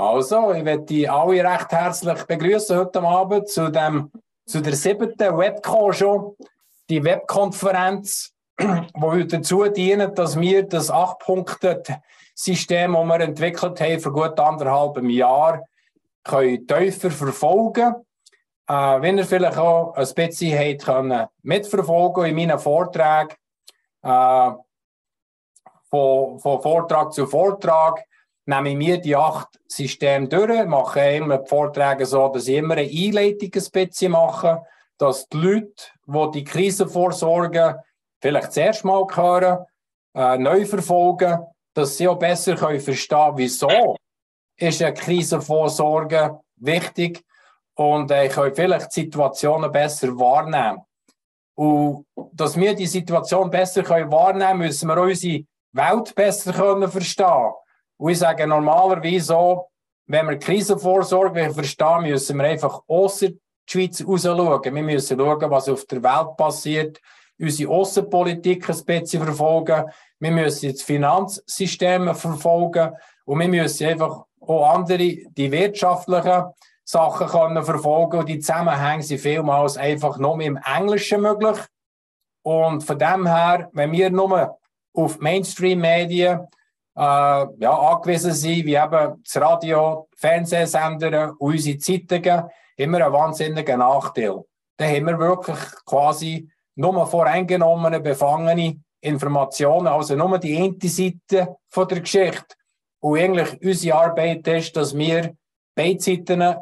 Also, ich möchte die alle recht herzlich begrüßen heute Abend zu, dem, zu der siebten Webcall schon. Die Webkonferenz, die dazu dient, dass wir das 8-Punkte-System, das wir entwickelt haben, vor gut anderthalb Jahr, können tiefer verfolgen äh, Wenn ihr vielleicht auch ein bisschen habt können mitverfolgen in meinen Vorträgen, äh, von, von Vortrag zu Vortrag, nehme ich mir die acht Systeme durch, mache immer die Vorträge so, dass ich immer eine Einleitung ein bisschen mache, dass die Leute, die die Krisenvorsorge vielleicht zuerst mal hören, äh, neu verfolgen, dass sie auch besser können verstehen wieso ist eine Krisenvorsorge wichtig und äh, können vielleicht Situationen besser wahrnehmen. Und dass wir die Situation besser können wahrnehmen können, müssen wir unsere Welt besser können verstehen und ich sage normalerweise so, wenn wir Krisenvorsorge verstehen, müssen wir einfach außer die Schweiz raus schauen. Wir müssen schauen, was auf der Welt passiert, unsere Außenpolitik ein bisschen verfolgen. Wir müssen das Finanzsystem verfolgen und wir müssen einfach auch andere, die wirtschaftlichen Sachen können verfolgen und die Zusammenhänge sind vielmals einfach nur im Englischen möglich. Und von dem her, wenn wir nur auf Mainstream-Medien äh, ja, angewiesen sind, wie eben das Radio, Fernsehsender und unsere Zeitungen, immer einen wahnsinnigen Nachteil. Da haben wir wirklich quasi nur voreingenommene, befangene Informationen, also nur die eine Seite von der Geschichte. Und eigentlich unsere Arbeit ist, dass wir beide Seiten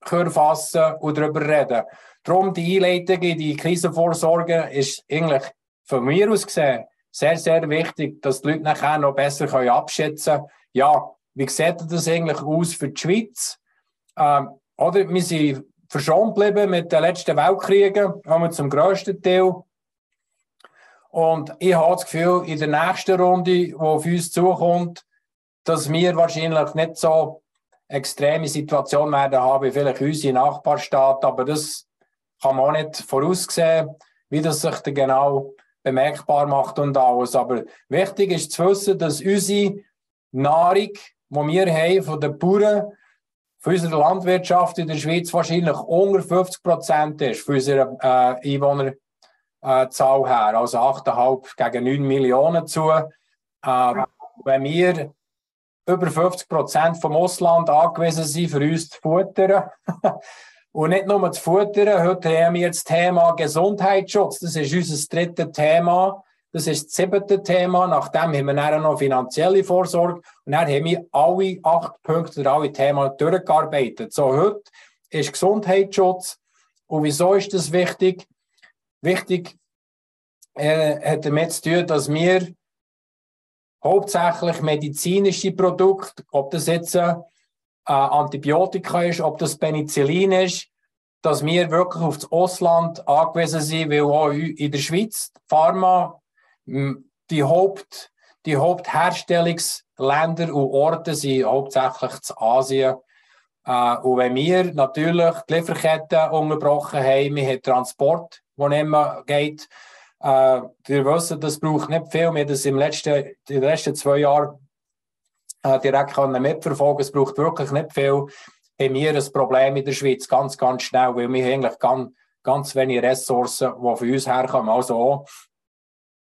können fassen und darüber reden. Darum die Einleitung in die Krisenvorsorge ist eigentlich von mir aus gesehen sehr, sehr wichtig, dass die Leute nachher noch besser können abschätzen können, ja, wie sieht das eigentlich aus für die Schweiz? Ähm, oder wir sind verschont geblieben mit den letzten Weltkriegen, haben wir zum grössten Teil. Und ich habe das Gefühl, in der nächsten Runde, die auf uns zukommt, dass wir wahrscheinlich nicht so extreme Situationen werden haben wie vielleicht unsere Nachbarstaaten, aber das kann man auch nicht voraussehen, wie das sich dann genau bemerkbar macht und alles. Aber wichtig ist zu wissen, dass unsere Nahrung, die wir haben von den Bauern, von unserer Landwirtschaft in der Schweiz wahrscheinlich unter 50 Prozent ist von unserer äh, Einwohnerzahl her. Also 8,5 gegen 9 Millionen zu. Äh, wenn wir über 50 Prozent vom Ausland angewiesen sind, für uns zu futtern, Und nicht nur zu futtern. Heute haben wir das Thema Gesundheitsschutz. Das ist unser drittes Thema. Das ist das siebte Thema. Nachdem haben wir dann noch finanzielle Vorsorge. Und dann haben wir alle acht Punkte oder alle Themen durchgearbeitet. So, heute ist Gesundheitsschutz. Und wieso ist das wichtig? Wichtig äh, hat damit zu tun, dass wir hauptsächlich medizinische Produkte, ob das jetzt äh, äh, Antibiotika ist, ob das Penicillin ist, dass wir wirklich auf das Ausland angewiesen sind, weil auch in der Schweiz Pharma die, Haupt, die Hauptherstellungsländer und Orte sind hauptsächlich zu Asien. Äh, und wenn wir natürlich die Lieferketten unterbrochen haben, wir haben Transport, der nicht mehr geht, äh, wir wissen, das braucht nicht viel. Wir haben das im letzten, in den letzten zwei Jahren äh, direkt können mitverfolgen Es braucht wirklich nicht viel. Haben wir ein Problem in der Schweiz ganz, ganz schnell, weil wir eigentlich ganz, ganz wenige Ressourcen, die von uns herkommen. Also auch,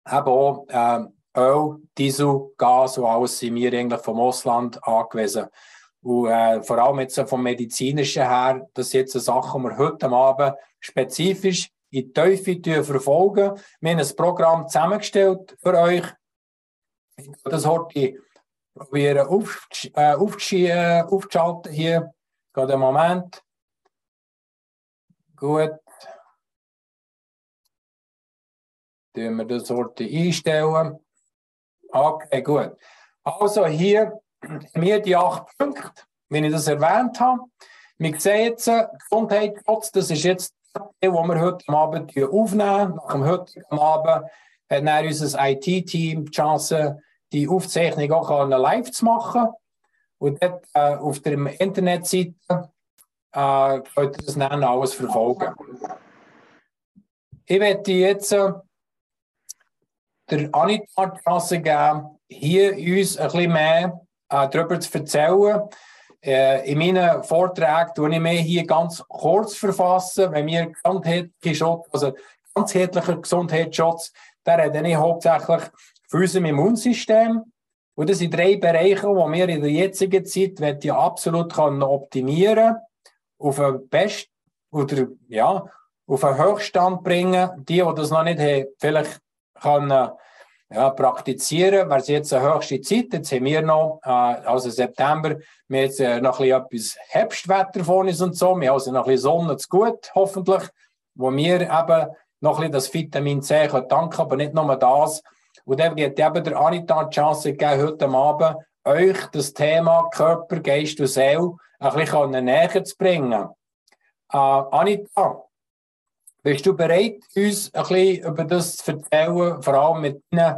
eben auch äh, Öl, Diesel, Gas und alles sind wir eigentlich vom Ausland angewiesen. Und äh, vor allem jetzt vom Medizinischen her, das sind jetzt Sachen, die wir heute Abend spezifisch in die Teufel verfolgen. Wir haben ein Programm zusammengestellt für euch. Das heute probieren auf, äh, äh, aufzuschalten hier. Gerade einen Moment. Gut. Tun wir das Sorte einstellen. Okay, gut. Also hier wir die acht Punkte, wie ich das erwähnt habe. Wir sehen jetzt, äh, Gesundheitsschutz, das ist jetzt das, was wir heute Abend aufnehmen. Nach dem heutigen Abend hat unser IT-Team die Chance, die Aufzeichnung auch live zu machen. Und dort äh, auf der Internetseite äh, könnt ihr das dann alles verfolgen. Ich werde jetzt äh, der Anita die geben, hier uns ein bisschen mehr äh, darüber zu erzählen. Äh, in meinen Vorträgen tue ich mir hier ganz kurz verfassen, wenn wir ganzheitliche Schutz, also ganzheitlicher Gesundheitsschutz, da rede ich hauptsächlich für unser Immunsystem. Und das sind drei Bereiche, die wir in der jetzigen Zeit ja absolut optimieren können, auf einen Best oder ja, auf einen Höchststand bringen. Die, die das noch nicht haben, vielleicht können ja, praktizieren. Wäre es jetzt eine höchste Zeit, jetzt haben wir noch, äh, also September, wir jetzt äh, noch ein bisschen etwas Herbstwetter von uns und so, wir haben also noch ein bisschen Sonne zu gut, hoffentlich, wo wir eben noch ein bisschen das Vitamin C können danken, aber nicht nur das. Und dann geht eben der Anita die Chance gegeben, heute Abend euch das Thema Körper, Geist und Seele ein bisschen näher zu bringen. Äh, Anita, bist du bereit, uns ein bisschen über das zu erzählen, vor allem mit deinen,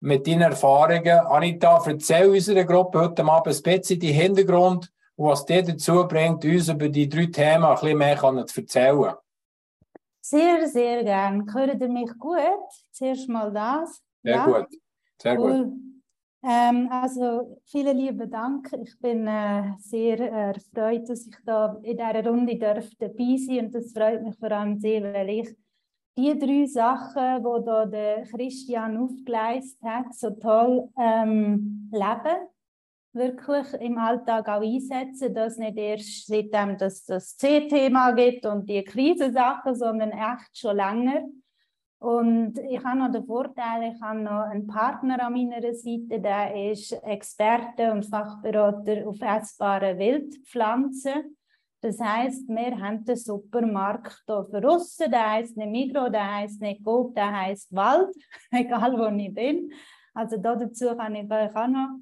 mit deinen Erfahrungen? Anita, erzähl unserer Gruppe heute Abend ein bisschen den Hintergrund und was dir dazu bringt, uns über die drei Themen ein bisschen mehr zu erzählen. Sehr, sehr gern. Hört ihr mich gut? Zuerst mal das. Sehr ja? gut. Sehr cool. gut. Ähm, also vielen lieben Dank. Ich bin äh, sehr äh, erfreut, dass ich da in dieser Runde darf dabei sein und das freut mich vor allem sehr, weil ich die drei Sachen, die da der Christian aufgeleistet hat, so toll ähm, leben, wirklich im Alltag auch einsetzen, dass nicht erst seitdem dass das C-Thema gibt und die Krisensachen, sondern echt schon länger. Und ich habe noch den Vorteil, ich habe noch einen Partner an meiner Seite, der ist Experte und Fachberater auf essbare Wildpflanzen. Das heißt, wir haben den Supermarkt hier für uns. Der heißt nicht Migro, der heißt nicht Coop, der heißt Wald, egal wo ich bin. Also dazu kann ich euch auch noch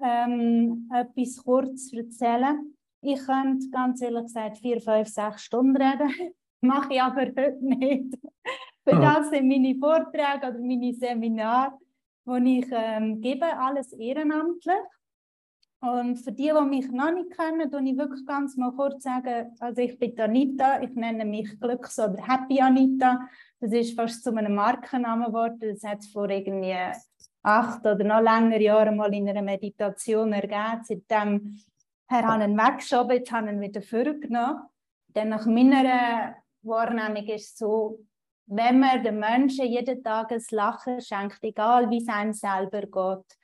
ähm, etwas kurz erzählen. Ich könnte ganz ehrlich gesagt vier, fünf, sechs Stunden reden. Mache ich aber heute nicht. Für das sind meine Vorträge oder meine Seminare, die ich ähm, gebe, alles ehrenamtlich. Und für die, die mich noch nicht kennen, tue ich wirklich ganz mal kurz sagen, also ich bin Anita, ich nenne mich Glücks- oder Happy Anita. Das ist fast zu einem Markennamen geworden. Das hat es vor irgendwie acht oder noch länger Jahren mal in einer Meditation ergeben. Seitdem Herr habe ihn weggeschoben, jetzt habe ich ihn wieder vorgenommen. Dann nach meiner Wahrnehmung ist es so, wenn man den Menschen jeden Tag ein Lachen schenkt, egal wie es einem selber geht,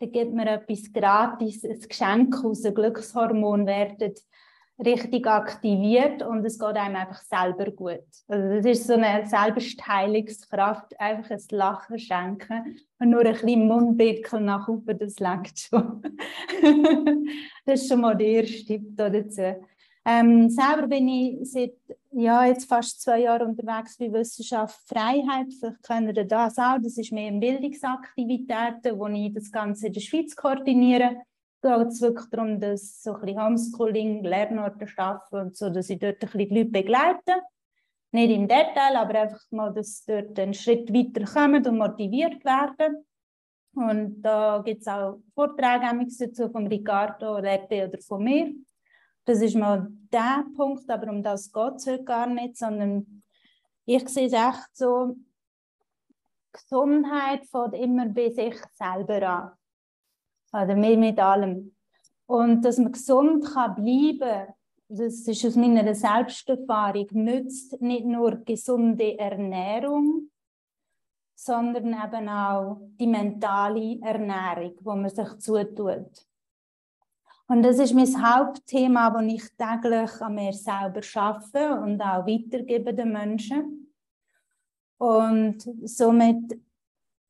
dann gibt man etwas gratis, ein Geschenk aus, ein Glückshormon werden richtig aktiviert und es geht einem einfach selber gut. Also das ist so eine Selbstheilungskraft, einfach ein Lachen schenken und nur ein bisschen Mundwinkel nach oben, das langt schon. das ist schon mal der erste Tipp dazu. Ähm, selber bin ich seit ja, jetzt fast zwei Jahren unterwegs bei Wissenschaft Freiheit. Vielleicht kennt ihr das auch. Das ist mehr in Bildungsaktivitäten, wo ich das Ganze in der Schweiz koordiniere. Da geht es wirklich darum, dass so ein bisschen Homeschooling, Lernorte schaffen und so, dass ich dort ein bisschen die Leute begleite. Nicht im Detail, aber einfach mal, dass dort einen Schritt weiter kommen und motiviert werden. Und da gibt es auch Vorträge dazu von Ricardo, Reppe oder von mir. Das ist mal der Punkt, aber um das geht es heute gar nicht, sondern ich sehe es echt so, Gesundheit fängt immer bei sich selber an. Oder mit, mit allem. Und dass man gesund kann bleiben kann, das ist aus meiner Selbsterfahrung, nützt nicht nur gesunde Ernährung, sondern eben auch die mentale Ernährung, wo man sich zutut. Und das ist mein Hauptthema, das ich täglich an mir selber schaffe und auch weitergebe den Menschen. Und somit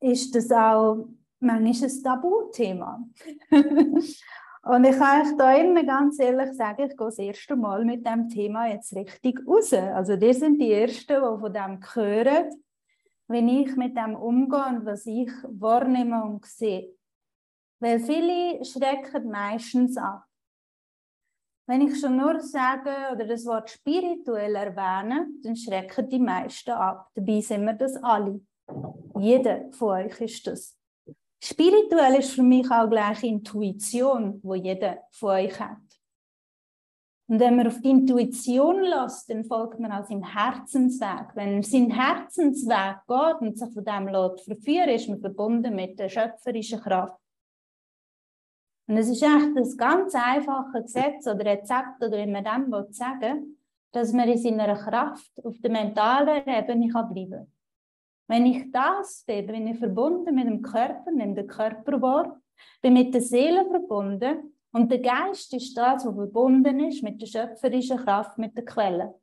ist das auch manchmal ein Tabuthema. und ich kann euch da immer ganz ehrlich sagen, ich gehe das erste Mal mit dem Thema jetzt richtig raus. Also, ihr sind die Ersten, die von dem hören, wenn ich mit dem umgehe und was ich wahrnehme und sehe. Weil viele schrecken meistens ab. Wenn ich schon nur sage oder das Wort spirituell erwähne, dann schrecken die meisten ab. Dabei sind wir das alle. Jeder von euch ist das. Spirituell ist für mich auch gleich Intuition, wo jeder von euch hat. Und wenn man auf die Intuition lässt, dann folgt man auch seinem Herzensweg. Wenn man seinen Herzensweg geht und sich von dem lässt verführen, ist man verbunden mit der schöpferischen Kraft. Und es ist echt ein ganz einfaches Gesetz oder Rezept oder wie man dem sagen will, dass man in seiner Kraft auf der mentalen Ebene bleiben kann. Wenn ich das bin, bin ich verbunden mit dem Körper, nehme den Körper wahr, bin mit der Seele verbunden und der Geist ist das, was verbunden ist mit der schöpferischen Kraft, mit der Quelle.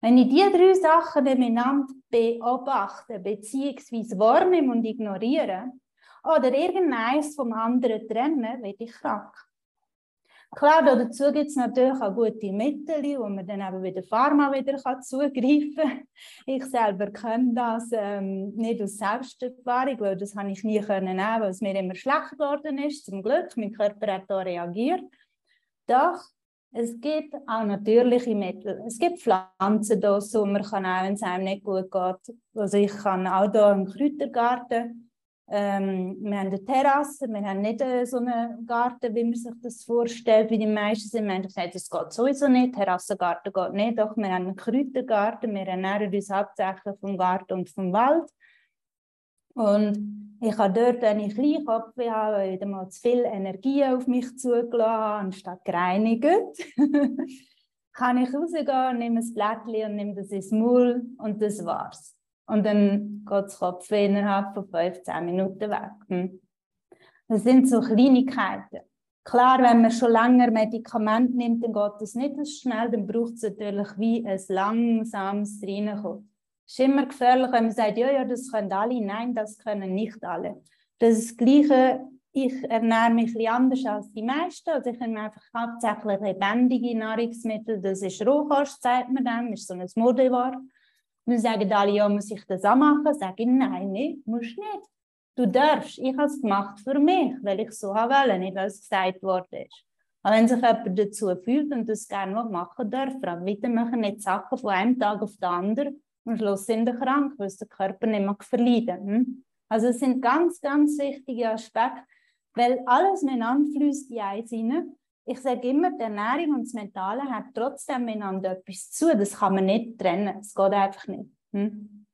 Wenn ich diese drei Sachen miteinander beobachte, beziehungsweise wahrnehme und ignoriere, oder irgendeines vom anderen trennen, werde ich krank. Klar, dazu gibt es natürlich auch gute Mittel, wo man dann eben wieder Pharma wieder kann zugreifen kann. Ich selber kenne das ähm, nicht aus Selbsterfahrung, weil das habe ich nie können weil es mir immer schlecht geworden ist. Zum Glück, mein Körper hat da reagiert. Doch es gibt auch natürliche Mittel. Es gibt Pflanzen, die man kann auch, wenn es einem nicht gut geht. Also ich kann auch hier im Kräutergarten ähm, wir haben eine Terrasse, wir haben nicht äh, so einen Garten, wie man sich das vorstellt, wie die meisten sind. Wir haben gesagt, das geht sowieso nicht, Terrassengarten geht nicht, doch wir haben einen Kräutergarten, wir ernähren uns hauptsächlich vom Garten und vom Wald. Und ich habe dort, wenn ich Kleinkopf habe, wieder mal zu viel Energie auf mich zugelassen, anstatt gereinigt. kann ich rausgehen, nehme ein Blättchen und nehme das ins Maul und das war's. Und dann geht das Kopfweh innerhalb von 15 Minuten weg. Hm. Das sind so Kleinigkeiten. Klar, wenn man schon länger Medikament nimmt, dann geht das nicht so schnell, dann braucht es natürlich wie ein langsames Reinkommen. Es ist immer gefährlich, wenn man sagt, ja, ja, das können alle. Nein, das können nicht alle. Das ist das Gleiche, ich ernähre mich ein anders als die meisten. Also ich nehme einfach hauptsächlich lebendige Nahrungsmittel. Das ist Rohkost, sagt man dann, ist so ein Modewort. Dann sagen alle, ja, muss ich das auch machen? Sage ich, nein, nicht, musst nicht. Du darfst. Ich habe es gemacht für mich, weil ich so wollte, nicht weil es gesagt worden ist. Aber wenn sich jemand dazu fühlt und das gerne machen darf, dann bitte machen nicht Sachen von einem Tag auf den anderen und am Schluss sind sie krank, weil der Körper nicht mehr verleiden hm? Also es sind ganz, ganz wichtige Aspekte, weil alles miteinander fließt in eins hinein ich sage immer, die Ernährung und das Mentale hat trotzdem miteinander etwas zu. Das kann man nicht trennen. Es geht einfach nicht. Hm?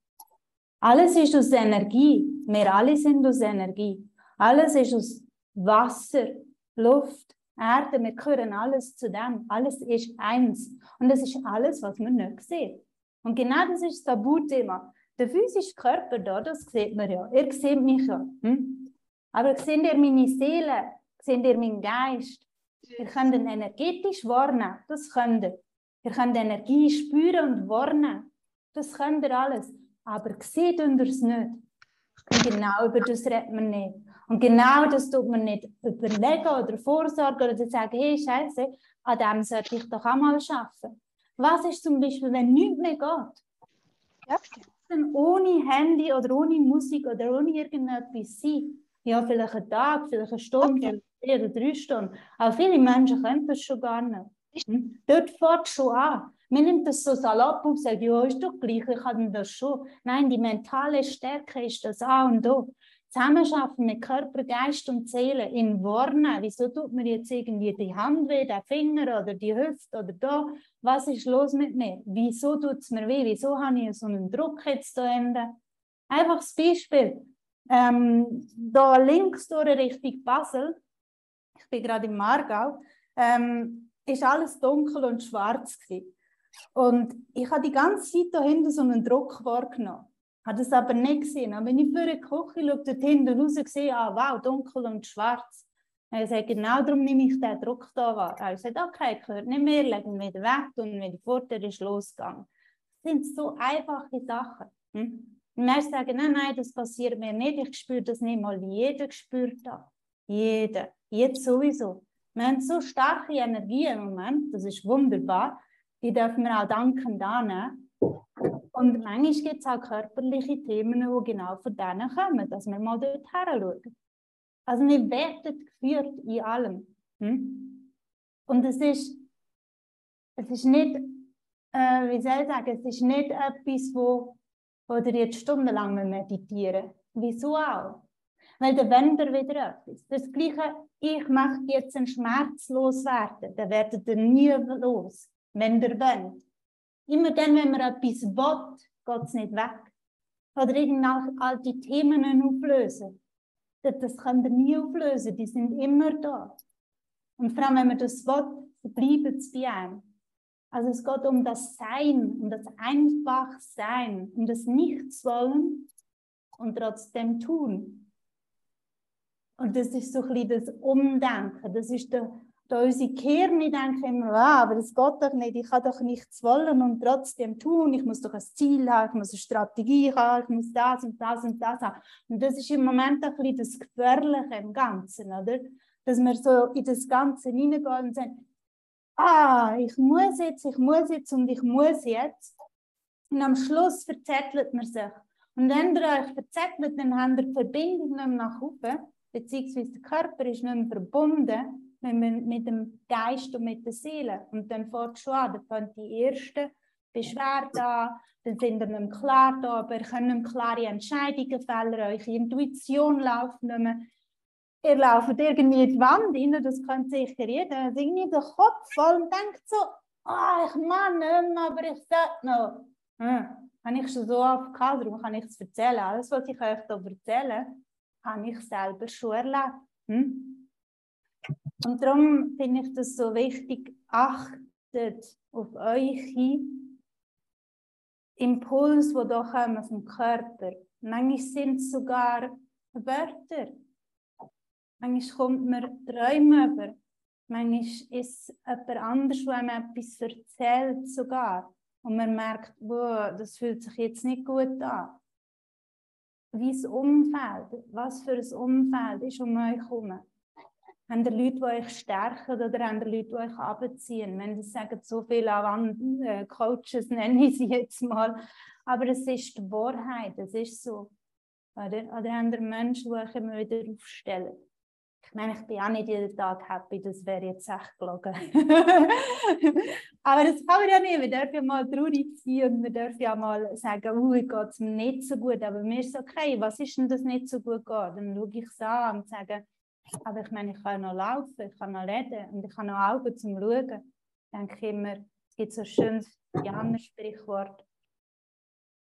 Alles ist aus Energie. Wir alle sind aus Energie. Alles ist aus Wasser, Luft, Erde. Wir gehören alles zu dem. Alles ist eins. Und das ist alles, was man nicht sieht. Und genau das ist das Tabuthema. Der physische Körper da, das sieht man ja. Ihr seht mich ja. Hm? Aber seht ihr meine Seele? Seht ihr meinen Geist? Ihr könnt ihn energetisch wahrnehmen, das könnt ihr. Ihr könnt Energie spüren und wahrnehmen, das könnt ihr alles. Aber seht ihr es nicht. Und genau über das redet man nicht. Und genau das tut man nicht überlegen oder vorsorgen oder sagen, hey, Scheiße, an dem sollte ich doch auch mal arbeiten. Was ist zum Beispiel, wenn nichts mehr geht? Ja. Dann ohne Handy oder ohne Musik oder ohne irgendetwas sein. Ja, vielleicht einen Tag, vielleicht eine Stunde, okay zwei oder drei Stunden. Aber viele Menschen können das schon gar nicht. Hm? Dort es schon an. Man nimmt das so salopp und sagt, ja, ist doch gleich, ich kann das schon. Nein, die mentale Stärke ist das A und O. Zusammenarbeiten mit Körper, Geist und Seele in Wornen. Wieso tut mir jetzt irgendwie die Hand weh, der Finger oder die Hüfte oder da? Was ist los mit mir? Wieso tut es mir weh? Wieso habe ich so einen Druck jetzt da Ende? Einfach das Beispiel. Ähm, da links durch Richtung Basel ich bin gerade im Margau, ähm, ist alles dunkel und schwarz gewesen. Und ich habe die ganze Zeit da hinten so einen Druck wahrgenommen. Habe das aber nicht gesehen. Aber wenn ich für die Küche schaue, dort hinten raus sehe, ah, wow, dunkel und schwarz. Er sagt, genau darum nehme ich den Druck da wahr. Er sagt, okay, gehört nicht mehr, legen wir wieder weg und wieder fort, er ist losgegangen. Das sind so einfache Sachen. Hm? Und wir sagen, nein, nein, das passiert mir nicht, ich spüre das nicht mal. Jeder spürt das. Jeder. Jetzt sowieso. Wir haben so starke Energie im Moment, das ist wunderbar. Die dürfen wir auch dankend annehmen. Und manchmal gibt es auch körperliche Themen, die genau von denen kommen, dass wir mal dort her schauen. Also wir werden geführt in allem. Hm? Und es ist, es ist nicht, äh, wie soll ich sagen, es ist nicht etwas, wo, wo ihr jetzt stundenlang meditieren Wieso auch? Weil dann wendet wieder etwas. Das Gleiche, ich möchte jetzt einen Schmerz loswerden, dann werdet ihr nie los, wenn ihr wollt. Immer dann, wenn man etwas will, geht es nicht weg. Oder irgendwelche alte Themen auflösen. das können wir nie auflösen, die sind immer da. Und vor allem, wenn man das will, bleiben sie bei einem. Also es geht um das Sein, um das einfach Sein, um das Nichtswollen und trotzdem tun. Und das ist so ein bisschen das Umdenken. Das ist der, der unsere Kirne denken immer, ah, aber das geht doch nicht, ich kann doch nichts wollen und trotzdem tun. Ich muss doch ein Ziel haben, ich muss eine Strategie haben, ich muss das und das und das haben. Und das ist im Moment ein bisschen das Gefährliche im Ganzen, oder? Dass wir so in das Ganze hineingehen und sagen, ah, ich muss jetzt, ich muss jetzt und ich muss jetzt. Und am Schluss verzettelt man sich. Und wenn ihr euch verzettelt, dann habt ihr die Verbindung nicht nach oben, beziehungsweise der Körper ist nicht mehr verbunden mit, dem Geist und mit der Seele. Und dann fängt schon an, dann fangen die ersten Beschwerden an, dann sind ihr nicht mehr klar da, aber ihr könnt nicht klare Entscheidungen fällen, eure Intuition läuft nicht mehr ihr lauft irgendwie in die Wand rein, das kann sicher jeder, also irgendwie der Kopf voll und denkt so, oh, ich mag nicht mehr, aber ich sollte noch. Hm. Habe ich schon so oft gehabt, darum kann ich es erzählen. Alles, was ich euch hier erzähle, habe ich selber schon erlebt. Hm? Und darum finde ich das so wichtig, achtet auf eure Impulse, die hier kommen vom Körper. Manchmal sind es sogar Wörter. Manchmal kommt man Träume über. Manchmal ist jemand anders, der einem etwas erzählt sogar. Und man merkt, wow, das fühlt sich jetzt nicht gut an. Wie das Umfeld, was für ein Umfeld ist um euch herum. Haben ihr Leute, die euch stärken oder haben ihr Leute, die euch abziehen? Wenn sie sagen, so viele äh, Coaches nenne ich sie jetzt mal. Aber es ist die Wahrheit, es ist so. Oder, oder haben ihr Menschen, die euch immer wieder aufstellen? Ich meine, ich bin auch nicht jeden Tag happy, das wäre jetzt echt gelogen. Aber das kann man ja nicht. Wir dürfen ja mal traurig sein und wir dürfen ja mal sagen, oh, geht es mir nicht so gut. Aber mir ist okay, was ist denn das nicht so gut geht? Dann schaue ich es an und sage, aber ich meine, ich kann noch laufen, ich kann noch reden und ich habe noch Augen zum Schauen. Ich denke immer, es gibt so ein schönes Janer-Sprichwort,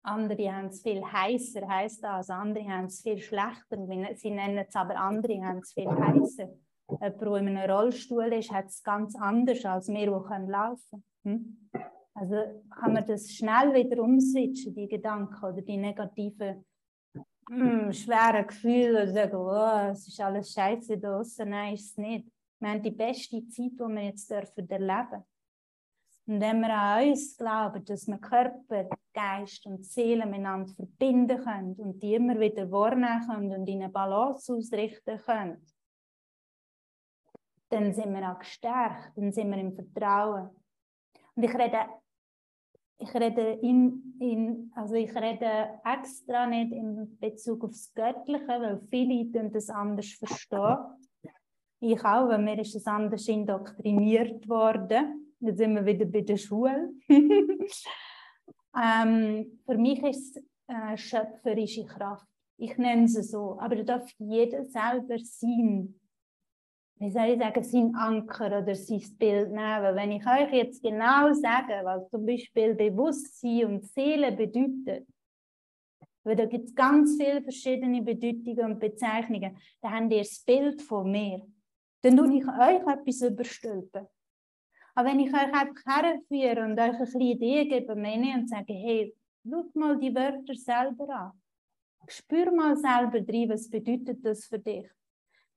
andere haben es viel heißer, heißt das. Andere haben es viel schlechter. Sie nennen es aber andere haben es viel heißer. Jemand, der in einem Rollstuhl ist, hat es ganz anders als wir, die laufen können. Hm? Also kann man das schnell wieder umswitchen, die Gedanken oder die negativen, hm, schweren Gefühle und sagen, oh, es ist alles scheiße draußen. Nein, ist es nicht. Wir haben die beste Zeit, die wir jetzt erleben dürfen. Und wenn wir an uns glauben, dass wir Körper, Geist und Seele miteinander verbinden können und die immer wieder wahrnehmen können und in eine Balance ausrichten können, dann sind wir auch gestärkt, dann sind wir im Vertrauen. Und ich rede, ich rede, in, in, also ich rede extra nicht in Bezug auf das Göttliche, weil viele das anders verstehen. Ich auch, weil mir ist es anders indoktriniert worden. Jetzt sind wir wieder bei der Schule. ähm, für mich ist es äh, schöpferische Kraft. Ich nenne sie so. Aber da darf jeder selber sein. Wie soll ich sagen, sein Anker oder sein Bild nehmen. Wenn ich euch jetzt genau sage, was zum Beispiel Bewusstsein und Seele bedeutet, weil da gibt es ganz viele verschiedene Bedeutungen und Bezeichnungen, dann habt ihr das Bild von mir. Dann tue ich euch etwas überstülpen. Aber wenn ich euch einfach herführe und euch ein bisschen Ideen gebe meine, und sage, hey, schau mal die Wörter selber an. Spür mal selber drin, was bedeutet das für dich.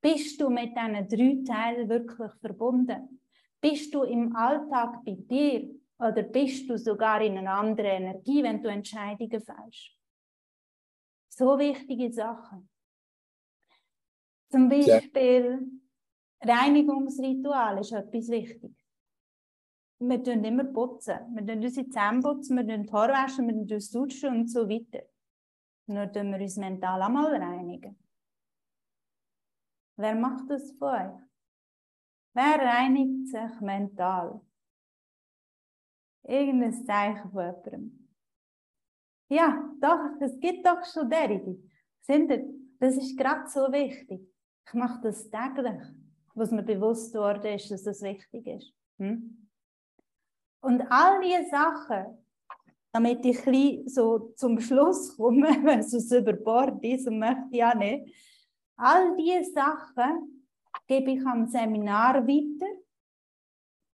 Bist du mit diesen drei Teilen wirklich verbunden? Bist du im Alltag bei dir oder bist du sogar in einer anderen Energie, wenn du Entscheidungen fällst? So wichtige Sachen. Zum Beispiel ja. Reinigungsritual ist etwas wichtig wir tun immer putzen. Wir tun unsere Zähne putzen, wir tun die Haare waschen, wir tun uns duschen und so weiter. Nur tun wir uns mental einmal reinigen. Wer macht das für euch? Wer reinigt sich mental? Irgendein Zeichen von jemandem. Ja, doch, es gibt doch schon derige. Sind das ist gerade so wichtig. Ich mache das täglich, was mir bewusst wurde, ist, dass das wichtig ist. Hm? Und all diese Sachen, damit ich so zum Schluss komme, wenn es über Bord ist und möchte ja nicht. All diese Sachen gebe ich am Seminar weiter.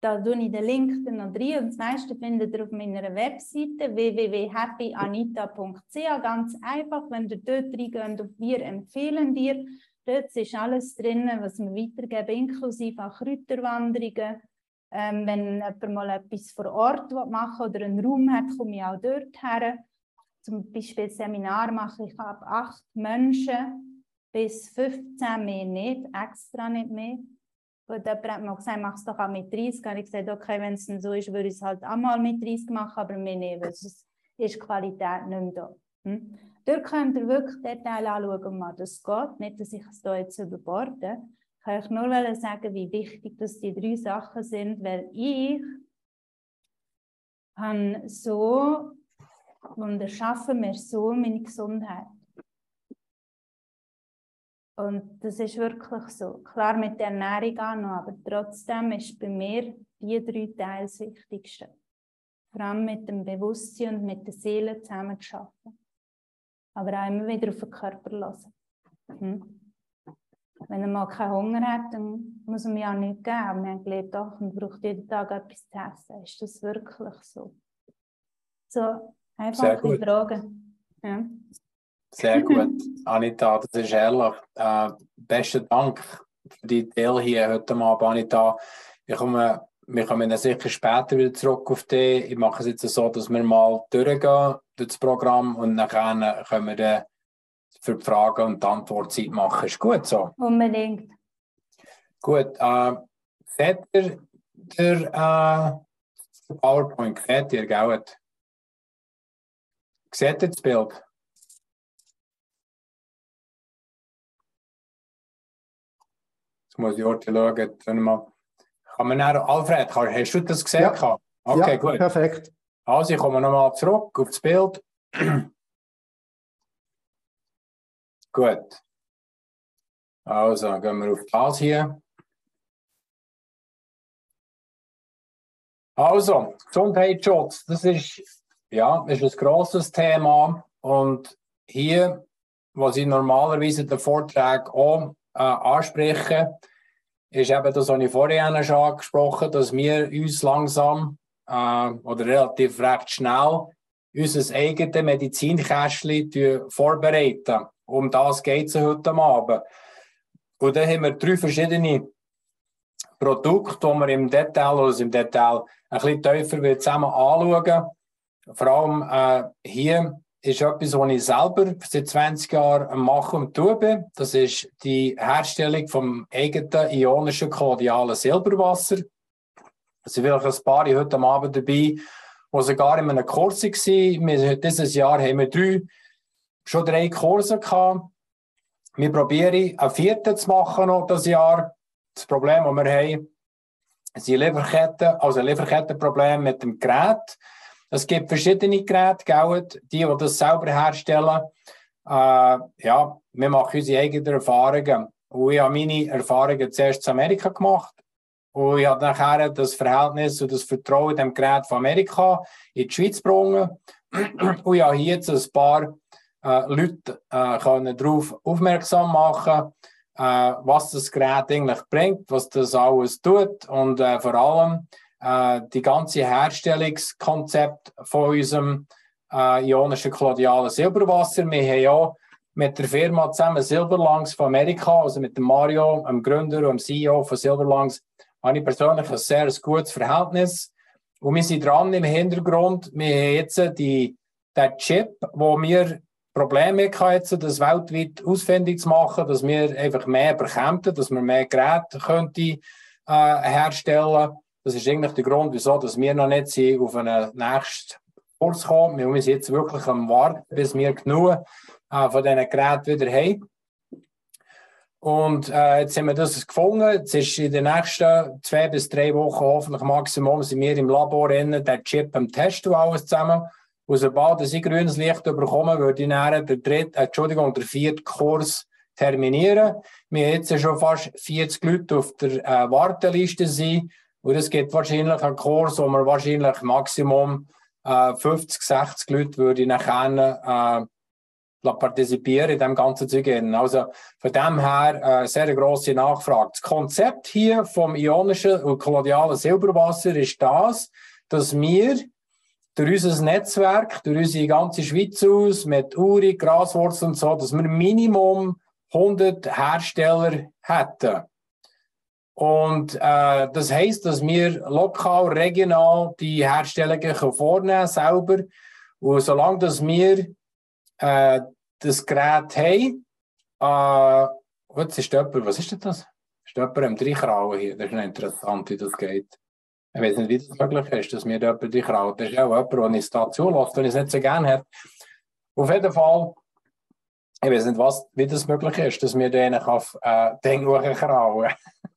Da tue ich den Link dann noch rein und das meiste findet ihr auf meiner Webseite www.happyanita.ch. Ganz einfach, wenn ihr dort reingeht auf «Wir empfehlen dir», dort ist alles drin, was wir weitergeben, inklusive auch Kräuterwanderungen. Ähm, wenn jemand mal etwas vor Ort machen oder einen Raum hat, komme ich auch dort her. Zum Beispiel Seminar mache ich ab acht Menschen bis 15 mehr nicht, extra nicht mehr. Gut, jemand hat mal gesagt, mach es doch auch mit 30. Und ich gesagt, okay, wenn es dann so ist, würde ich es halt auch mal mit 30 machen, aber mehr nicht, weil sonst ist Qualität nicht mehr da. Hm? Dort könnt ihr wirklich Details anschauen, was das geht. Nicht, dass ich es hier jetzt überborde. Ich kann euch nur sagen, wie wichtig das die drei Sachen sind, weil ich habe so und erschaffen mir so meine Gesundheit. Und das ist wirklich so. Klar mit der Ernährung auch noch, aber trotzdem ist bei mir die drei Teile das Wichtigste. Vor allem mit dem Bewusstsein und mit der Seele zusammen zu arbeiten. Aber auch immer wieder auf den Körper lassen. Hm? Wenn er mal keinen Hunger hat, dann muss er mir auch nichts geben. Aber wir haben gelernt, doch, man braucht jeden Tag etwas zu essen. Ist das wirklich so? So, einfach die Fragen. Ja. Sehr gut, Anita, das ist ehrlich. Äh, besten Dank für die Teil hier heute Abend, Anita. Ich komme, wir kommen sicher später wieder zurück auf dich. Ich mache es jetzt so, dass wir mal durchgehen durch das Programm und dann können wir dann für die Fragen und die Antwortzeit machen. Ist gut so? Unbedingt. Gut. Äh, seht ihr der äh, PowerPoint? Seht ihr, gell? Seht ihr das Bild? muss ich heute schauen. Kann man dann, Alfred, hast du das gesehen? Ja, okay, ja, gut. perfekt. Also, ich komme nochmal zurück auf das Bild. Gut. Also, gehen wir auf das hier. Also, Gesundheitsschutz, das ist, ja, ist ein grosses Thema. Und hier, was ich normalerweise den Vorträgen auch äh, anspreche, ist eben das, was ich vorhin schon angesprochen habe, dass wir uns langsam äh, oder relativ recht schnell unser eigenes Medizinkästchen vorbereiten. Um das geht es heute Abend. Und dann haben wir drei verschiedene Produkte, die wir im Detail, also im Detail ein bisschen tiefer zusammen anschauen. Vor allem äh, hier ist etwas, was ich selber seit 20 Jahren mache und tue. Das ist die Herstellung vom eigenen ionischen kolodialen Silberwasser. Es sind vielleicht ein paar heute Abend dabei, die sogar in einem Kurs waren. Dieses Jahr haben wir drei, schon drei Kurse gehabt. Wir probieren, einen vierten zu machen noch dieses Jahr. Das Problem, das wir haben, sind Lieferketten, also Lieferkettenprobleme mit dem Gerät. Es gibt verschiedene Geräte, die, die das selber herstellen. Äh, ja, wir machen unsere eigenen Erfahrungen. Und ich habe meine Erfahrungen zuerst in Amerika gemacht. Und ich habe nachher das Verhältnis und das Vertrauen dem Gerät von Amerika in die Schweiz gebracht. Und ich habe hier jetzt ein paar äh, Leute äh, können darauf aufmerksam machen, äh, was das Gerät eigentlich bringt, was das alles tut und äh, vor allem, äh, die ganze Herstellungskonzept von unserem ionischen kolodialen Silberwasser. Wir haben ja mit der Firma zusammen Silberlangs von Amerika, also mit dem Mario, dem Gründer und dem CEO von Silberlangs, habe ich persönlich ein sehr gutes Verhältnis. Und wir sind dran im Hintergrund. Wir haben jetzt die, den Chip, wo wir Probleme hatten, das weltweit ausfindig zu machen, dass wir einfach mehr bekämen, dass wir mehr Geräte könnte, äh, herstellen. Das ist eigentlich der Grund, wieso dass wir noch nicht sind auf einen nächsten Kurs kommen. Wir sind jetzt wirklich am Warten, bis wir genug äh, von diesen Geräten wieder haben. Und äh, jetzt haben wir das gefunden. Jetzt ist in den nächsten zwei bis drei Wochen hoffentlich Maximum sind wir im Labor innen, der Chip am Testen alles zusammen. Und sobald ich grünes Licht bekomme, würde ich dann den dritten, äh, Entschuldigung, den vierten Kurs terminieren. Wir haben jetzt schon fast 40 Leute auf der äh, Warteliste sind. Und es gibt wahrscheinlich einen Kurs, wo wir wahrscheinlich Maximum äh, 50, 60 Leute würde nachher, äh, partizipieren in dem ganzen Zeug. Also von dem her äh, sehr grosse Nachfrage. Das Konzept hier vom ionischen und kolonialen Silberwasser ist das, dass wir durch unser Netzwerk, durch unsere ganze Schweiz aus, mit Uri, Graswurzel und so, dass wir Minimum 100 Hersteller hätten. Und äh, das heisst, dass wir lokal, regional die Herstellungen vornehmen selber. Und solange dass wir äh, das Gerät haben, äh, jetzt ist jemand, was ist denn das? Ist jemand am Dreikrauen hier? Das ist interessant, wie das geht. Ich weiß nicht, wie das möglich ist, dass mir jemand Dreikrauen, das ist auch jemand, der uns da zulässt, wenn es nicht so gerne habe. Auf jeden Fall, ich weiß nicht, was, wie das möglich ist, dass mir denen auf äh, den krauen.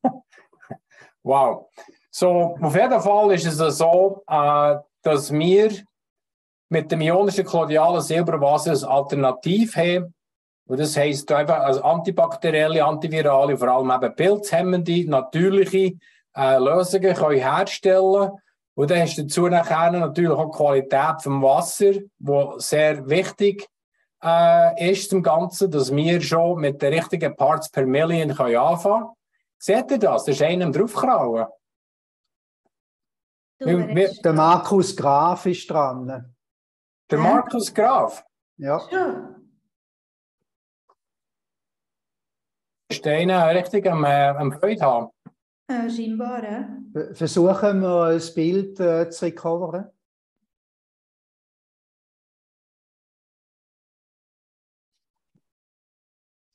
wow. So, auf jeden Fall ist es so, äh, dass wir mit dem ionischen kolonialen Silberwasser Alternativ haben. Und das heisst einfach als antibakterielle, antivirale, vor allem eben pilzhemmende, natürliche äh, Lösungen können herstellen Und dann hast du dazu nachher natürlich auch die Qualität vom Wasser, die sehr wichtig äh, ist zum Ganzen, dass wir schon mit den richtigen Parts per Million können anfangen können. Seht ihr das? Das ist einem draufgekrauen. Der Markus Graf ist dran. Der Markus Graf? Ja. ja. Ist der eine richtig am, äh, am Freude haben? Äh, scheinbar, ja. Versuchen wir das Bild äh, zu recoveren.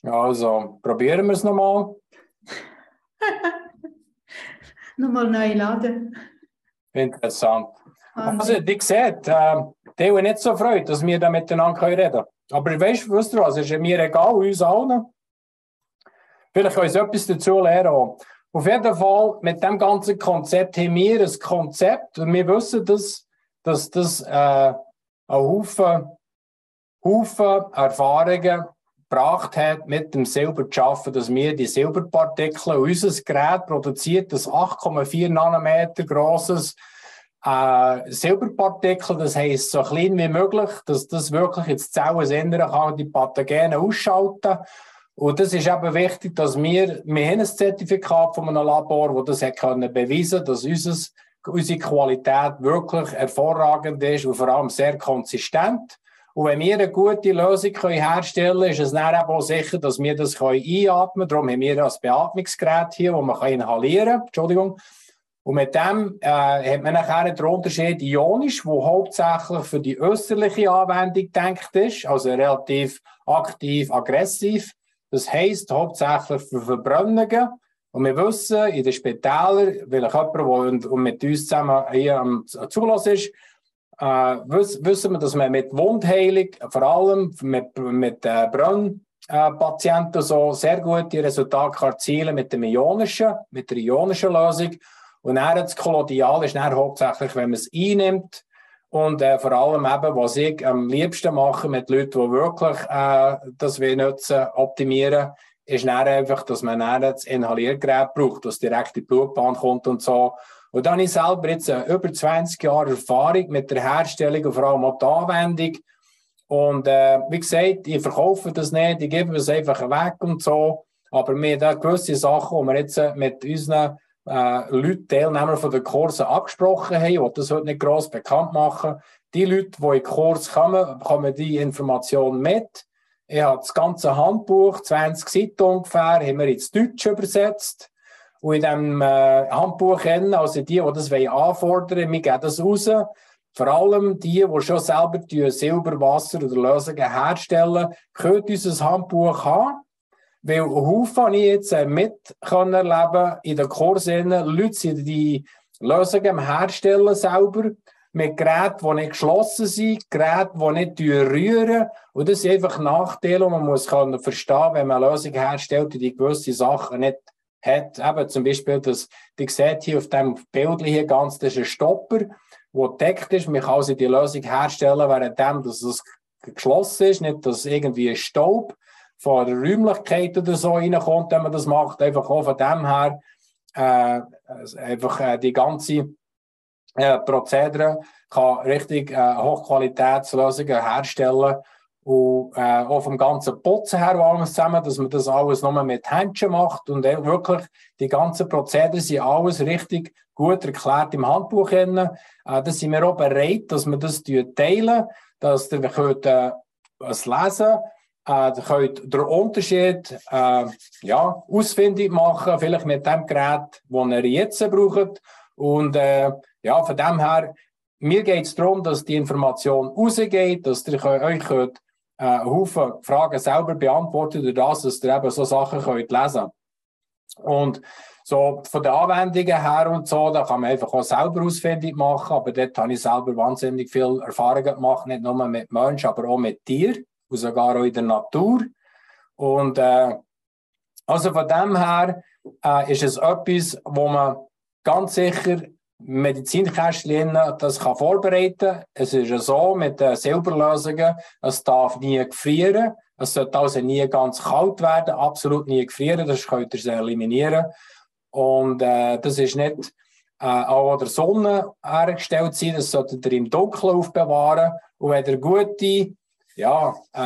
Also, probieren wir es nochmal. nochmal neu laden. Interessant. Also, ihr seht, äh, die haben nicht so freut, dass wir da miteinander reden können. Aber weißt du, wisst ihr was, ist mir egal, uns allen. Vielleicht können wir etwas dazu lernen. Auf jeden Fall, mit dem ganzen Konzept haben wir ein Konzept und wir wissen, dass, dass das äh, einen Haufen, Haufen Erfahrungen gebracht hat, mit dem Silber zu arbeiten, dass wir die Silberpartikel, unser Gerät produziert das 8,4 Nanometer grosses äh, Silberpartikel, das heisst so klein wie möglich, dass das wirklich ins Zelleninnere kann, die Pathogene ausschalten und das ist eben wichtig, dass wir, wir haben ein Zertifikat von einem Labor, das das hat können beweisen dass unser, unsere Qualität wirklich hervorragend ist und vor allem sehr konsistent. Und wenn wir eine gute Lösung können herstellen können, ist es dann eben auch sicher, dass wir das einatmen können. Darum haben wir ein Beatmungsgerät hier, das man inhalieren kann. Entschuldigung. Und mit dem äh, hat man nachher den Unterschied ionisch, wo hauptsächlich für die österliche Anwendung gedacht ist, also relativ aktiv, aggressiv. Das heisst hauptsächlich für Verbrennungen. Und wir wissen, in den Spitälern, weil jemand, der mit uns zusammen hier am Zulass ist, äh, wissen wir, dass man mit Wundheilung, vor allem mit, mit äh, Brennpatienten, so sehr gute Resultate erzielen mit dem ionischen, mit der ionischen Lösung. Und dann das Kolodial ist dann hauptsächlich, wenn man es einnimmt. Und äh, vor allem eben, was ich am liebsten mache mit Leuten, die wirklich äh, das wir nutzen, optimieren, ist dann einfach, dass man dann das Inhaliergerät braucht, das direkt in die Blutbahn kommt und so. Und dann habe ich selber jetzt äh, über 20 Jahre Erfahrung mit der Herstellung und vor allem auch der Anwendung. Und äh, wie gesagt, ich verkaufe das nicht, ich gebe es einfach weg und so. Aber wir haben gewisse Sachen, die wir jetzt äh, mit unseren äh, Leute, Teilnehmer von den Kursen abgesprochen haben. Will das heute nicht gross bekannt machen. Die Leute, die in den Kurs kommen, bekommen die Information mit. Ich habe das ganze Handbuch, 20 Seiten ungefähr, haben wir ins Deutsche übersetzt. Und in diesem äh, Handbuch, also die, die das anfordern wir geben das raus. Vor allem die, die schon selber Silberwasser oder Lösungen herstellen, können unser Handbuch haben. Weil Haufen habe ich jetzt äh, mit erleben in den Kursen. Leute sind die Lösungen herstellen selber mit Geräten, die nicht geschlossen sind, Geräten, die nicht rühren. Und das sind einfach Nachteile, die man muss können verstehen wenn man Lösungen herstellt, die gewisse Sachen nicht hat. Eben zum Beispiel, das, die seht hier auf dem Bild hier ganz, das ist ein Stopper, der deckt ist. Man kann also die Lösung herstellen, währenddem dass es geschlossen ist, nicht dass irgendwie Staub von der Räumlichkeit oder so reinkommt, wenn man das macht. Einfach auch von dem her äh, einfach äh, die ganze äh, Prozedere kann richtig äh, Hochqualitätslösungen herstellen. und äh, auch vom ganzen Putzen her alles zusammen, dass man das alles nur mit Händchen macht und wirklich die ganzen Prozedere sind alles richtig gut erklärt im Handbuch. Äh, da sind wir auch bereit, dass wir das teilen, dass ihr könnt, äh, es lesen äh, ihr könnt den Unterschied äh, ja, ausfindig machen, vielleicht mit dem Gerät, das ihr jetzt braucht. Und äh, ja, von dem her, mir geht es darum, dass die Information rausgeht, dass ihr euch könnt, äh, Haufen Fragen selber beantworten, durch das, dass ihr eben so Sachen könnt lesen Und so von den Anwendungen her und so, da kann man einfach auch selber ausfindig machen, aber dort habe ich selber wahnsinnig viel Erfahrungen gemacht, nicht nur mit Menschen, aber auch mit Tieren und sogar auch in der Natur. Und äh, also von dem her äh, ist es etwas, wo man ganz sicher Medizinkästchen das kann vorbereiten. Es ist ja so mit den Silberlösungen, es darf nie gefrieren. Es sollte also nie ganz kalt werden, absolut nie gefrieren, das könnt ihr eliminieren. Und äh, das ist nicht äh, auch der Sonne hergestellt sein, das solltet ihr im Dunkeln aufbewahren. Und wenn ihr gute ja, äh,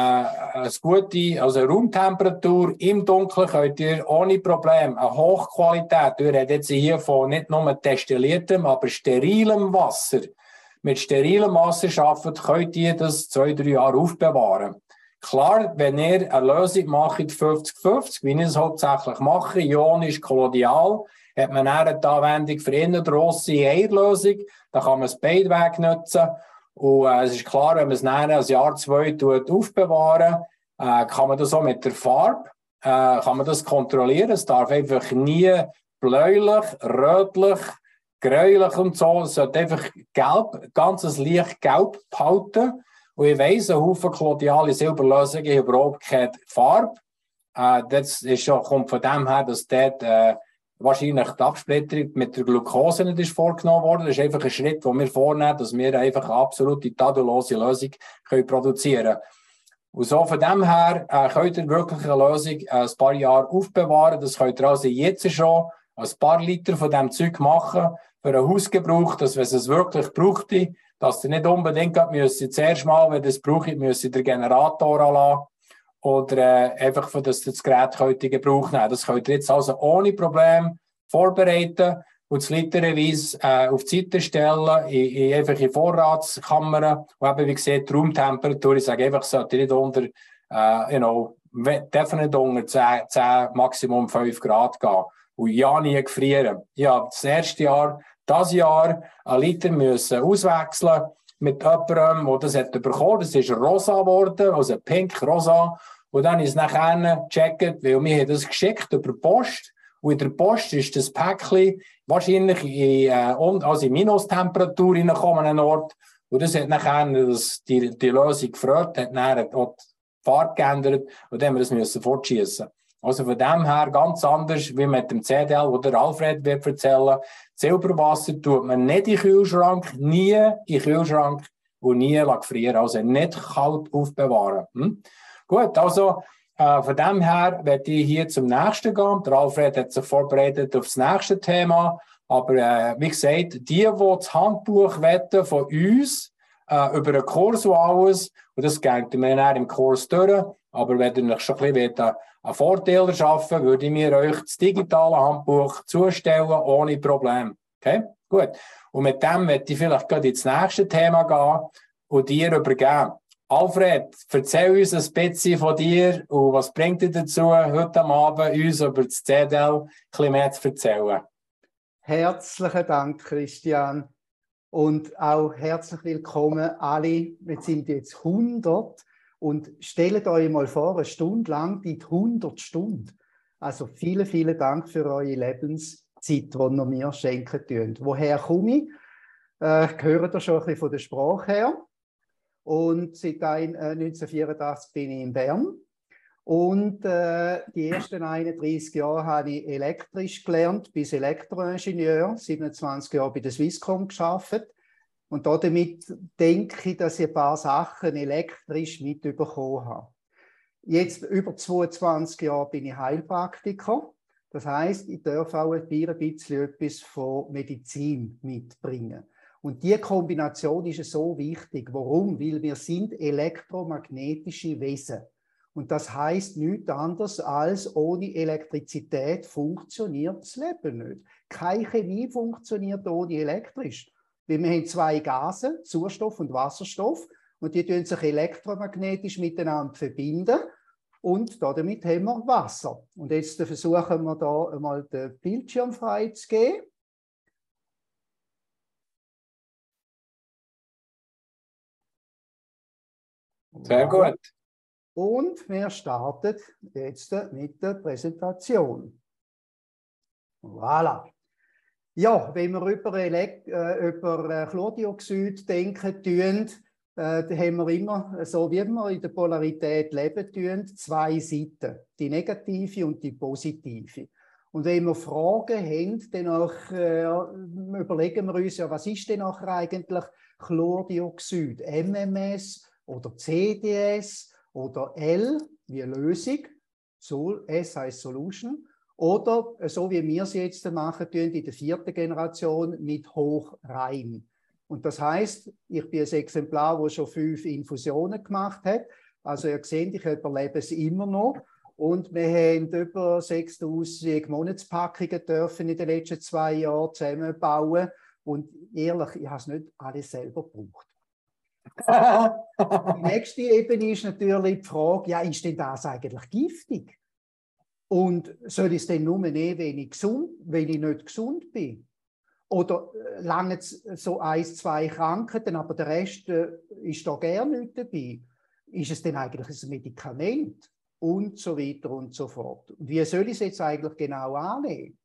eine gute also Raumtemperatur im Dunkeln könnt ihr ohne Probleme eine Hochqualität, wir reden jetzt hier von nicht nur destilliertem, aber sterilem Wasser. Mit sterilem Wasser arbeitet, könnt ihr das zwei, drei Jahre aufbewahren. Klar, wenn ihr eine Lösung macht 50-50, wie ich es hauptsächlich mache, ionisch kolodial, hat man eine Anwendung für eine grosse Eierlösung, da kann man es beide Wege nutzen. Und äh, es ist klar, wenn man es nachher ein Jahr, zwei tut, aufbewahren, äh, kann man das auch mit der Farbe, äh, kann man das kontrollieren. Es darf einfach nie bläulich, rötlich, gräulich und so. Es sollte einfach gelb, ganzes Licht gelb behalten. Und ich weiss, ein Haufen kolodiale Silberlösungen überhaupt keine Farbe. Äh, das ist schon, kommt von dem her, dass dort äh, wahrscheinlich die Absplitterung mit der Glucose nicht ist vorgenommen worden. Das ist einfach ein Schritt, den wir vornehmen, dass wir einfach eine absolute tadellose Lösung können produzieren können. So von dem her äh, könnt ihr wirklich eine Lösung äh, ein paar Jahre aufbewahren. Das könnt ihr also jetzt schon ein paar Liter von dem Zeug machen für einen Hausgebrauch, dass wenn es wirklich braucht, dass ihr nicht unbedingt müsst, zuerst mal, wenn ihr es braucht, müsst ihr den Generator anlassen oder äh, einfach, für das das Gerät heute Gebrauch nehmen. Das könnt ihr jetzt also ohne Problem vorbereiten und das literweise äh, auf die Seite stellen, in, in, einfach in Vorratskammern. Und eben, wie gesagt, die Raumtemperatur, ich sage einfach, sollte nicht unter, äh, you know, definitiv unter 10, 10, Maximum 5 Grad gehen. Und ja, nie gefrieren. Ja, das erste Jahr, das Jahr, ein Liter müssen auswechseln mit jemandem, der das hat bekommen. Das ist rosa geworden, also pink-rosa. Und dann ist es nachher gecheckt, weil wir das geschickt über die Post. Und in der Post ist das Päckchen wahrscheinlich in, äh, also in Minustemperatur reingekommen an Ort. Und das hat nachher das, die, die Lösung gefreut, hat dann auch die Farbe geändert und dann haben wir das müssen fortschießen. Also von dem her ganz anders wie mit dem CDL, wo der Alfred wird erzählen. Silberwasser tut man nicht in Kühlschrank, nie in Kühlschrank und nie gefrieren. Also nicht kalt aufbewahren. Hm? Gut, also äh, von dem her werde ich hier zum nächsten gehen. Der Alfred hat sich vorbereitet auf das nächste Thema. Aber äh, wie gesagt, die, die das Handbuch wetten von uns äh, über einen Kurs und alles, und das geht mir dann im Kurs durch. Aber wenn ihr euch schon ein bisschen einen Vorteil schaffen würde ich mir euch das digitale Handbuch zustellen, ohne Problem. Okay? Gut. Und mit dem werde ich vielleicht gerade ins nächste Thema gehen und dir übergeben. Alfred, erzähl uns ein bisschen von dir und was bringt dich dazu, heute Abend uns über das CDL ein bisschen mehr zu erzählen? Herzlichen Dank, Christian. Und auch herzlich willkommen alle. Wir sind jetzt 100 und stellt euch mal vor, eine Stunde lang die 100 Stunden. Also vielen, vielen Dank für eure Lebenszeit, die ihr mir schenken könnt. Woher komme ich? Äh, gehört ihr schon ein bisschen von der Sprache her? Und seit 1984 äh, bin ich in Bern. Und äh, die ersten 31 Jahre habe ich elektrisch gelernt, bis Elektroingenieur, 27 Jahre bei der Swisscom geschafft. Und damit denke ich, dass ich ein paar Sachen elektrisch mitbekommen habe. Jetzt über 22 Jahre bin ich Heilpraktiker. Das heißt, ich darf auch ein bisschen etwas von Medizin mitbringen. Und die Kombination ist so wichtig. Warum? Weil wir sind elektromagnetische Wesen. Und das heißt nichts anderes als ohne Elektrizität funktioniert das Leben nicht. Keine Chemie funktioniert ohne elektrisch. Weil wir haben zwei Gase, Sauerstoff und Wasserstoff, und die tun sich elektromagnetisch miteinander verbinden. Und damit haben wir Wasser. Und jetzt versuchen wir da einmal den Bildschirm freizugeben. Sehr gut. Und wir starten jetzt mit der Präsentation. Voilà. Ja, wenn wir über, äh, über äh, Chlordioxid denken, tun, äh, haben wir immer, so wie wir in der Polarität leben, tun, zwei Seiten, die negative und die positive. Und wenn wir Fragen haben, dann auch, äh, überlegen wir uns ja, was ist denn nachher eigentlich Chlordioxid? MMS oder CDS oder L wie Lösung, so, S heißt Solution, oder so wie wir es jetzt machen, in der vierten Generation mit Hochrein. Und das heißt, ich bin ein Exemplar, das schon fünf Infusionen gemacht hat. Also ihr seht, ich überlebe es immer noch. Und wir haben über 6000 Monatspackungen dürfen in den letzten zwei Jahren zusammenbauen. Und ehrlich, ich habe es nicht alles selber gebraucht. die nächste Ebene ist natürlich die Frage, ja, ist denn das eigentlich giftig? Und soll ich es denn nur nehmen, wenn ich, gesund, wenn ich nicht gesund bin? Oder äh, lange so ein, zwei Krankheiten, aber der Rest äh, ist da gerne nicht dabei? Ist es denn eigentlich ein Medikament? Und so weiter und so fort. Und wie soll ich es jetzt eigentlich genau annehmen?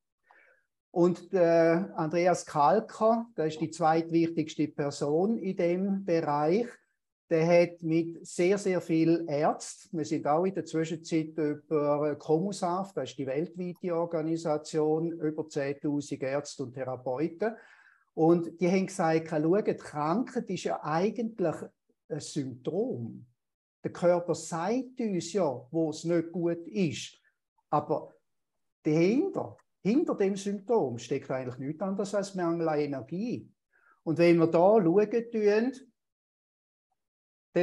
Und der Andreas Kalker, der ist die zweitwichtigste Person in dem Bereich, der hat mit sehr, sehr vielen Ärzten, wir sind auch in der Zwischenzeit über Comusaf, das ist die weltweite Organisation, über 10.000 Ärzte und Therapeuten. Und die haben gesagt, schau, die Krankheit ist ja eigentlich ein Symptom. Der Körper sagt uns ja, wo es nicht gut ist. Aber dahinter, hinter dem Symptom steckt eigentlich nichts anderes als Mangel an Energie. Und wenn wir da schauen,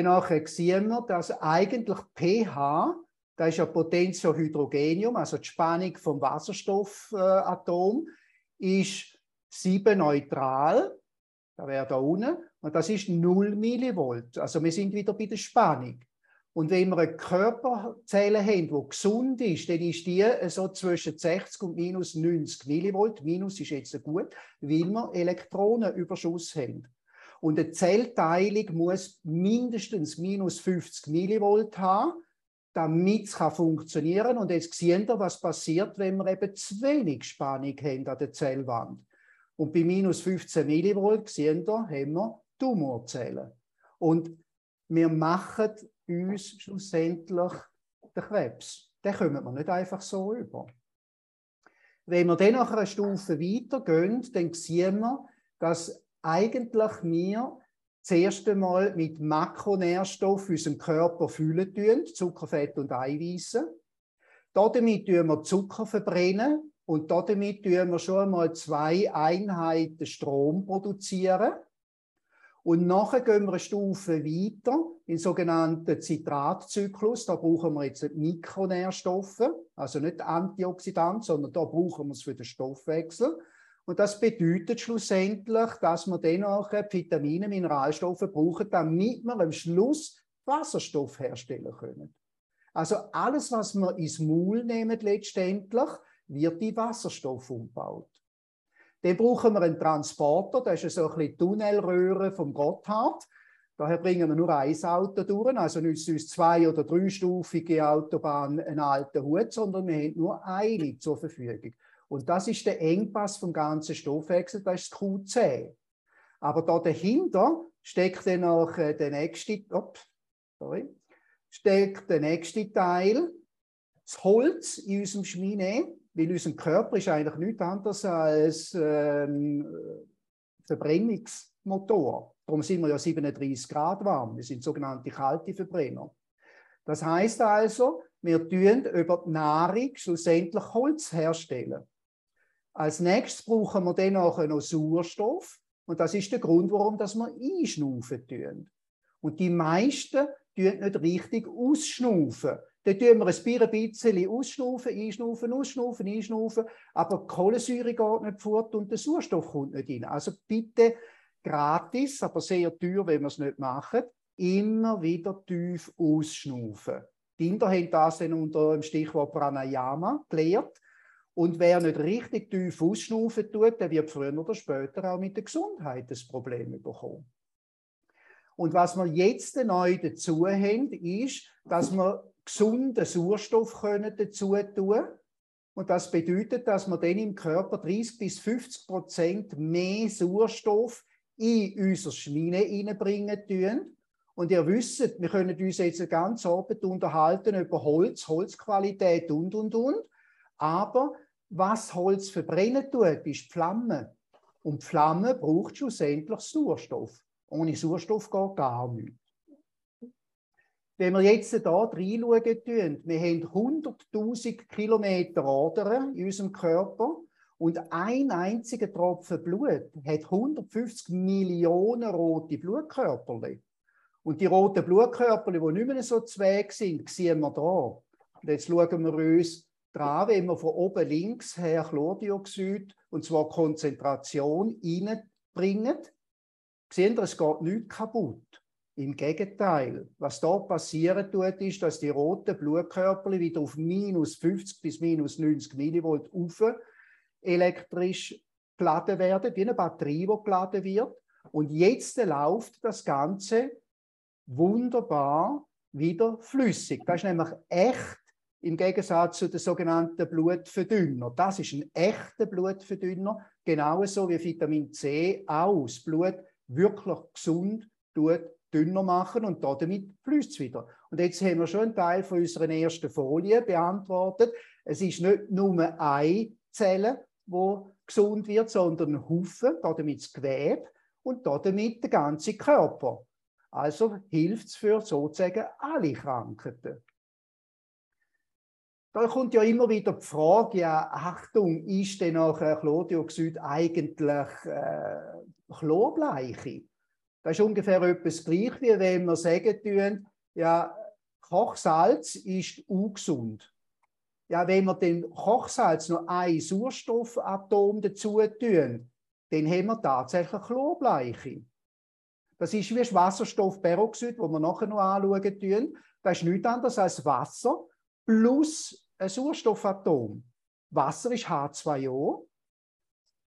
dann sehen wir, dass eigentlich pH, das ist ja Potentiohydrogenium, also die Spannung vom Wasserstoffatom, ist 7 neutral, da wäre da unten, und das ist 0 Millivolt. Also wir sind wieder bei der Spannung. Und wenn wir eine Körperzelle haben, die gesund ist, dann ist die so zwischen 60 und minus 90 Millivolt. Minus ist jetzt gut, weil wir Elektronenüberschuss haben. Und eine Zellteilung muss mindestens minus 50 Millivolt haben, damit es funktionieren kann. Und jetzt sehen wir, was passiert, wenn wir eben zu wenig Spannung haben an der Zellwand. Und bei minus 15 Millivolt sehen wir, haben wir Tumorzellen. Und wir machen uns schlussendlich den Krebs. Den kommen wir nicht einfach so über. Wenn wir dann nach einer Stufe weitergehen, dann sehen wir, dass eigentlich wir das erste Mal mit Makronährstoffen unseren Körper füllen tun, Zucker, und Eiweiße. Damit tun wir Zucker verbrennen und damit tun wir schon einmal zwei Einheiten Strom produzieren. Und nachher gehen wir eine Stufe weiter, in den sogenannten Zitratzyklus. Da brauchen wir jetzt Mikronährstoffe, also nicht Antioxidantien, sondern da brauchen wir es für den Stoffwechsel. Und das bedeutet schlussendlich, dass wir dann auch Vitamine, Mineralstoffe brauchen, damit wir am Schluss Wasserstoff herstellen können. Also alles, was wir ins Maul nehmen letztendlich, wird in Wasserstoff umgebaut. Dann brauchen wir einen Transporter, das ist so ein bisschen Tunnelröhre vom Gotthard. Daher bringen wir nur ein Auto durch, also nicht uns zwei- oder dreistufige Autobahn einen alten Hut, sondern wir haben nur eine zur Verfügung. Und das ist der Engpass vom ganzen Stoffwechsel, das ist das Q10. Aber da dahinter steckt dann auch äh, der nächste, op, sorry, steckt der nächste Teil, das Holz in unserem Schmine weil unser Körper ist eigentlich nichts anderes als ähm, Verbrennungsmotor. Darum sind wir ja 37 Grad warm. Wir sind sogenannte kalte Verbrenner. Das heißt also, wir tun über die Nahrung schlussendlich Holz herstellen. Als nächstes brauchen wir dann auch noch Sauerstoff. Und das ist der Grund, warum dass wir einschnaufen tun. Und die meisten tun nicht richtig ausschnaufen. Dann tun wir ein bisschen ausschnaufen, einschnaufen, ausschnaufen, einschnaufen, aber die Kohlensäure geht nicht fort und der Sauerstoff kommt nicht rein. Also bitte gratis, aber sehr teuer, wenn wir es nicht machen, immer wieder tief ausschnaufen. Die Kinder haben das dann unter dem Stichwort Pranayama gelernt. Und wer nicht richtig tief ausschnaufen tut, der wird früher oder später auch mit der Gesundheit das Problem bekommen. Und was wir jetzt neu dazu haben, ist, dass wir gesunden Sauerstoff können dazu tun Und das bedeutet, dass wir dann im Körper 30 bis 50 Prozent mehr Sauerstoff in unsere Schweine hineinbringen tun. Und ihr wisst, wir können uns jetzt ganz Abend unterhalten über Holz, Holzqualität und, und, und. Aber was Holz verbrennen tut, ist Flamme. Und Flamme braucht schlussendlich Sauerstoff. Ohne Sauerstoff geht gar nichts. Wenn wir jetzt hier reinschauen, wir haben 100.000 Kilometer Adern in unserem Körper und ein einziger Tropfen Blut hat 150 Millionen rote Blutkörperchen. Und die roten Blutkörperchen, die nicht mehr so zweig sind, sehen wir da. Und jetzt schauen wir uns dran, wenn wir von oben links her Chlordioxid, und zwar Konzentration, reinbringen. Sehen Sie, es geht nicht kaputt. Im Gegenteil, was da passieren tut, ist, dass die roten Blutkörper wieder auf minus 50 bis minus 90 Millivolt auf elektrisch geladen werden, wie eine Batterie, die geladen wird. Und jetzt läuft das Ganze wunderbar wieder flüssig. Das ist nämlich echt im Gegensatz zu den sogenannten Blutverdünner. Das ist ein echter Blutverdünner, genauso wie Vitamin C das Blut wirklich gesund tut, dünner machen und damit fließt es wieder. Und jetzt haben wir schon einen Teil von unserer ersten Folie beantwortet. Es ist nicht nur eine Zelle, wo gesund wird, sondern ein Haufen, damit das Gewebe und damit der ganze Körper. Also hilft es für sozusagen alle Krankheiten. Da kommt ja immer wieder die Frage, ja, Achtung, ist denn nachher Chlordioxid eigentlich äh, Chlorbleiche? Das ist ungefähr etwas gleich, wie wenn wir sagen tun, ja, Kochsalz ist ungesund. Ja, wenn wir dem Kochsalz noch ein Sauerstoffatom dazu tun, dann haben wir tatsächlich Chlorbleiche. Das ist wie Wasserstoffperoxid, das wir nachher noch anschauen. Das ist nichts anderes als Wasser plus ein Sauerstoffatom. Wasser ist H2O,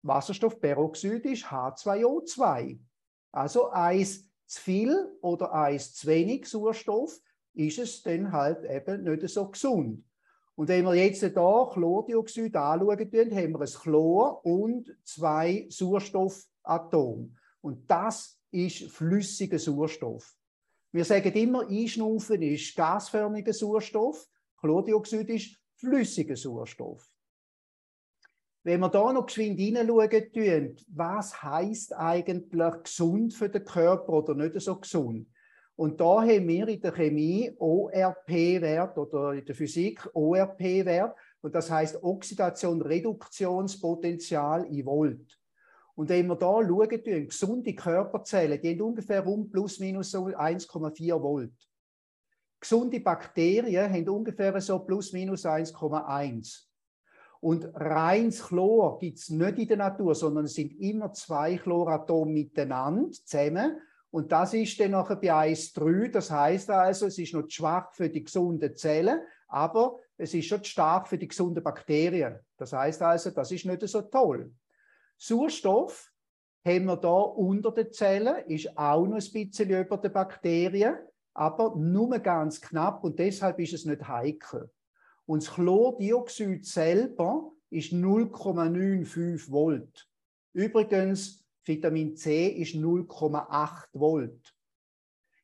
Wasserstoffperoxid ist H2O2. Also eins zu viel oder eins zu wenig Sauerstoff ist es dann halt eben nicht so gesund. Und wenn wir jetzt hier Chlordioxid anschauen, haben wir ein Chlor und zwei Sauerstoffatome. Und das ist flüssiger Sauerstoff. Wir sagen immer, Einschnaufen ist gasförmiger Sauerstoff. Chlordioxid ist flüssiger Sauerstoff. Wenn wir da noch geschwind hineinschauen, was heißt eigentlich gesund für den Körper oder nicht so gesund? Und da haben wir in der Chemie ORP-Wert oder in der Physik ORP-Wert. Und das heißt Oxidation, Reduktionspotenzial in Volt. Und wenn wir da schauen, gesunde Körperzellen, die haben ungefähr um plus minus 1,4 Volt. Gesunde Bakterien haben ungefähr so plus minus 1,1. Und reines Chlor gibt es nicht in der Natur, sondern es sind immer zwei Chloratome miteinander zusammen. Und das ist dann nachher bei 1,3. Das heißt also, es ist noch schwach für die gesunden Zellen, aber es ist schon stark für die gesunden Bakterien. Das heißt also, das ist nicht so toll. Sauerstoff haben wir da unter den Zellen, ist auch noch ein bisschen über den Bakterien aber nur ganz knapp und deshalb ist es nicht heikel. Und das Chlordioxid selber ist 0,95 Volt. Übrigens, Vitamin C ist 0,8 Volt.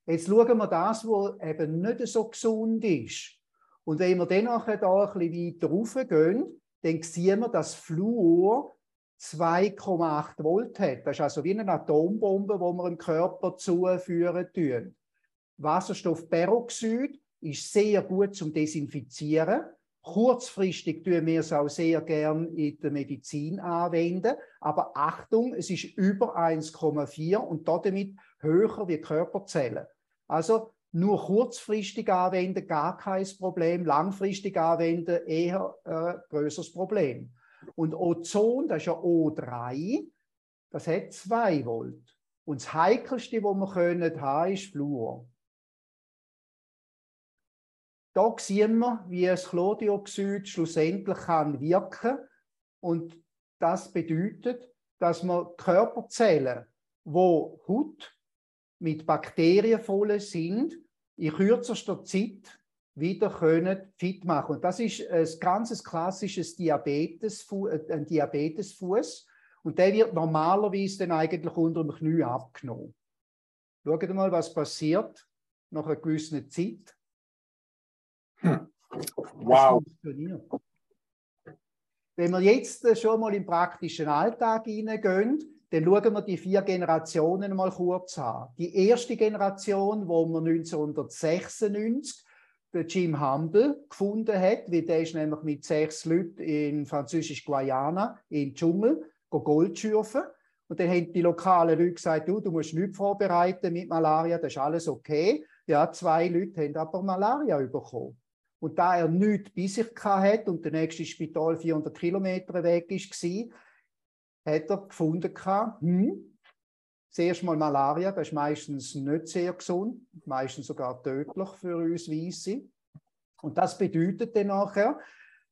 Jetzt schauen wir das, was eben nicht so gesund ist. Und wenn wir dann nachher da ein bisschen weiter raufgehen, dann sehen wir, dass Fluor 2,8 Volt hat. Das ist also wie eine Atombombe, die wir im Körper zuführen tun. Wasserstoffperoxid ist sehr gut zum Desinfizieren. Kurzfristig tun wir es auch sehr gern in der Medizin anwenden. Aber Achtung, es ist über 1,4 und damit höher wie Körperzellen. Also nur kurzfristig anwenden, gar kein Problem. Langfristig anwenden, eher äh, größeres Problem. Und Ozon, das ist ja O3, das hat 2 Volt. Und das Heikelste, was wir können haben, ist Fluor. Da sehen wir, wie das Chlordioxid schlussendlich kann wirken und das bedeutet, dass wir Körperzellen, wo Haut mit Bakterien voll sind, in kürzester Zeit wieder können fit machen. Und das ist ein ganz klassisches Diabetes, äh, Diabetesfuß. Und der wird normalerweise dann eigentlich unter dem Knie abgenommen. Schaut mal, was passiert nach einer gewissen Zeit. Hm. Wow. Wenn wir jetzt schon mal im praktischen Alltag hineingehen, dann schauen wir die vier Generationen mal kurz an. Die erste Generation, wo man 1996 der Jim Humble gefunden hat, weil der ist nämlich mit sechs Leuten in französisch Guayana im Dschungel Gold schürfen. Und dann haben die lokalen Leute gesagt, du, du musst nichts vorbereiten mit Malaria, das ist alles okay. Ja, zwei Leute haben aber Malaria bekommen. Und da er nichts bei sich hatte und der nächste Spital 400 Kilometer weg war, hat er gefunden, hm, zuerst mal Malaria, das ist meistens nicht sehr gesund, meistens sogar tödlich für uns Weisse. Und das bedeutet dann nachher,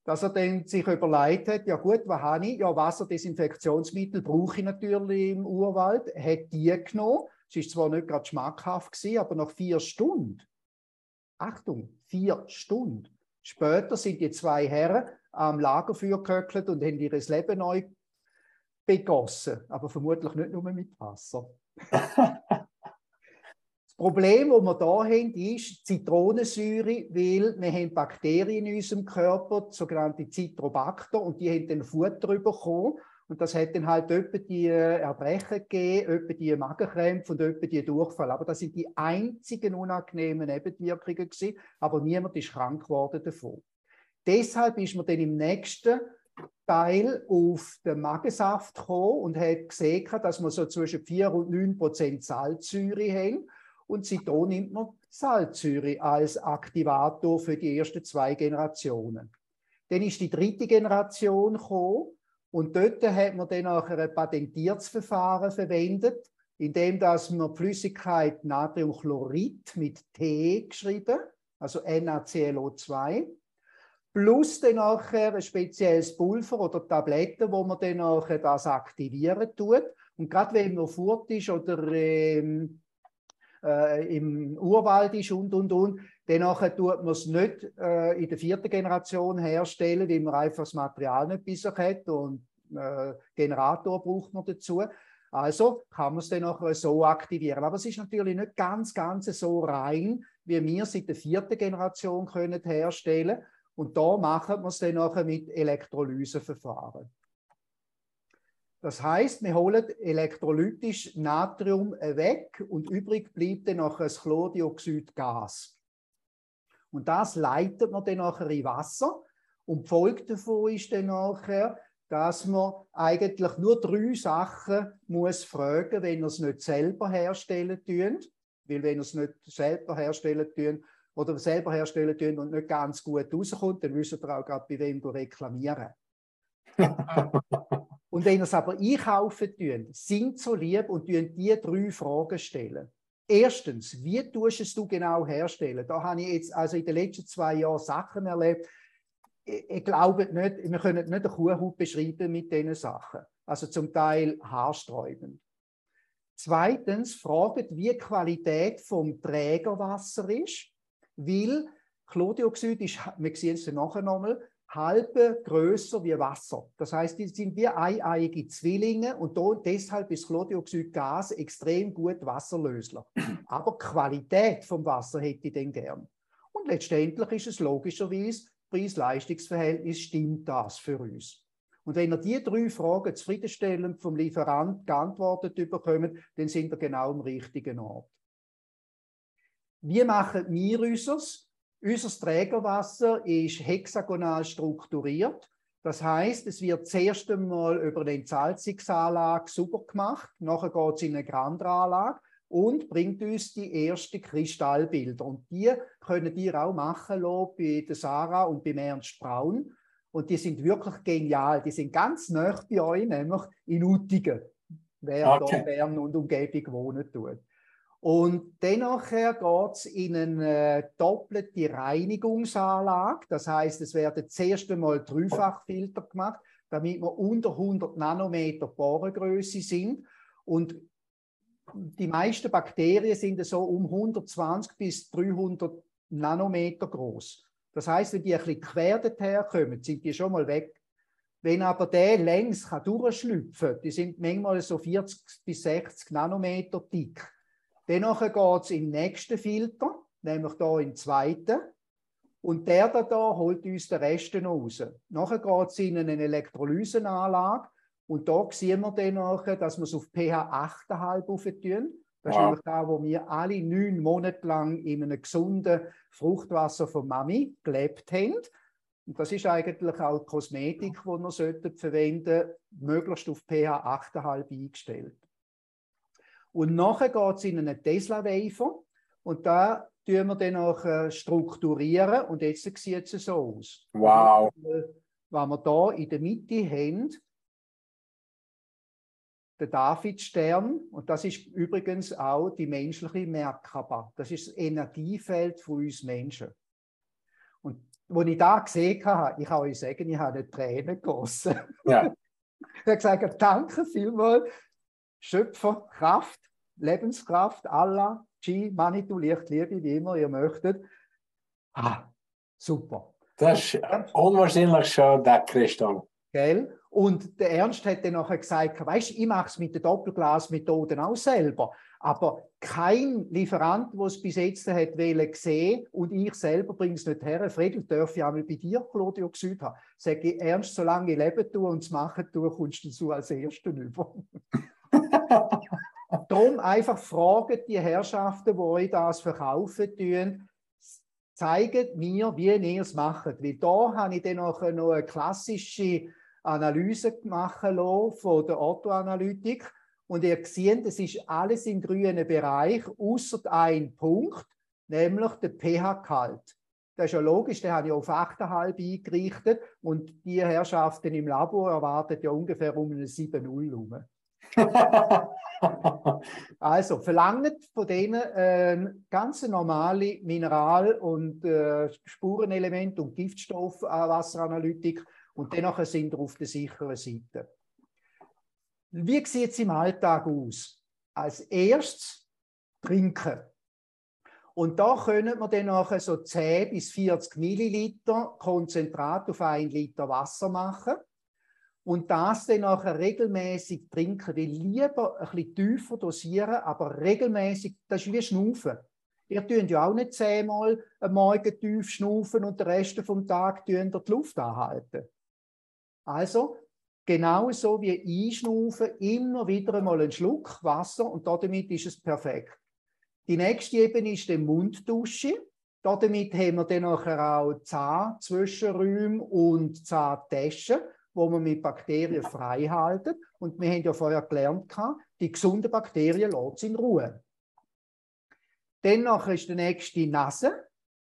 dass er dann sich überlegt hat, ja gut, was habe ich? Ja, Wasserdesinfektionsmittel brauche ich natürlich im Urwald. Er hat die genommen. Es ist zwar nicht gerade schmackhaft gewesen, aber nach vier Stunden, Achtung, vier Stunden später sind die zwei Herren am Lagerfeuer geköckelt und haben ihr Leben neu begossen, aber vermutlich nicht nur mit Wasser. das Problem, das wir hier haben, ist Zitronensäure, weil wir haben Bakterien in unserem Körper, sogenannte Citrobacter, und die haben dann Futter bekommen. Und das hat dann halt etwa die Erbrechen gegeben, etwa die Magenkrämpfe und etwa die Durchfall. Aber das sind die einzigen unangenehmen Nebenwirkungen gewesen, aber niemand ist krank geworden davon. Deshalb ist man dann im nächsten Teil auf den Magensaft gekommen und hat gesehen, dass wir so zwischen 4 und 9 Prozent Salzsäure haben. Und seitdem nimmt man Salzsäure als Aktivator für die ersten zwei Generationen. Dann ist die dritte Generation gekommen und dort hat man dann auch ein patentiertes Verfahren verwendet, indem dass man Flüssigkeit Natriumchlorid mit T geschrieben, also NaClO2, plus dann nachher ein spezielles Pulver oder Tabletten, wo man dann nachher das aktivieren tut. Und gerade wenn man fort ist oder ähm, äh, im Urwald ist und, und, und, nachher tut man es nicht äh, in der vierten Generation herstellen, weil man einfach das Material nicht bei sich hat und äh, Generator braucht man dazu. Also kann man es dann nachher so aktivieren. Aber es ist natürlich nicht ganz, ganz so rein, wie wir es in der vierten Generation können herstellen können. Und da machen wir es dann nachher mit Elektrolyseverfahren. Das heißt, wir holen elektrolytisch Natrium weg und übrig bleibt dann nachher das Chlordioxidgas. Und das leitet man dann nachher in Wasser. Und die Folge davon ist dann nachher, dass man eigentlich nur drei Sachen muss fragen, wenn er es nicht selber herstellen tun. Weil wenn er es nicht selber herstellen tun, oder selber herstellen tun und nicht ganz gut rauskommt, dann wissen ihr auch gerade, bei wem reklamieren. und wenn ihr es aber einkaufen tun, sind so lieb und tun die drei Fragen stellen. Erstens, wie tust es du genau herstellen? Da habe ich jetzt also in den letzten zwei Jahren Sachen erlebt. Ich, ich glaube nicht, wir können nicht eine Kuhhaut beschreiben mit diesen Sachen. Also zum Teil haarsträubend. Zweitens, fragt, wie die Qualität vom Trägerwasser ist weil Chlordioxid ist, wir sehen es nachher nochmal, halbe größer wie Wasser. Das heißt, die sind wie eieiige Zwillinge und da, deshalb ist Chlordioxidgas extrem gut wasserlöslich. Aber die Qualität vom Wasser hätte ich dann gern. Und letztendlich ist es logischerweise, Preis-Leistungs-Verhältnis stimmt das für uns. Und wenn ihr die drei Fragen zufriedenstellend vom Lieferant geantwortet bekommt, dann sind wir genau am richtigen Ort. Wie machen wir unseres? Unser Trägerwasser ist hexagonal strukturiert. Das heißt, es wird zuerst einmal über eine Entsalzungsanlage super gemacht, nachher geht es in eine Grandanlage und bringt uns die ersten Kristallbilder. Und die können ihr auch machen lassen bei der Sarah und beim Ernst Braun. Und die sind wirklich genial. Die sind ganz nah bei euch, nämlich in Uttigen, wer okay. da in Bern und Umgebung wohnen tut. Und dennoch geht es in eine doppelte Reinigungsanlage. Das heißt, es werden zuerst einmal Dreifachfilter gemacht, damit wir unter 100 Nanometer Porengröße sind. Und die meisten Bakterien sind so um 120 bis 300 Nanometer groß. Das heißt, wenn die ein bisschen quer herkommen, sind die schon mal weg. Wenn aber der längs durchschlüpfen kann, die sind manchmal so 40 bis 60 Nanometer dick. Danach geht es in den nächsten Filter, nämlich hier in den zweiten. Und der da, da holt uns den Rest raus. Nachher geht es in eine Elektrolysenanlage. Und da sehen wir dann nachher, dass wir es auf pH 8,5 aufentun. Das wow. ist nämlich da, wo wir alle neun Monate lang in einem gesunden Fruchtwasser von Mami gelebt haben. Und das ist eigentlich auch die Kosmetik, die wir verwenden sollten, möglichst auf pH 8,5 eingestellt. Und nachher geht es in einen Tesla-Wafer und da tun wir dann auch strukturieren und jetzt sieht es so aus. Wow. Wenn wir da in der Mitte haben, der Davidstern, und das ist übrigens auch die menschliche Merkaba. Das ist das Energiefeld von uns Menschen. Und als ich da gesehen habe, ich kann euch sagen, ich habe eine Träne gegossen. Ja. ich habe gesagt, danke vielmals, Schöpfer, Kraft, Lebenskraft, Allah, Chi, Manitou, Licht, Liebe, wie immer ihr möchtet. Ah, super. Das ist unwahrscheinlich schön, der Christian. Gell? Und der Ernst hat dann nachher gesagt, weißt, ich mache es mit der Doppelglasmethode auch selber. Aber kein Lieferant, der es bis jetzt hat wollen, gesehen und ich selber bringe es nicht her. Friedel, darf ich einmal bei dir Chlordioxid haben? Sage ich, Ernst, solange ich leben tue und es machen tue, kommst du so als Erster über. Darum einfach fragen die Herrschaften, die euch das verkaufen tun, zeigen mir, wie ihr es macht. Weil da habe ich dann noch eine klassische Analyse lassen von der Otto-Analytik. Und ihr seht, es ist alles im grünen Bereich, außer ein Punkt, nämlich der pH-Gehalt. Das ist ja logisch, den habe ich auf 8,5 eingerichtet und die Herrschaften im Labor erwarten ja ungefähr um eine 7,0 herum. also verlangt von denen äh, ganz normale Mineral- und äh, Spurenelement und Giftstoffwasseranalytik und dennoch sind wir auf der sicheren Seite. Wie sieht es im Alltag aus? Als erstes trinken. Und da können wir dann nachher so 10 bis 40 Milliliter Konzentrat auf ein Liter Wasser machen und das dann nachher regelmäßig trinken. Die lieber ein bisschen tiefer dosieren, aber regelmäßig, das ist wie Schnaufen. Ihr tun ja auch nicht zehnmal am Morgen tief schnaufen und den Rest vom Tag tun die Luft anhalten. Also, genauso wie einschnaufen, immer wieder einmal einen Schluck Wasser und damit ist es perfekt. Die nächste Ebene ist die Munddusche. Damit haben wir dann nachher auch Zahnzwischenräume und Zahntaschen wo man mit Bakterien frei halten. Und wir haben ja vorher gelernt, die gesunden Bakterien lassen in Ruhe. Dann ist der nächste Nase.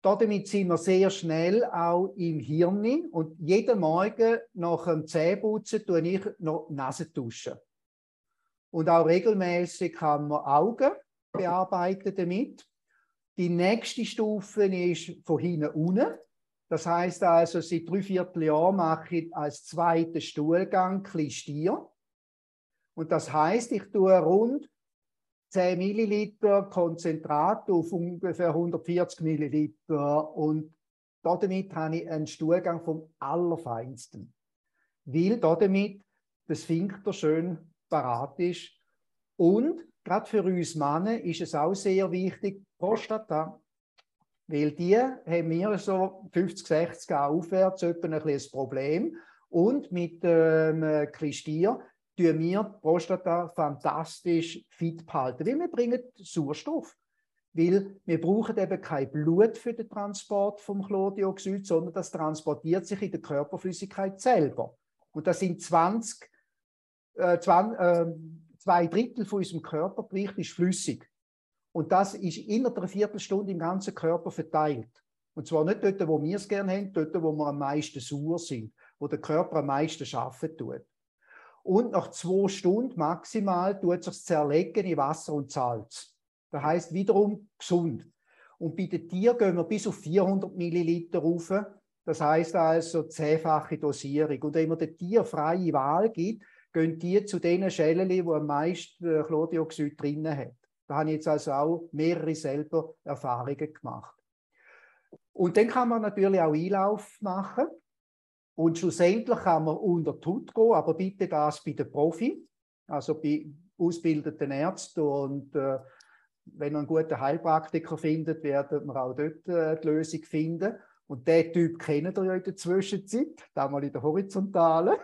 Damit sind wir sehr schnell auch im Hirn. Und jeden Morgen nach dem Zähneputzen tue ich noch Nase duschen. Und auch regelmäßig kann man Augen bearbeiten damit. Die nächste Stufe ist von hinten unten. Das heißt also, seit drei Vierteljahren mache ich als zweiten Stuhlgang Klistier. Und das heißt, ich tue rund 10 Milliliter Konzentrat auf ungefähr 140 Milliliter und damit habe ich einen Stuhlgang vom Allerfeinsten. Weil damit das Finkter schön parat ist. Und gerade für uns Männer ist es auch sehr wichtig, Prostata weil die haben wir so 50, 60 aufwärts etwa ein, ein Problem. Und mit ähm, Klistier tun wir die Prostata fantastisch fit behalten, weil wir bringen Sauerstoff. weil wir brauchen eben kein Blut für den Transport vom Chlordioxid, sondern das transportiert sich in der Körperflüssigkeit selber. Und das sind 20, äh, 20 äh, zwei Drittel von unserem Körpergewicht ist flüssig. Und das ist innerhalb einer Viertelstunde im ganzen Körper verteilt. Und zwar nicht dort, wo wir es gerne haben, dort, wo wir am meisten sauer sind, wo der Körper am meisten arbeiten tut. Und nach zwei Stunden maximal tut sich zerlegen in Wasser und Salz. Das heißt wiederum gesund. Und bei den Tieren gehen wir bis auf 400 Milliliter rauf. Das heißt also zehnfache Dosierung. Und wenn man den Tieren freie Wahl gibt, gehen die zu den Schellen, die am meisten Chlordioxid drin haben. Da habe ich jetzt also auch mehrere selber Erfahrungen gemacht. Und dann kann man natürlich auch Einlauf machen. Und schlussendlich kann man unter die Haut gehen, aber bitte das bei den Profi, also bei ausgebildeten Ärzten. Und äh, wenn man einen guten Heilpraktiker findet, werden wir auch dort äh, die Lösung finden. Und den Typ kennt ihr ja in der Zwischenzeit, da mal in der Horizontalen.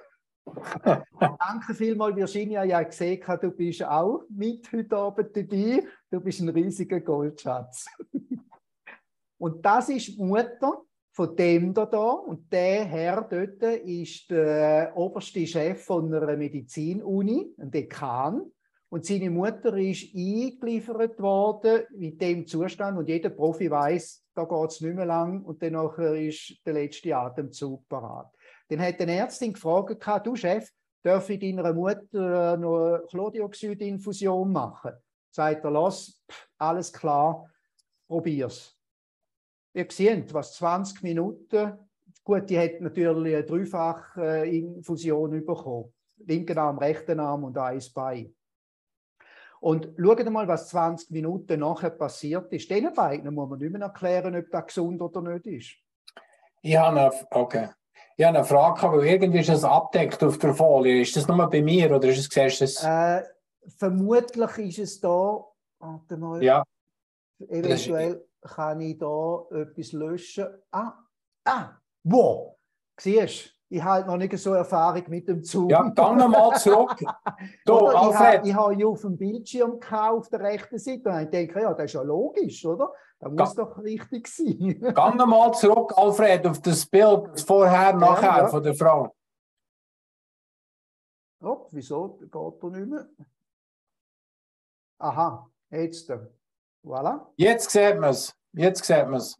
Danke vielmals, Virginia. Ja, gesehen, du bist auch mit heute Abend dabei. Du bist ein riesiger Goldschatz. Und das ist die Mutter von dem da, da. Und der Herr dort ist der oberste Chef von einer Medizinuni, ein Dekan. Und seine Mutter ist eingeliefert worden mit dem Zustand. Und jeder Profi weiß, da geht es nicht mehr lang. Und dann ist der letzte Atemzug parat. Dann hat eine Ärztin gefragt, du Chef, darf ich deiner Mutter noch eine Chlordioxidinfusion machen? Sagt er, lass, alles klar, probier's. Ihr seht, was 20 Minuten, gut, die hat natürlich eine dreifache Infusion bekommen. Linken Arm, rechten Arm und eins Bein. Und schaut mal, was 20 Minuten nachher passiert ist. Den beiden muss man nicht mehr erklären, ob das gesund oder nicht ist. Ja, okay. Ich habe eine Frage, weil irgendwie ist es abdeckt auf der Folie. Ist das nur bei mir oder ist es, siehst Äh, vermutlich ist es da, warte mal, ja. eventuell kann ich da etwas löschen. Ah, ah, wo? Siehst ich habe noch nicht so Erfahrung mit dem Zug. Ja, dann nochmal zurück. da, Alfred. Ich habe ja auf dem Bildschirm auf der rechten Seite und ich denke, ja, das ist ja logisch, oder? Das muss Ga doch richtig sein. Geh nochmal zurück, Alfred, auf das Bild vorher, nachher ja, ja. von der Frau. Oh, wieso geht er nicht mehr? Aha, jetzt. Voilà. Jetzt sieht man es. Jetzt sieht man es.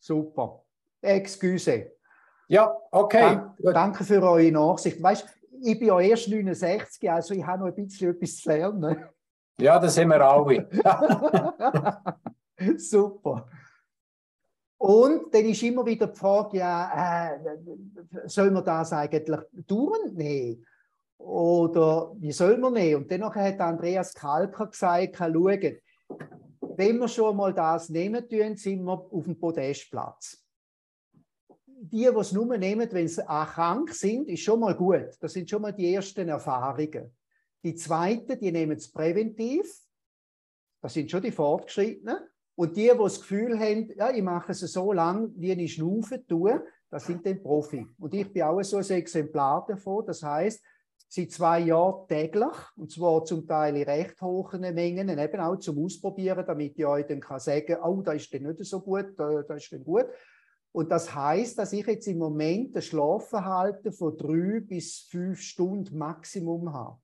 Super. Excuse. Ja, okay. Dank, danke für eure Nachsicht. Weißt, ich bin ja erst 69, also ich habe noch ein bisschen etwas zu lernen. Ja, das sind wir alle. Super. Und dann ist immer wieder die Frage, ja, äh, soll man das eigentlich dauernd nehmen? Oder wie soll man nehmen? Und dann hat Andreas Kalker gesagt, schauen, wenn wir schon mal das nehmen tun, sind wir auf dem Podestplatz die, die es nur nehmen, wenn sie krank sind, ist schon mal gut. Das sind schon mal die ersten Erfahrungen. Die zweiten, die nehmen es präventiv. Das sind schon die Fortgeschrittenen. Und die, die das Gefühl haben, ja, ich mache es so lange, wie ich Schnaufen tue, das sind dann Profi. Und ich bin auch so ein Exemplar davon. Das heißt, seit zwei Jahren täglich, und zwar zum Teil in recht hohen Mengen, eben auch zum Ausprobieren, damit ich euch dann sagen kann, oh, das ist dann nicht so gut, das ist dann gut. Und das heißt, dass ich jetzt im Moment ein Schlafverhalten von drei bis fünf Stunden Maximum habe.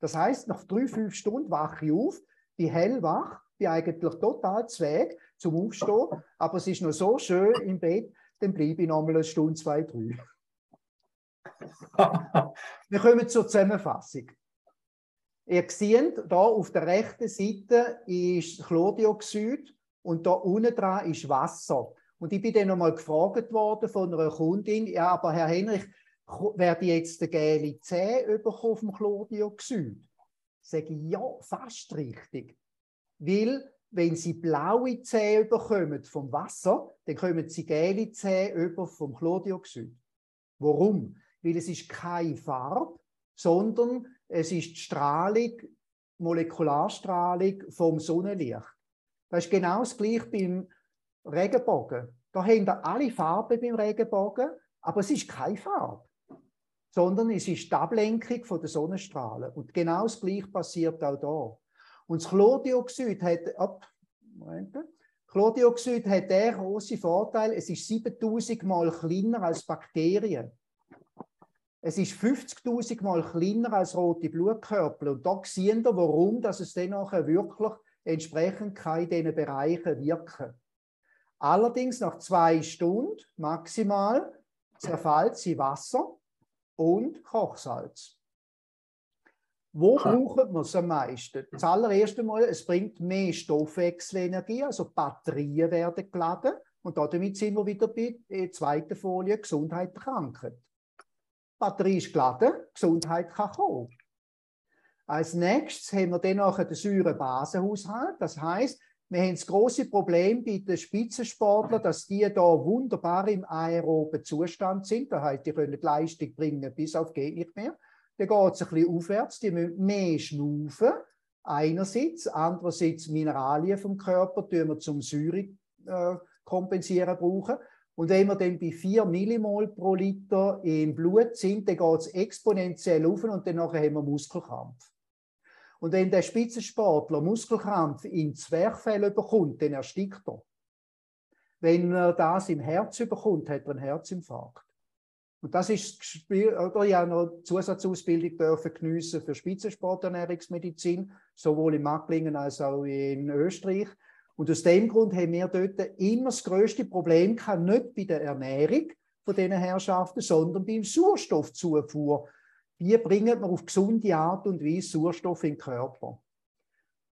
Das heißt, nach drei, fünf Stunden wache ich auf, bin hellwach, bin eigentlich total zweig zum Aufstehen, aber es ist noch so schön im Bett, dann bleibe ich noch mal eine Stunde, zwei, drei. Wir kommen zur Zusammenfassung. Ihr seht, da auf der rechten Seite ist Chlordioxid und da unten dran ist Wasser. Und ich bin dann nochmal gefragt worden von einer Kundin, ja, aber Herr Henrich, werde ich jetzt eine gelbe Zähne bekommen vom Chlordioxid? Sage ich, ja, fast richtig. Weil, wenn Sie blaue Zähne bekommen vom Wasser, dann kommen Sie gelbe Zähne über vom Chlordioxid. Warum? Weil es ist keine Farbe, sondern es ist die Strahlung, Molekularstrahlung vom Sonnenlicht. Das ist genau das gleiche beim Regenbogen. Da haben wir alle Farben beim Regenbogen, aber es ist keine Farbe, sondern es ist die Ablenkung der Sonnenstrahlen. Und genau das Gleiche passiert auch da. Und das Chlordioxid hat, ab, Moment. Chlordioxid hat den großen Vorteil, es ist 7000 Mal kleiner als Bakterien. Es ist 50.000 Mal kleiner als rote Blutkörper. Und da sehen wir, warum dass es dann wirklich entsprechend kann in diesen Bereichen wirken Allerdings nach zwei Stunden maximal zerfällt sie Wasser und Kochsalz. Wo brauchen wir es am meisten? Das allererste Mal, es bringt mehr Stoffwechselenergie, also Batterien werden geladen. Und damit sind wir wieder bei der zweiten Folie, Gesundheit Krankheit. Batterie ist geladen, Gesundheit kann kommen. Als nächstes haben wir dann noch den Säurebasenhaushalt. Das heißt, wir haben das große Problem bei den Spitzensportlern, dass die da wunderbar im aeroben Zustand sind. Das heißt, die können die Leistung bringen bis auf geht nicht mehr. Dann geht es ein bisschen aufwärts, die müssen mehr schnaufen. Einerseits, andererseits Mineralien vom Körper, die wir zum Säure äh, kompensieren brauchen. Und wenn wir dann bei 4 Millimol pro Liter im Blut sind, dann geht es exponentiell auf und dann haben wir Muskelkampf. Und wenn der Spitzensportler Muskelkrampf in Zwerchfell bekommt, dann erstickt er. Wenn er das im Herz bekommt, hat er einen Herzinfarkt. Und das ist das Spiel, oder ich habe noch Zusatzausbildung dürfen geniessen für Spitzensporternährungsmedizin, sowohl in Macklingen als auch in Österreich. Und aus dem Grund haben wir dort immer das größte Problem gehabt, nicht bei der Ernährung von diesen Herrschaften, sondern beim Sauerstoffzufuhr wie bringen wir auf gesunde Art und Weise Sauerstoff in den Körper?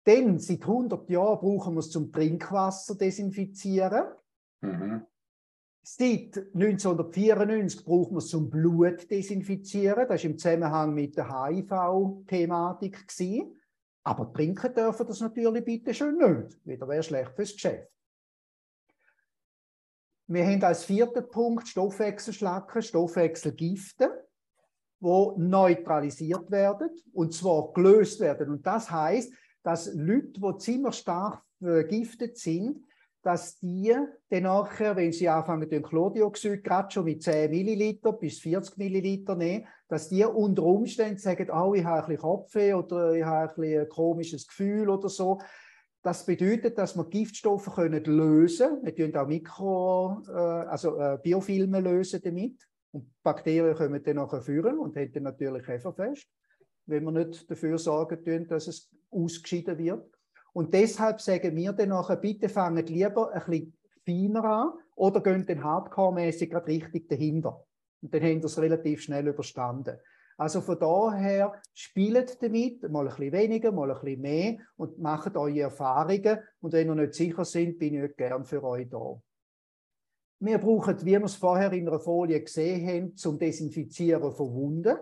Denn seit 100 Jahren brauchen wir es zum Trinkwasser desinfizieren. Mhm. Seit 1994 brauchen wir es zum Blut desinfizieren. Das war im Zusammenhang mit der HIV-Thematik. Aber trinken dürfen das natürlich bitte schön nicht. Wieder wäre schlecht fürs Geschäft. Wir haben als vierten Punkt Stoffwechselschlacken, Stoffwechselgifte wo neutralisiert werden und zwar gelöst werden. Und das heißt, dass Leute, die ziemlich stark vergiftet sind, dass die dann nachher, wenn sie anfangen, den Chlordioxid gerade schon mit 10 Milliliter bis 40 Milliliter nehmen, dass die unter Umständen sagen, oh, ich habe ein bisschen Kopfweh oder ich habe ein, bisschen ein komisches Gefühl oder so. Das bedeutet, dass wir Giftstoffe können lösen können. Wir können auch Mikro, äh, also äh, Biofilme lösen damit. Und Bakterien können dann nachher führen und haben dann natürlich Hefferfest, wenn wir nicht dafür sorgen dass es ausgeschieden wird. Und deshalb sagen wir dann nachher, bitte fangen lieber ein bisschen feiner an oder gehen dann hardcore-mäßig gerade richtig dahinter. Und dann haben wir es relativ schnell überstanden. Also von daher spielt damit, mal ein bisschen weniger, mal ein bisschen mehr und macht eure Erfahrungen. Und wenn ihr nicht sicher sind, bin ich gern für euch da. Wir brauchen, wie wir es vorher in einer Folie gesehen haben, zum Desinfizieren von Wunden.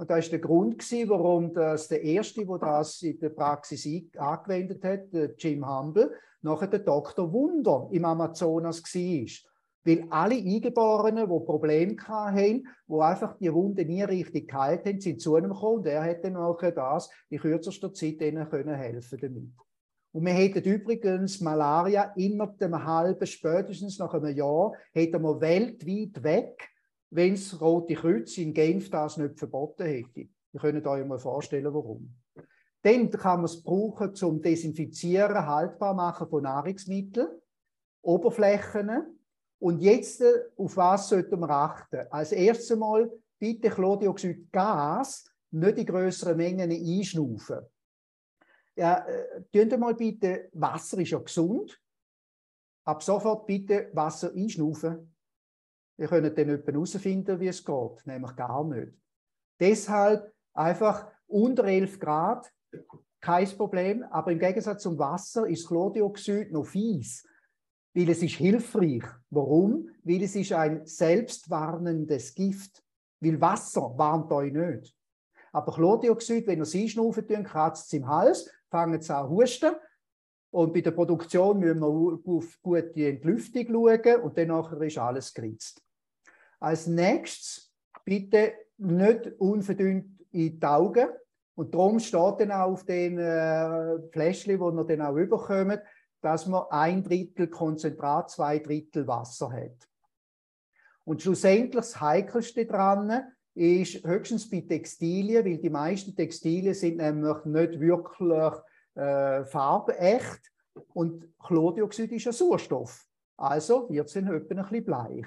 Und das ist der Grund, warum das der Erste, der das in der Praxis angewendet hat, Jim Humble, nachher der Dr. Wunder im Amazonas war. Weil alle Eingeborenen, die Probleme hatten, die einfach die Wunde nie richtig geheilt haben, sind zu ihm gekommen und er dann nachher das in kürzester Zeit ihnen helfen damit. Und wir hätten übrigens Malaria innerhalb einem halben, spätestens nach einem Jahr, hätten wir weltweit weg, wenn das Rote Kreuz in Genf das nicht verboten hätte. Ihr könnt euch mal vorstellen, warum. Dann kann man es brauchen zum Desinfizieren, haltbar machen von Nahrungsmitteln, Oberflächen. Und jetzt, äh, auf was sollten wir achten? Als erstes Mal bitte Chlordioxid-Gas nicht in größeren Mengen einschnaufen. Ja, äh, mal bitte, Wasser ist ja gesund. Ab sofort bitte Wasser einschnaufen. Ihr könnt dann nicht herausfinden, wie es geht, nämlich gar nicht. Deshalb einfach unter 11 Grad, kein Problem, aber im Gegensatz zum Wasser ist Chlordioxid noch fies, weil es ist hilfreich. Warum? Weil es ist ein selbstwarnendes Gift. Weil Wasser warnt euch nicht. Aber Chlordioxid, wenn ihr es einschnaufen tun, kratzt es im Hals fangen sie an husten. Und bei der Produktion müssen wir auf gute Entlüftung schauen und dann ist alles geritzt. Als nächstes bitte nicht unverdünnt in die Augen. Und darum steht dann auch auf den äh, Fläschchen, die wir dann auch überkommen, dass man ein Drittel Konzentrat, zwei Drittel Wasser hat. Und schlussendlich das Heikelste daran ist höchstens bei Textilien, weil die meisten Textilien sind nämlich nicht wirklich äh, farbecht. Und Chlordioxid ist ein Sauerstoff. Also wird es in etwa ein bisschen bleich.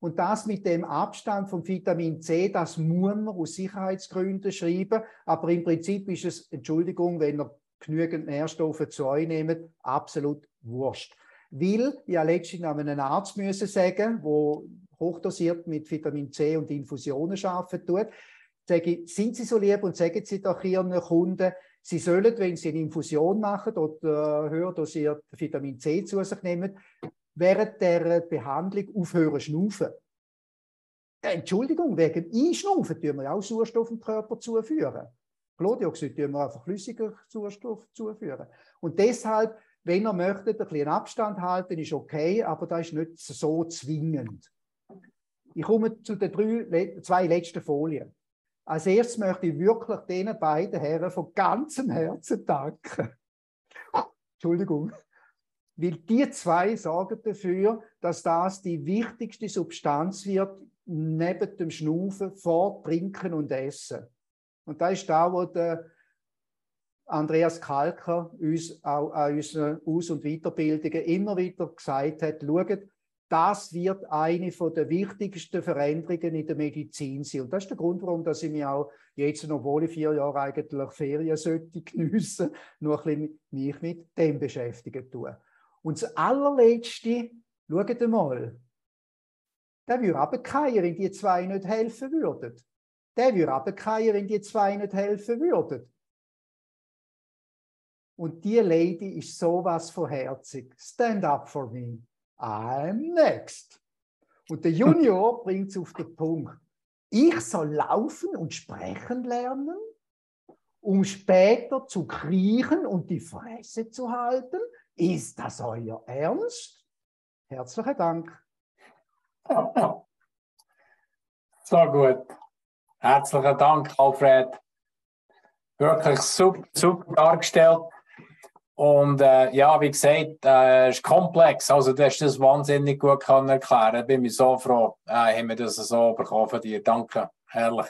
Und das mit dem Abstand vom Vitamin C, das muss man aus Sicherheitsgründen schreiben. Aber im Prinzip ist es, Entschuldigung, wenn ihr genügend Nährstoffe zu euch nehmt, absolut wurscht. Weil, ja letztens an einen Arzt müssen sagen, wo hochdosiert mit Vitamin C und Infusionen arbeiten tut, sage ich, sind Sie so lieb und sagen Sie doch Ihren Kunden, Sie sollen, wenn Sie eine Infusion machen oder äh, höher dosiert Vitamin C zu sich nehmen, während der Behandlung aufhören schnaufen. Entschuldigung, wegen Einschnaufen tun wir auch Sauerstoff im Körper zuführen. Chlordioxid tun wir einfach flüssiger Sauerstoff zuführen. Und deshalb, wenn ihr möchtet, ein bisschen Abstand halten, ist okay, aber das ist nicht so zwingend. Ich komme zu den drei, zwei letzten Folien. Als erstes möchte ich wirklich diesen beiden Herren von ganzem Herzen danken. Entschuldigung. Weil die zwei sorgen dafür, dass das die wichtigste Substanz wird, neben dem Schnaufen, vor Trinken und Essen. Und das ist da, wo der Andreas Kalker uns auch an unseren Aus- und Weiterbildungen immer wieder gesagt hat, schaut, das wird eine der wichtigsten Veränderungen in der Medizin sein. Und das ist der Grund, warum dass ich mich auch jetzt, obwohl ich vier Jahre eigentlich Ferien sollte geniessen, nur ein bisschen mich mit dem beschäftigen tue. Und das allerletzte, schaut mal, der würde runterfallen, wenn die zwei nicht helfen würden. Der würde runterfallen, wenn die zwei nicht helfen würden. Und die Lady ist sowas von herzig. Stand up for me. I'm next. Und der Junior bringt es auf den Punkt. Ich soll laufen und sprechen lernen, um später zu kriechen und die Fresse zu halten. Ist das euer Ernst? Herzlichen Dank. So gut. Herzlichen Dank, Alfred. Wirklich super, super dargestellt. Und äh, ja, wie gesagt, äh, ist komplex. Also, du hast das wahnsinnig gut können erklären. Bin ich so froh, äh, haben wir das so bekommen von dir. Danke. Herrlich.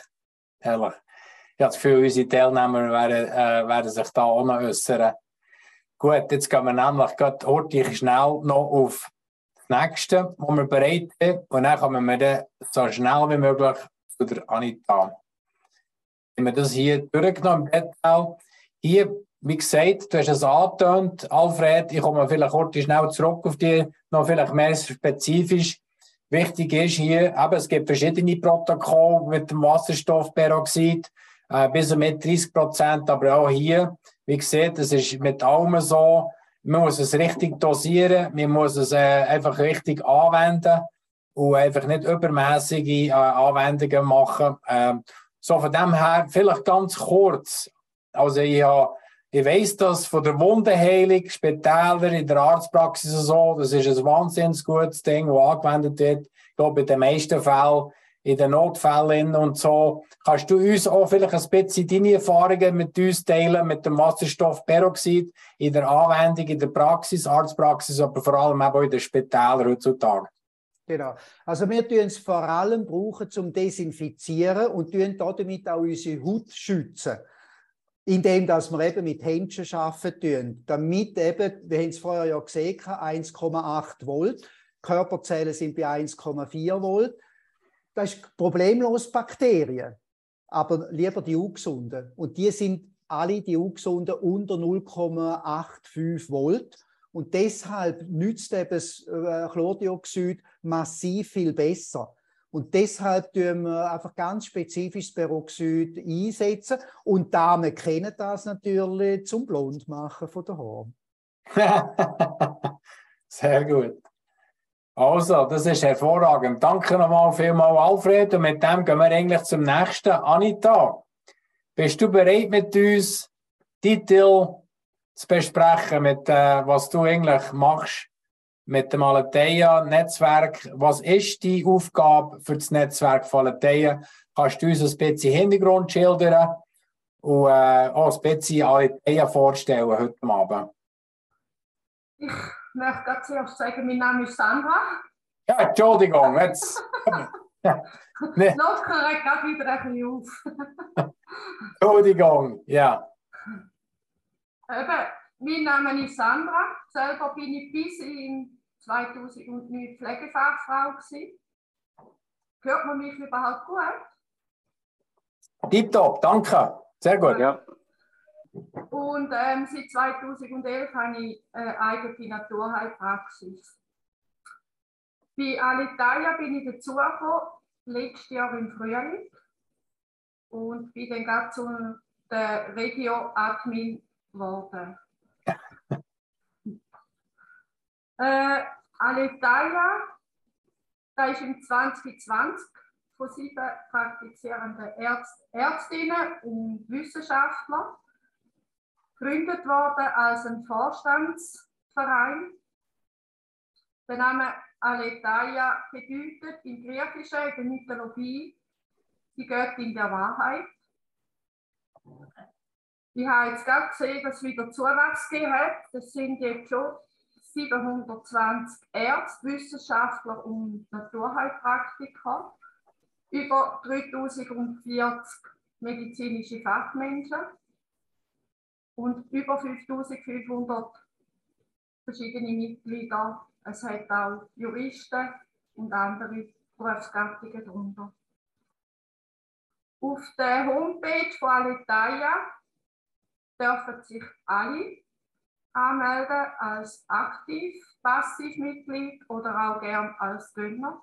Herrlich. Ich habe das Gefühl, unsere Teilnehmer werden, äh, werden sich da auch noch äußern. Gut, jetzt gehen wir nämlich gerade heute schnell noch auf das nächste, wo wir bereit sind. Und dann kommen wir dann so schnell wie möglich zu der Anita. Wenn wir das hier durchgenommen im Detail, hier wie gesagt, du hast es angetönt, Alfred, ich komme vielleicht kurz schnell zurück auf die, noch vielleicht mehr spezifisch. Wichtig ist hier, eben, es gibt verschiedene Protokolle mit dem Wasserstoffperoxid, äh, bis und mit 30 Prozent, aber auch hier, wie gesagt, es ist mit allem so, man muss es richtig dosieren, man muss es äh, einfach richtig anwenden und einfach nicht übermäßige äh, Anwendungen machen. Äh, so von dem her, vielleicht ganz kurz, also ich habe ich weiss das von der Wundenheilung, Spitäler, in der Arztpraxis und so, das ist ein wahnsinnig gutes Ding, das angewendet wird. Ich glaube, in den meisten Fällen, in den Notfällen und so. Kannst du uns auch vielleicht ein bisschen deine Erfahrungen mit uns teilen, mit dem Wasserstoffperoxid in der Anwendung, in der Praxis, Arztpraxis, aber vor allem auch in den Spitälern heutzutage? Genau. Also wir tun es vor allem brauchen zum Desinfizieren und damit auch unsere Haut schützen indem dass wir eben mit Händchen arbeiten, damit eben, wir haben es vorher ja gesehen, 1,8 Volt, Körperzellen sind bei 1,4 Volt, das ist problemlos Bakterien, aber lieber die ungesunden. Und die sind alle die ungesunden unter 0,85 Volt. Und deshalb nützt eben das äh, Chlordioxid massiv viel besser. Und deshalb tun wir einfach ganz spezifisch Peroxid einsetzen. Und Damen kennen das natürlich zum Blondmachen von der Haaren. Sehr gut. Also, das ist hervorragend. Danke nochmal vielmals, Alfred. Und mit dem gehen wir eigentlich zum nächsten. Anita, bist du bereit mit uns, Titel zu besprechen, mit äh, was du eigentlich machst mit dem Aletheia-Netzwerk. Was ist die Aufgabe für das Netzwerk von Aletheia? Kannst du uns ein bisschen Hintergrund schildern und äh, auch ein bisschen Aletheia vorstellen heute Abend? Ich möchte gerade zuerst sagen, mein Name ist Sandra. Ja, Entschuldigung, jetzt. nee. Locker gerade wieder ein bisschen auf. Entschuldigung, ja. Eben, mein Name ist Sandra. Selber bin ich bis in 2009 Pflegefachfrau. Gewesen. Hört man mich überhaupt gut? Tipptopp, danke. Sehr gut. Ja. Und ähm, seit 2011 habe ich eine eigene Naturheilpraxis. Bei Alitalia bin ich dazugekommen, letztes Jahr im Frühling. Und bin dann gerade zu der Regio-Admin geworden. äh, Alitalia, da ist im 2020 von sieben praktizierenden Ärzt, Ärztinnen und Wissenschaftlern gegründet worden als ein Vorstandsverein. Der Name Aletaia bedeutet im Griechischen, in der Mythologie, die Göttin der Wahrheit. Ich habe jetzt gerade gesehen, dass es wieder Zuwachs gegeben hat. Das sind jetzt schon 720 Ärzte, Wissenschaftler und Naturheilpraktiker, über 3040 medizinische Fachmenschen und über 5500 verschiedene Mitglieder. Es hat auch Juristen und andere Berufsgattungen darunter. Auf der Homepage von Alitaia dürfen sich alle anmelden als aktiv, Passivmitglied oder auch gern als Gönner.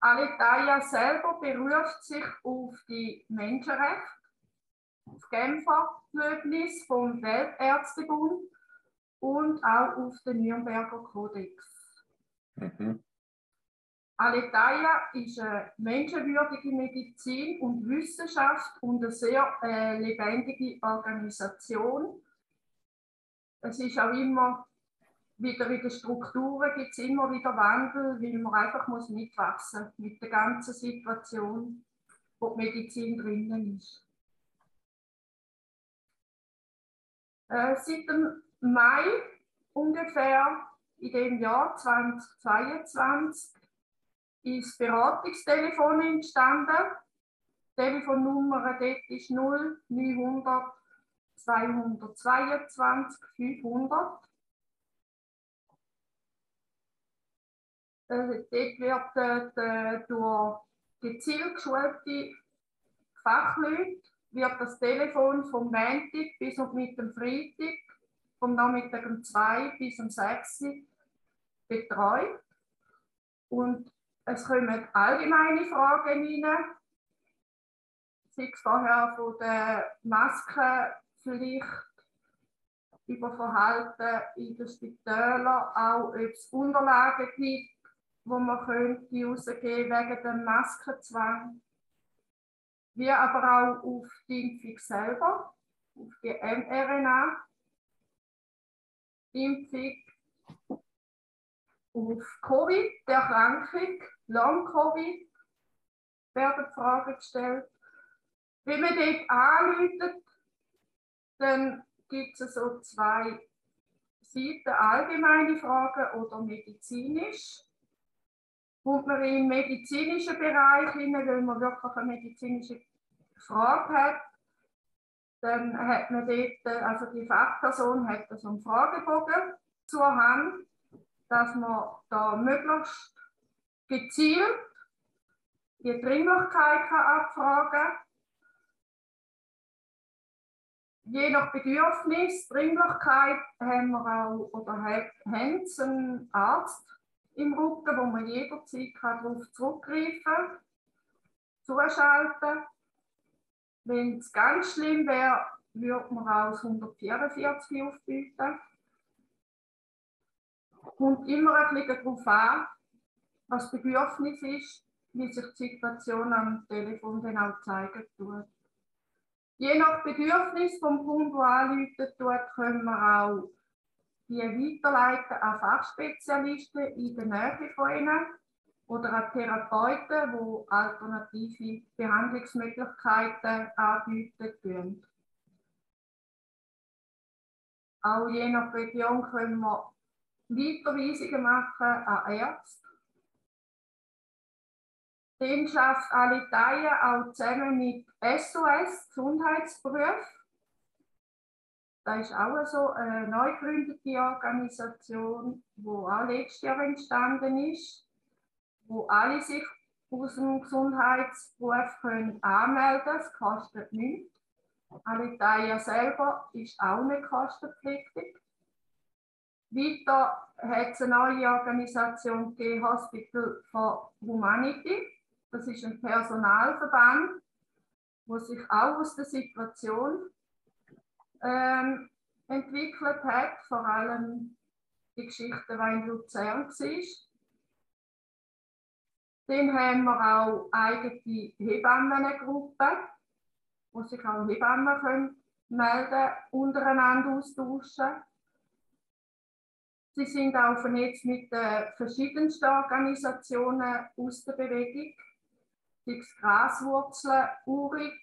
Alitaia selber beruft sich auf die Menschenrechte auf Genfer Löbnis vom Weltärztebund und auch auf den Nürnberger Kodex. Mhm. Aletaia ist eine menschenwürdige Medizin und Wissenschaft und eine sehr äh, lebendige Organisation. Es ist auch immer wieder in den Strukturen gibt es immer wieder Wandel, weil man einfach muss mitwachsen mit der ganzen Situation, wo die Medizin drinnen ist. Seit dem Mai ungefähr in dem Jahr 2022 ist Beratungstelefon entstanden. Die Telefonnummer dort ist 0900 222 500. Äh, dort wird äh, durch gezielt geschulte Fachleute wird das Telefon vom Montag bis und mit dem Freitag, vom Nachmittag um 2 bis um 6 Uhr betreut. Und es kommen allgemeine Fragen rein, sei es vorher von der Maskenpflicht über Verhalten in den Spitälern, auch ob es Unterlagen gibt, wo man könnte rausgeben wegen dem Maskenzwang wie aber auch auf die Impfung selber, auf die mRNA-Impfung, auf Covid, die Erkrankung, Long-Covid, werden Fragen gestellt. Wenn man dort anläutet, dann gibt es so zwei Seiten, allgemeine Fragen oder medizinisch. Kommt man im medizinischen Bereich wenn man wirklich eine medizinische Frage hat, dann hat man dort, also die Fachperson hat so einen Fragebogen zur Hand, dass man da möglichst gezielt die Dringlichkeit kann abfragen kann. Je nach Bedürfnis, Dringlichkeit haben wir auch oder haben Sie einen Arzt im Rücken, wo man jederzeit darauf zurückgreifen kann, zuschalten. Wenn es ganz schlimm wäre, würde man das 144 aufbieten. Kommt immer ein bisschen darauf an, was das Bedürfnis ist, wie sich die Situation am Telefon auch zeigen tut. Je nach Bedürfnis vom Kunden, der anrufen tut, können wir auch die weiterleiten an Fachspezialisten in der Nähe von ihnen oder Therapeuten, die alternative Behandlungsmöglichkeiten anbieten Auch je nach Region können wir Weiterweisungen machen an Ärzte. Den schafft Alitalia auch zusammen mit SOS Gesundheitsberuf das ist auch so eine neu gegründete Organisation, die auch letztes Jahr entstanden ist, wo alle sich aus dem Gesundheitsberuf können anmelden können. Es kostet nichts. Alitalia selber ist auch nicht kostenpflichtig. Weiter hat es eine neue Organisation gegeben, Hospital for Humanity. Das ist ein Personalverband, der sich auch aus der Situation ähm, entwickelt hat, vor allem die Geschichte, die in Luzern war. Dann haben wir auch eigene Hebammengruppen, wo sich auch Hebammen können melden, untereinander austauschen. Sie sind auch vernetzt mit den verschiedensten Organisationen aus der Bewegung, es Graswurzeln, Urig.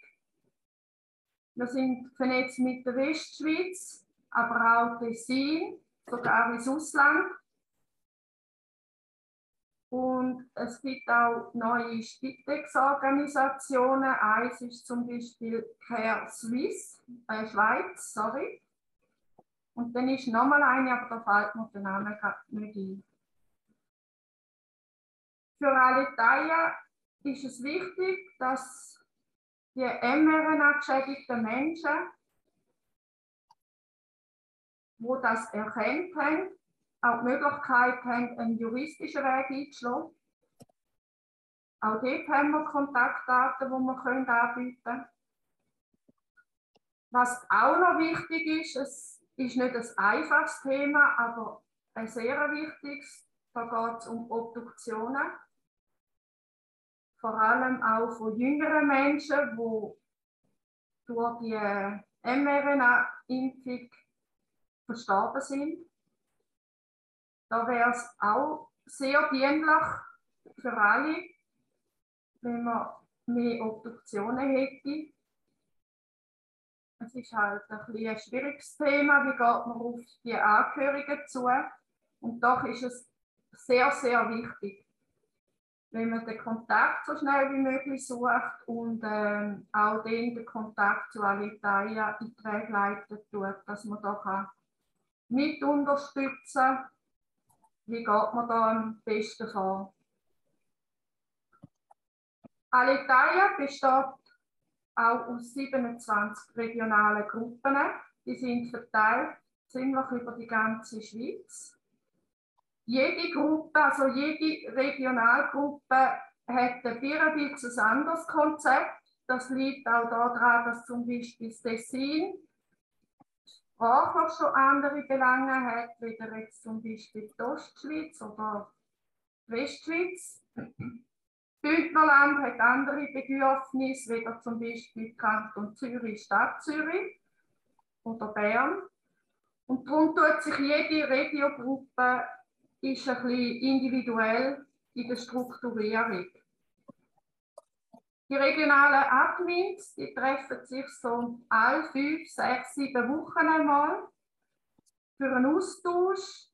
Wir sind vernetzt mit der Westschweiz, aber auch Tessin, sogar ins Ausland. Und es gibt auch neue Spitex-Organisationen. Eins ist zum Beispiel Care Suisse, äh Schweiz, sorry. Und dann ist nochmal eine, aber da fällt mir der Name gerade nicht ein. Für alle Teilen ist es wichtig, dass die mRNA-geschädigten Menschen, die das erkannt haben, auch die Möglichkeit haben, einen juristischen Weg einzuschlagen. Auch dort haben wir Kontaktdaten, die wir können anbieten können. Was auch noch wichtig ist, es ist nicht ein einfaches Thema, aber ein sehr wichtiges. Da geht es um Obduktionen. Vor allem auch von jüngeren Menschen, die durch die mRNA-Impfung verstorben sind. Da wäre es auch sehr dienlich für alle, wenn man mehr Obduktionen hätte. Es ist halt ein, ein schwieriges Thema, wie geht man auf die Angehörigen zu. Und doch ist es sehr, sehr wichtig, wenn man den Kontakt so schnell wie möglich sucht und ähm, auch den, den Kontakt zu Alitalia in die Wege leiten tut, dass man da kann mit unterstützen kann wie geht man da am besten vor? Alitalia besteht auch aus 27 regionalen Gruppen. Die sind verteilt ziemlich über die ganze Schweiz. Jede Gruppe, also jede Regionalgruppe, hat ein bisschen anderes Konzept. Das liegt auch daran, dass zum Beispiel das Tessin sprachlich schon andere Belange hat, wie jetzt zum Beispiel die Ostschweiz oder die Westschweiz. Bündnerland hat andere Bedürfnisse, wie zum Beispiel Kanton Zürich, Stadt Zürich oder Bern. Und darum tut sich jede Regiogruppe ist ein bisschen individuell in der Strukturierung. Die regionalen Admins, die treffen sich so alle fünf, sechs, sieben Wochen einmal für einen Austausch,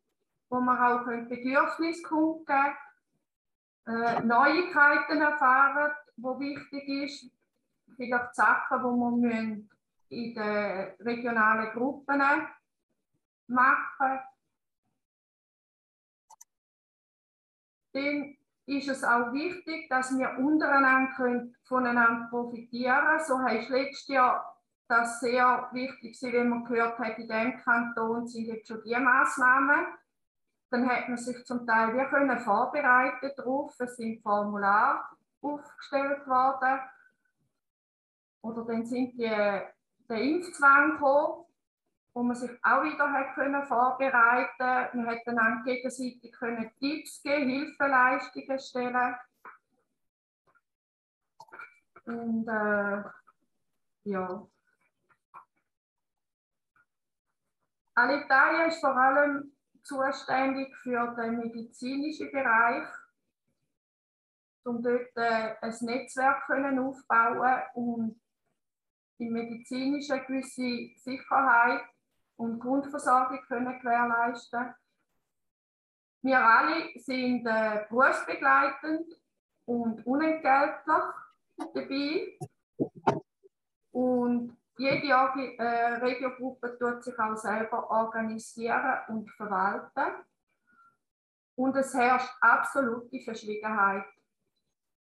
wo man auch Bedürfnisse kundgeben äh, Neuigkeiten erfahren, wo wichtig ist, vielleicht Sachen, die man in den regionalen Gruppen machen. Dann ist es auch wichtig, dass wir untereinander können, voneinander profitieren. So du letztes Jahr das sehr wichtig, wie man gehört hat, in diesem Kanton sind jetzt schon die Massnahmen. Dann hat man sich zum Teil wir können vorbereiten darauf. Es sind Formulare aufgestellt worden. Oder dann sind die, der Impfzwang gekommen wo man sich auch wieder hat können vorbereiten Man hat dann gegenseitig können Tipps geben, Hilfeleistungen stellen. Und äh, ja. Alitalia ist vor allem zuständig für den medizinischen Bereich, um dort äh, ein Netzwerk können aufbauen und im medizinischen gewisse Sicherheit und Grundversorgung können gewährleisten. Wir alle sind äh, berufsbegleitend und unentgeltlich dabei. Und jede äh, Regiogruppe tut sich auch selber organisieren und verwalten. Und es herrscht absolute Verschwiegenheit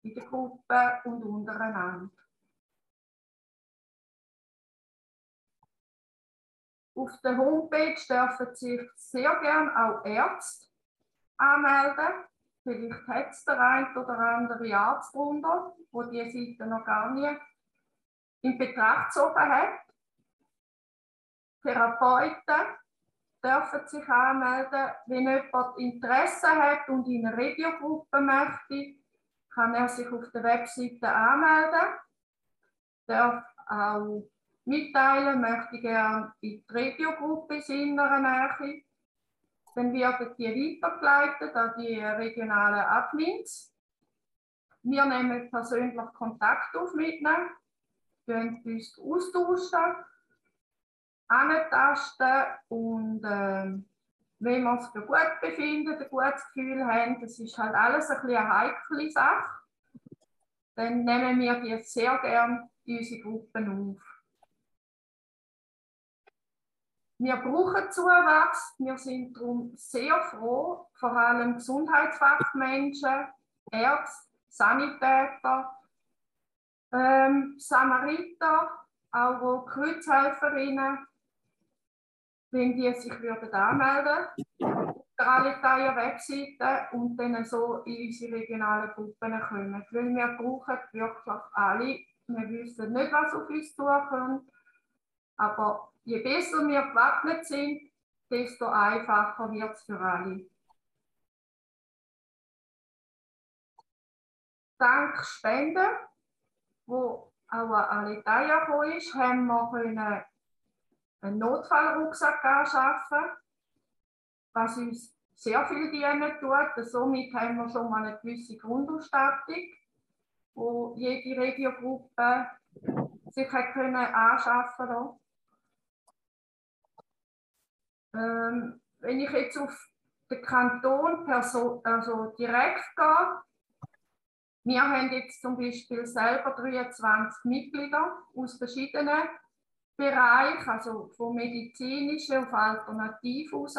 in der Gruppe und untereinander. Auf der Homepage dürfen sich sehr gerne auch Ärzte anmelden. Vielleicht hat es der ein oder andere Arzt drunter, wo die Seite noch gar nicht in Betracht gezogen hat. Therapeuten dürfen sich anmelden. Wenn jemand Interesse hat und in eine Regiogruppe möchte, kann er sich auf der Webseite anmelden. Darf auch mitteilen, möchte gerne in die Regiogruppe in seiner Nähe. Dann werden die weitergeleitet an die regionalen Admins. Wir nehmen persönlich Kontakt auf mit ihnen, uns austauschen, antasten und äh, wenn wir für gut befinden, ein gutes Gefühl haben, das ist halt alles ein bisschen eine heikle Sache, dann nehmen wir die sehr gerne in unsere Gruppen auf. Wir brauchen Zuwachs. Wir sind darum sehr froh, vor allem Gesundheitsfachmenschen, Ärzte, Sanitäter, ähm, Samariter, auch Kreuzhelferinnen, wenn die sich würden anmelden würden, der Alitalia Webseite und dann so in unsere regionalen Gruppen kommen. Weil wir brauchen wirklich alle. Wir wissen nicht, was auf uns zukommt, aber je besser wir gewappnet sind, desto einfacher wird es für alle. Dank Spenden, wo auch an Alitalia gekommen ist, haben wir können einen Notfallrucksack anschaffen, was uns sehr viel dienen tut. Somit haben wir schon mal eine gewisse Grundausstattung, wo jede Regiogruppe sich anschaffen konnte. Ähm, wenn ich jetzt auf den Kanton Person, also direkt gehe, wir haben jetzt zum Beispiel selber 23 Mitglieder aus verschiedenen Bereichen, also von medizinischen auf alternativ raus.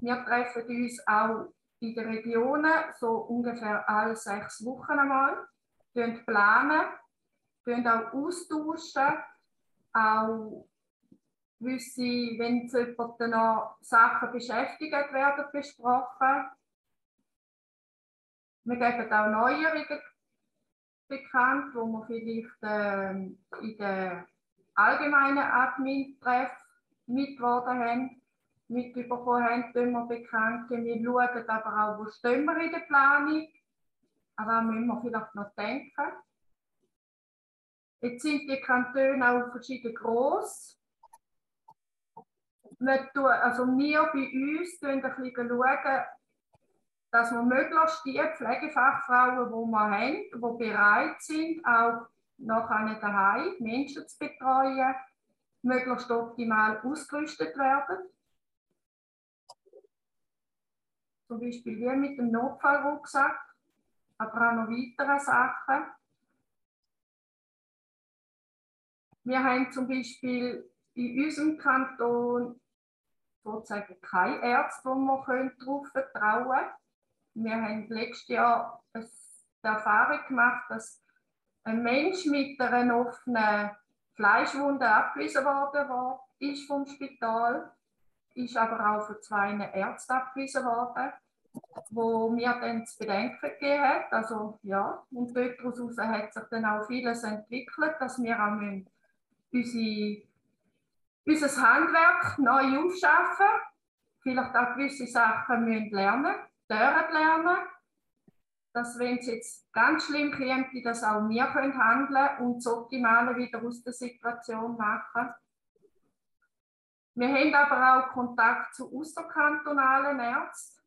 Wir treffen uns auch in den Regionen so ungefähr alle sechs Wochen einmal, planen, auch austauschen, auch gewisse, wenn zu jemanden noch Sachen beschäftigt werden, besprochen. Wir geben auch Neuerungen bekannt, wo wir vielleicht ähm, in den allgemeinen Admin-Treff mitgeworden haben, mitbekommen haben, tun wir bekannt. Wir schauen aber auch, wo stehen wir in der Planung, aber müssen wir vielleicht noch denken. Jetzt sind die Kantone auch verschieden groß wir, also wir bei uns schauen ein bisschen, schauen, dass wir möglichst die Pflegefachfrauen, die wir haben, die bereit sind, auch nachher daheim Menschen zu betreuen, möglichst optimal ausgerüstet werden. Zum Beispiel wie mit dem Notfallrucksack, aber auch noch weitere Sachen. Wir haben zum Beispiel in unserem Kanton sozusagen keine Ärzte, wo man darauf vertrauen können. Wir haben letztes Jahr die Erfahrung gemacht, dass ein Mensch mit einer offenen Fleischwunde abgewiesen worden war, ist vom Spital, ist aber auch von zwei Ärzten abgewiesen worden, wo mir dann zu bedenken gegeben hat. Also ja, und daraus hat sich dann auch vieles entwickelt, dass wir auch unsere unser Handwerk neu aufschaffen, vielleicht auch gewisse Sachen müssen lernen, dürfen lernen, dass wenn es jetzt ganz schlimm käme, dass auch wir können handeln und das Optimale wieder aus der Situation machen. Wir haben aber auch Kontakt zu außerkantonalen Ärzten,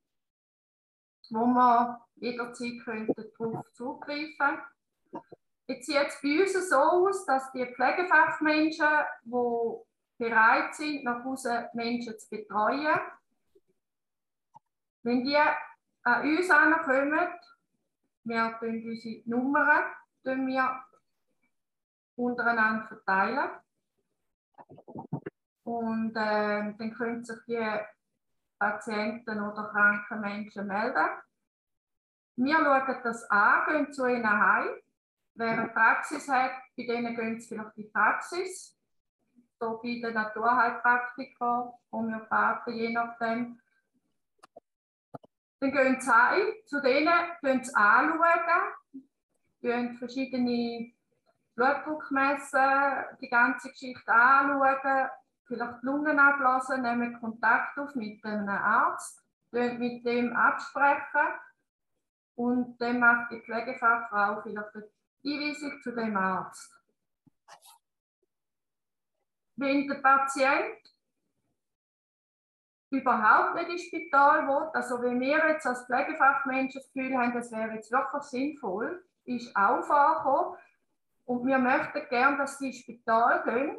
wo wir jederzeit darauf zugreifen könnten. Jetzt sieht es bei uns so aus, dass die Pflegefachmenschen, die bereit sind, nach Hause Menschen zu betreuen. Wenn die an uns ankommen, wir unsere Nummern wir untereinander verteilen. Und äh, dann können sich die Patienten oder kranken Menschen melden. Wir schauen das an, gehen zu ihnen heim. Wer eine Praxis hat, bei denen gehen sie vielleicht in die Praxis. So bei den Naturheilpraktikern, Homöopathen, je nachdem. Dann gehen sie heim, zu denen gehen sie anschauen, gehen verschiedene Blutdruck messen, die ganze Geschichte anschauen, vielleicht die Lungen ablassen, nehmen Kontakt auf mit einem Arzt, mit dem absprechen und dann macht die Pflegefachfrau vielleicht eine Einweisung zu dem Arzt. Wenn der Patient überhaupt nicht ins Spital will, also wenn wir jetzt als Pflegefachmenschen das Gefühl haben, das wäre jetzt wirklich sinnvoll, ist auch vorgekommen, und wir möchten gerne, dass sie ins Spital gehen,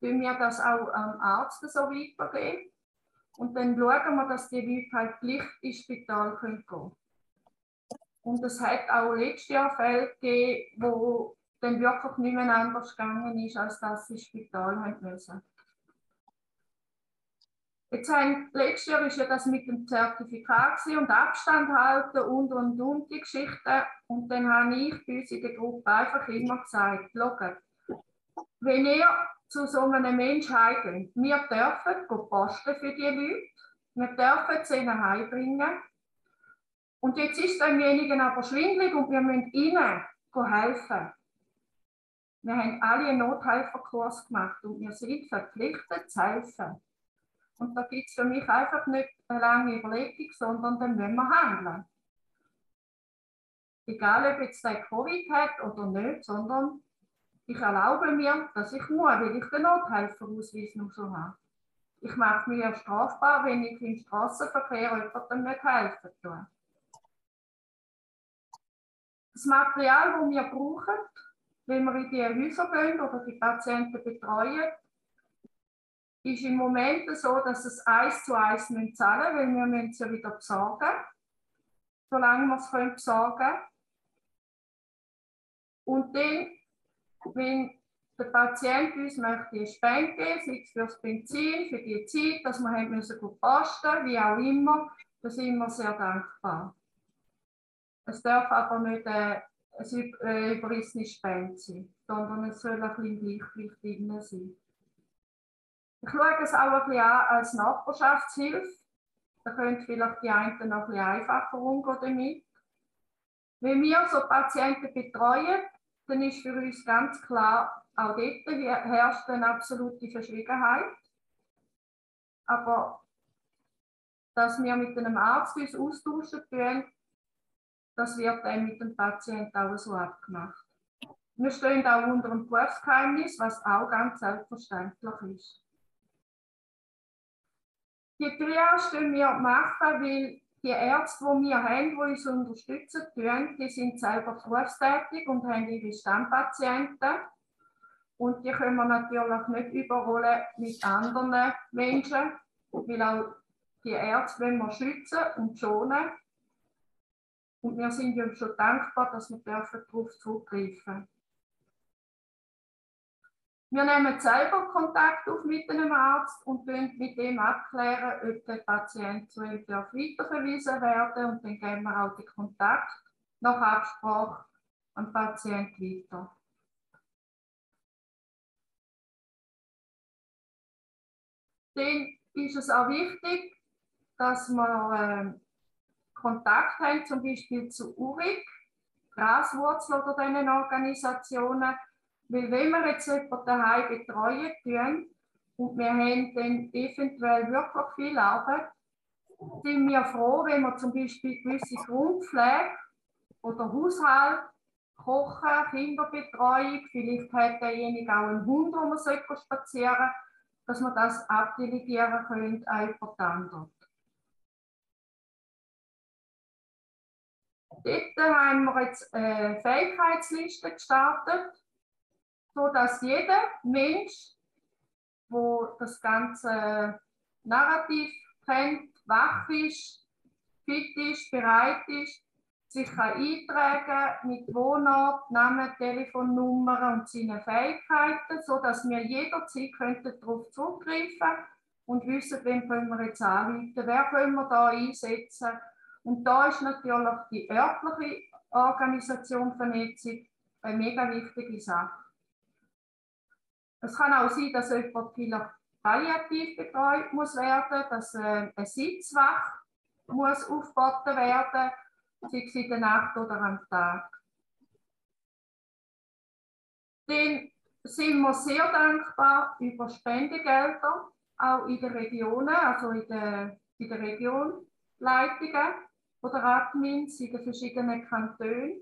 tun wir das auch am Arzt so weitergeben. Und dann schauen wir, dass die Leute halt gleich ins Spital gehen können. Und es hat auch letztes Jahr Fälle gegeben, wo dann wirklich nicht mehr anders gegangen ist, als dass sie ins Spital haben müssen. Jetzt haben, letztes Jahr ist ja das mit dem Zertifikat und Abstand halten und und und die Geschichte. Und dann habe ich bei uns in der Gruppe einfach immer gesagt: Schaut, wenn ihr zu so einem Menschen heimgeht, wir dürfen posten für die Leute, wir dürfen sie heimbringen. Und jetzt ist demjenigen aber schwindlig und wir müssen ihnen helfen. Wir haben alle einen Nothelferkurs gemacht und wir sind verpflichtet zu helfen. Und da gibt es für mich einfach nicht eine lange Überlegung, sondern dann müssen wir handeln. Egal, ob jetzt der Covid hat oder nicht, sondern ich erlaube mir, dass ich muss, weil ich den Nothelferausweis noch schon habe. Ich mache mir strafbar, wenn ich im Straßenverkehr jemandem nicht helfen tue. Das Material, das wir brauchen, wenn wir in die Häuser gehen oder die Patienten betreuen, ist im Moment so, dass es eins zu eins zahlen müssen, weil wir müssen ja wieder besorgen, solange wir es können besorgen Und dann, wenn der Patient uns möchte eine Spende geben, sei es für das Benzin, für die Zeit, dass wir haben müssen posten, wie auch immer, da sind wir sehr dankbar. Es darf aber nicht eine, eine überrissene Spende sein, sondern es soll ein bisschen Gleichgewicht sein. Ich schaue es auch ein bisschen an als Nachbarschaftshilfe. Da könnte vielleicht die einen noch ein bisschen einfacher umgehen damit. Wenn wir so Patienten betreuen, dann ist für uns ganz klar, auch dort herrscht eine absolute Verschwiegenheit. Aber dass wir mit einem Arzt uns austauschen können, das wird dann mit dem Patienten auch so abgemacht. Wir stehen auch unter einem Berufsgeheimnis, was auch ganz selbstverständlich ist. Die Triage wir machen, weil die Ärzte, die wir haben, die uns unterstützen die sind selber berufstätig und haben ihre Stammpatienten. Und die können wir natürlich nicht überholen mit anderen Menschen, weil auch die Ärzte wollen wir schützen und schonen. Und wir sind uns schon dankbar, dass wir darauf zugreifen. Wir nehmen selber Kontakt auf mit einem Arzt und mit dem abklären, ob der Patient zu ihm weiterverwiesen werden und dann geben wir auch den Kontakt nach Absprache am Patient weiter. Dann ist es auch wichtig, dass wir äh, Kontakt haben, zum Beispiel zu URIC, Graswurzel oder diesen Organisationen, weil wenn wir jetzt jemanden daheim betreuen tun und wir haben dann eventuell wirklich viel Arbeit, sind wir froh, wenn wir zum Beispiel gewisse Grundpflege oder Haushalt, Kochen, Kinderbetreuung, vielleicht hat derjenige auch einen Hund, wo man spazieren sollte, dass wir das abdelegieren können an jemand anderen. Dort haben wir jetzt eine Fähigkeitsliste gestartet so dass jeder Mensch, wo das ganze Narrativ kennt, wach ist, fit ist, bereit ist, sich eintragen mit Wohnort, Namen, Telefonnummer und seinen Fähigkeiten, sodass wir jederzeit darauf zurückgreifen können und wissen, wen können wir jetzt anrufen, wer können wir da einsetzen. Und da ist natürlich die örtliche Organisation Vernetzung eine mega wichtige Sache. Es kann auch sein, dass jemand vielleicht palliativ betreut muss werden, dass äh, ein Sitzwach muss aufgeboten werden, sei es in der Nacht oder am Tag. Dann sind wir sehr dankbar über Spendegelder, auch in den Regionen, also in den Regionleitungen oder Admins in den verschiedenen Kantonen.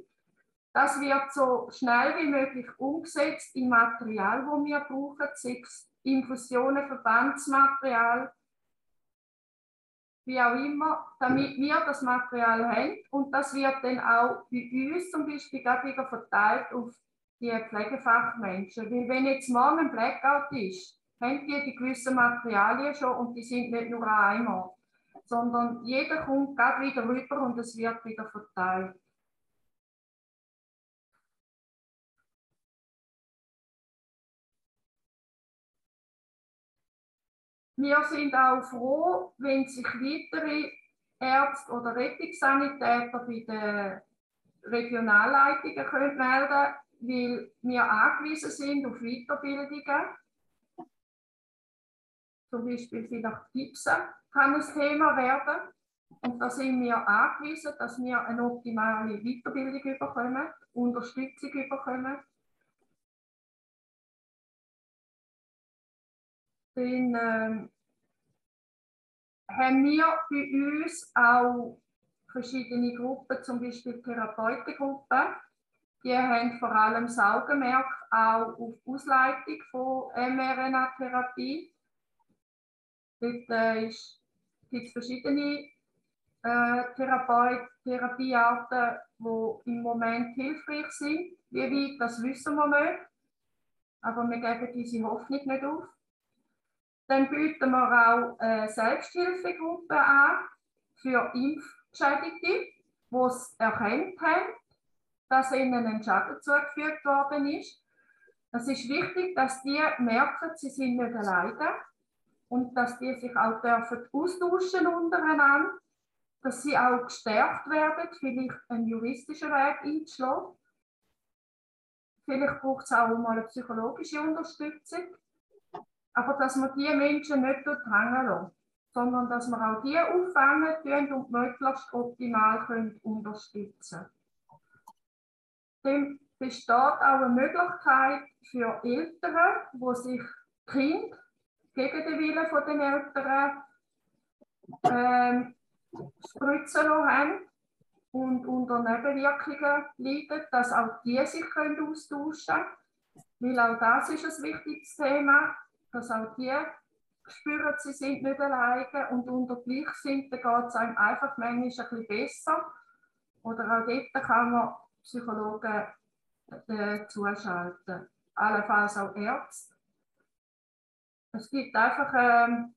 Das wird so schnell wie möglich umgesetzt im Material, das wir brauchen, sechs Infusionen, Verbandsmaterial, wie auch immer, damit wir das Material haben. Und das wird dann auch bei uns zum Beispiel gerade wieder verteilt auf die Pflegefachmenschen. Weil wenn jetzt morgen ein Blackout ist, haben die die gewissen Materialien schon und die sind nicht nur einmal, sondern jeder kommt gerade wieder rüber und es wird wieder verteilt. Wir sind auch froh, wenn sich weitere Ärzte oder Rettungssanitäter bei den Regionalleitungen können melden weil wir angewiesen sind auf Weiterbildungen. Zum Beispiel vielleicht Gipsen kann ein Thema werden. Und da sind wir angewiesen, dass wir eine optimale Weiterbildung bekommen, Unterstützung bekommen. Dann äh, haben wir bei uns auch verschiedene Gruppen, zum Beispiel Therapeutengruppen. Die haben vor allem das Augenmerk auch auf Ausleitung von mRNA-Therapie. Dort äh, gibt es verschiedene äh, Therapeut Therapiearten, die im Moment hilfreich sind. Wie weit, das wissen wir nicht. Aber wir geben diese Hoffnung nicht auf. Dann bieten wir auch eine Selbsthilfegruppe an für Impfgeschädigte, die es erkannt haben, dass ihnen ein Schaden zugefügt worden ist. Es ist wichtig, dass die merken, sie sind nicht alleine und dass die sich auch dürfen austauschen untereinander, dass sie auch gestärkt werden, vielleicht einen juristischen Weg einzuschlagen. Vielleicht braucht es auch mal eine psychologische Unterstützung. Aber dass wir diese Menschen nicht hängen lassen, sondern dass wir auch die auffangen und möglichst optimal können unterstützen Dann besteht auch eine Möglichkeit für Eltern, die sich Kind gegen den Willen der Eltern ähm, spritzen haben und unter Nebenwirkungen leiden, dass auch die sich austauschen können. Weil auch das ist ein wichtiges Thema dass auch die spüren, sie sind nicht alleine und unter Gleichsinnten geht es einem einfach manchmal ein bisschen besser. Oder auch dort kann man Psychologen äh, zuschalten, allenfalls auch Ärzte. Es gibt einfach ähm,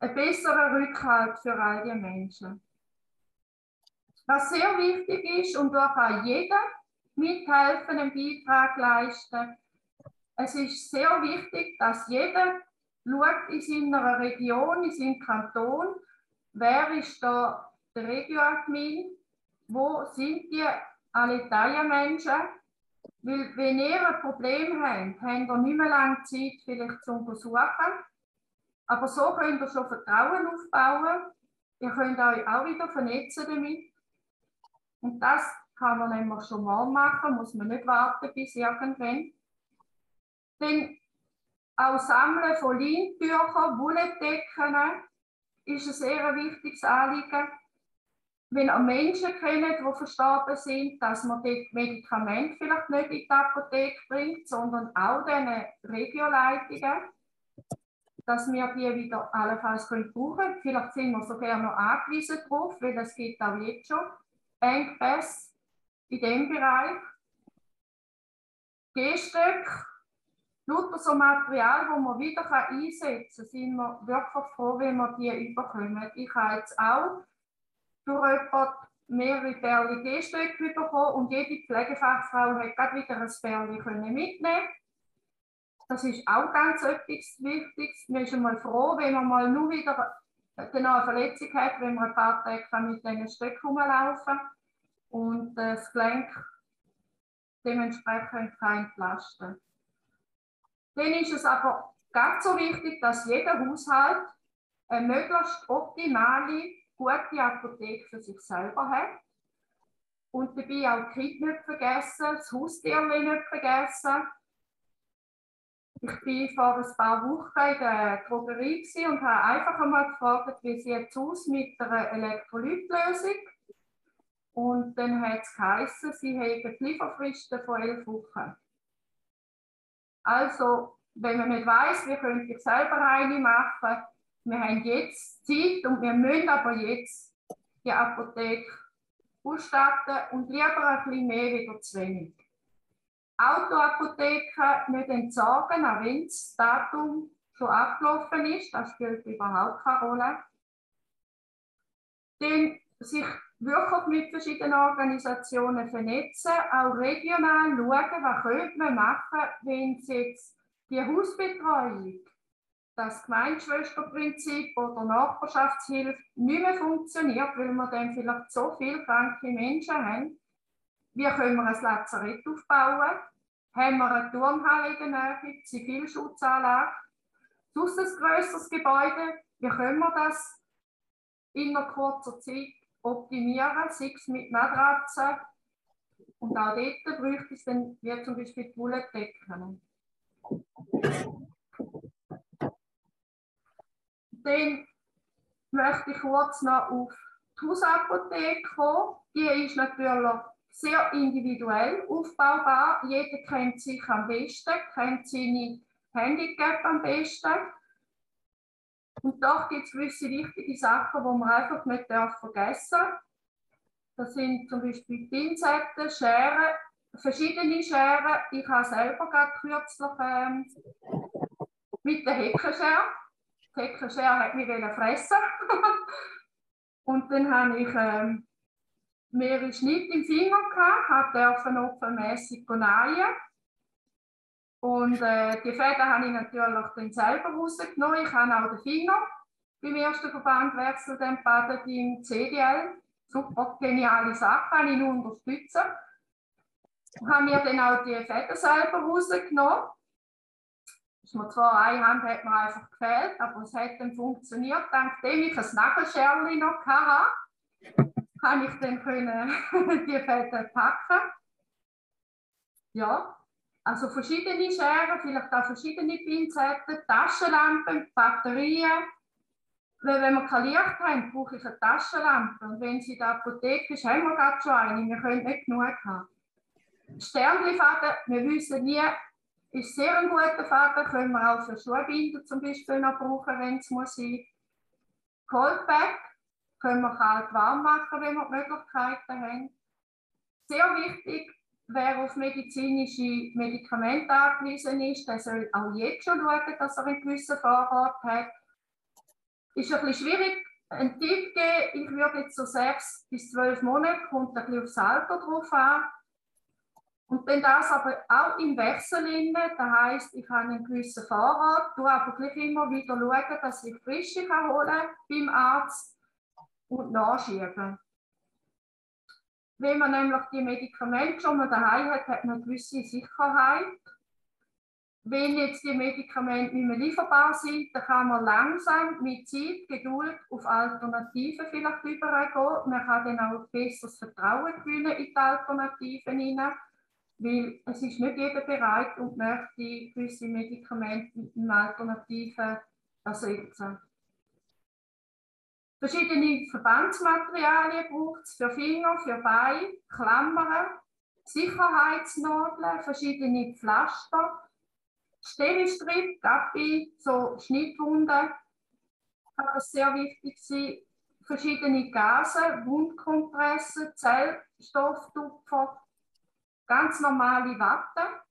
einen besseren Rückhalt für all die Menschen. Was sehr wichtig ist, und da kann jeder mithelfen, einen Beitrag leisten, es ist sehr wichtig, dass jeder schaut in seiner Region, in seinem Kanton, wer ist da der Regioadmin, wo sind die Alitalia-Menschen, weil wenn ihr ein Problem habt, habt ihr nicht mehr lange Zeit vielleicht zu untersuchen, aber so könnt ihr schon Vertrauen aufbauen, ihr könnt euch auch wieder vernetzen damit und das kann man nämlich schon mal machen, muss man nicht warten bis irgendwann. Dann auch Sammeln von Leintüchern, Wollendecken ist ein sehr wichtiges Anliegen. Wenn ihr Menschen kennt, die verstorben sind, dass man dort Medikamente vielleicht nicht in die Apotheke bringt, sondern auch diese Regioleitungen, dass wir die wieder allenfalls brauchen können. Vielleicht sind wir sogar noch angewiesen darauf, weil es gibt auch jetzt schon Engpässe in diesem Bereich. Gehstöcke Lauter so Material, das man wieder einsetzen kann, sind wir wirklich froh, wenn wir die überkommen. Ich habe jetzt auch durch jemanden mehrere Bärli G-Stöcke bekommen und jede Pflegefachfrau hat gerade wieder ein Bärli mitnehmen Das ist auch ganz etwas Wichtiges. Man ist einmal froh, wenn man mal nur wieder genau eine Verletzung hat, wenn man ein paar Tage mit diesen Stöcken rumlaufen und das Gelenk dementsprechend kann entlasten. Dann ist es aber ganz so wichtig, dass jeder Haushalt eine möglichst optimale, gute Apotheke für sich selber hat. Und dabei auch die Kinder nicht vergessen, das Haustier nicht vergessen. Ich war vor ein paar Wochen in der Drogerie und habe einfach einmal gefragt, wie sieht es aus mit einer Elektrolytlösung. Und dann hat es geheißen, sie haben Lieferfristen von elf Wochen. Also, wenn man nicht weiß, wir können sich selber eine machen. Wir haben jetzt Zeit und wir müssen aber jetzt die Apotheke ausstatten und lieber ein bisschen mehr wieder zu wenig. Autoapotheken nicht entsorgen, auch wenn das Datum schon abgelaufen ist, das spielt überhaupt keine Rolle. Dann sich wirklich mit verschiedenen Organisationen vernetzen, auch regional schauen, was könnte man machen, wenn es jetzt die Hausbetreuung, das Gemeinschwesterprinzip oder Nachbarschaftshilfe nicht mehr funktioniert, weil wir dann vielleicht so viele kranke Menschen haben. Wie können wir ein Lazarett aufbauen? Haben wir eine Turnhalle in der Nähe, Zivilschutzanlage? Sonst ein grösseres Gebäude? Wie können wir das in einer kurzen Zeit optimieren, sei es mit Matratzen? Und auch dort bräuchte es dann, wie zum Beispiel die Wolldecken. Dann möchte ich kurz noch auf die Hausapotheke kommen. Die ist natürlich sehr individuell aufbaubar. Jeder kennt sich am besten, kennt seine Handicap am besten. Und doch gibt es gewisse wichtige Sachen, die man einfach nicht vergessen darf. Das sind zum Beispiel Pinzetten, Scheren, verschiedene Scheren. Ich habe selber gerade kürzlich ähm, mit der Heckenschere. Die Heckenschere hat mich fressen Und dann habe ich ähm, mehrere Schnitte im Finger gehabt, durfte opfermässig nähen. Und äh, die Fäden habe ich natürlich dann selber rausgenommen. Ich habe auch den Finger beim ersten Verbandwechsel dann badet im CDL. Super geniale Sache, kann ich nur unterstützen haben wir dann auch die Fäden selber rausgenommen. Ist mir zwar eine Hand hat mir einfach gefehlt, aber es hat dann funktioniert. Nachdem ich ein Nagelscherli noch hatte, kann ich dann können die Fäden packen. Ja, also verschiedene Scheren, vielleicht auch verschiedene Pinzetten, Taschenlampen, Batterien. Weil wenn wir kein Licht haben, brauche ich eine Taschenlampe. Und wenn sie in der Apotheke ist, haben wir gerade schon eine. Wir können nicht genug haben. Sternlifaden, wir wissen nie, ist sehr ein guter Faden, können wir auch für Schuhbinder zum Beispiel noch brauchen, wenn es muss sein. Coldback können wir kalt warm machen, wenn wir die Möglichkeiten haben. Sehr wichtig, wer auf medizinische Medikamente angewiesen ist, der soll auch jetzt schon schauen, dass er einen gewissen Vorrat hat. Ist ein bisschen schwierig, einen Tipp geben, ich würde jetzt so sechs bis zwölf Monate, kommt ein bisschen aufs Alter drauf an, und wenn das aber auch im Wechsel inne, das heisst, ich habe einen gewissen Vorrat, tue aber gleich immer wieder schauen, dass ich frische kann holen beim Arzt und nachschieben. Wenn man nämlich die Medikamente schon mal daheim hat, hat man eine gewisse Sicherheit. Wenn jetzt die Medikamente nicht mehr lieferbar sind, dann kann man langsam mit Zeit, Geduld auf Alternativen vielleicht übergehen. Man kann dann auch besseres Vertrauen gewinnen in die Alternativen hinein. Weil es ist nicht jeder bereit und möchte gewisse Medikamente mit einem Alternativen ersetzen. Verschiedene Verbandsmaterialien braucht es für Finger, für Beine, Klammern, Sicherheitsnadeln, verschiedene Pflaster, Steristrip, Gappi, so Schnittwunden kann das sehr wichtig sein. Verschiedene Gase, Wundkompressen, Zellstofftupfer, Ganz normale Watte.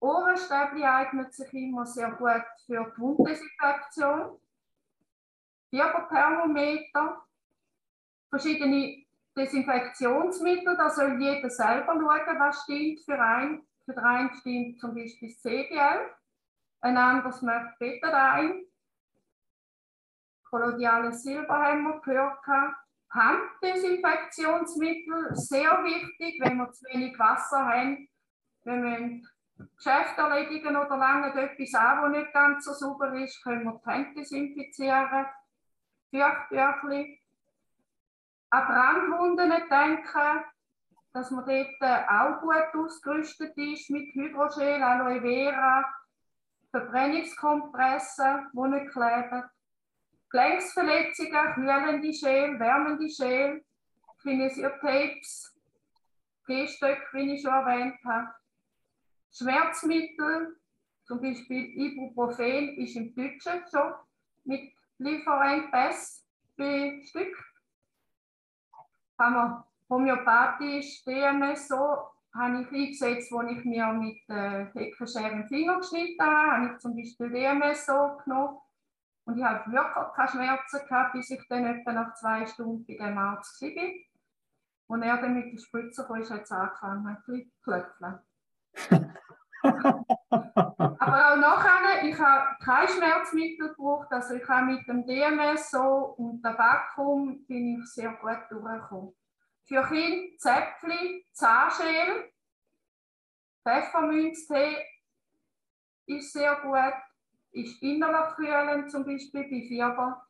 Ohrenstäbli eignet sich immer sehr gut für die Wunddesinfektion. Fieberthermometer, verschiedene Desinfektionsmittel, da soll jeder selber schauen, was stimmt für einen. Für den einen stimmt zum Beispiel das CDL, ein anderes möchte Betadine. Kolodiales Silber haben wir gehört. Handdesinfektionsmittel, sehr wichtig, wenn wir zu wenig Wasser haben. Wenn wir Geschäfte erledigen oder lange etwas an, das nicht ganz so sauber ist, können wir die Hände desinfizieren. Feuchtbüchli. An Brandwunden denken, dass man dort auch gut ausgerüstet ist mit Hydrogel, Aloe Vera, Verbrennungskompressen, die nicht kleben. Gelenksverletzungen, kühlende Schäl, wärmende Schäl, Kinesiotapes, Gehstöcke, wie ich schon erwähnt habe. Schmerzmittel, zum Beispiel Ibuprofen, ist im Deutschen schon mit Lieferengpass bestückt. Haben wir homöopathisch, DMS so, habe ich eingesetzt, wo ich mir mit äh, Heckenschere den Finger geschnitten habe, habe ich zum Beispiel DMS so genommen. Und ich habe wirklich keine Schmerzen gehabt, bis ich dann etwa nach zwei Stunden bei dem Arzt war. Und er dann mit der Spritze kam, hat es angefangen, ein bisschen zu klöpfeln. Aber auch nachher, ich habe kein Schmerzmittel gebraucht, also ich habe mit dem DMS so und Tabakum bin ich sehr gut durchgekommen. Für Kinder Zäpfli, Zahnschäl, Pfefferminztee ist sehr gut, ist innerlich kühlend, zum Beispiel bei Fieber.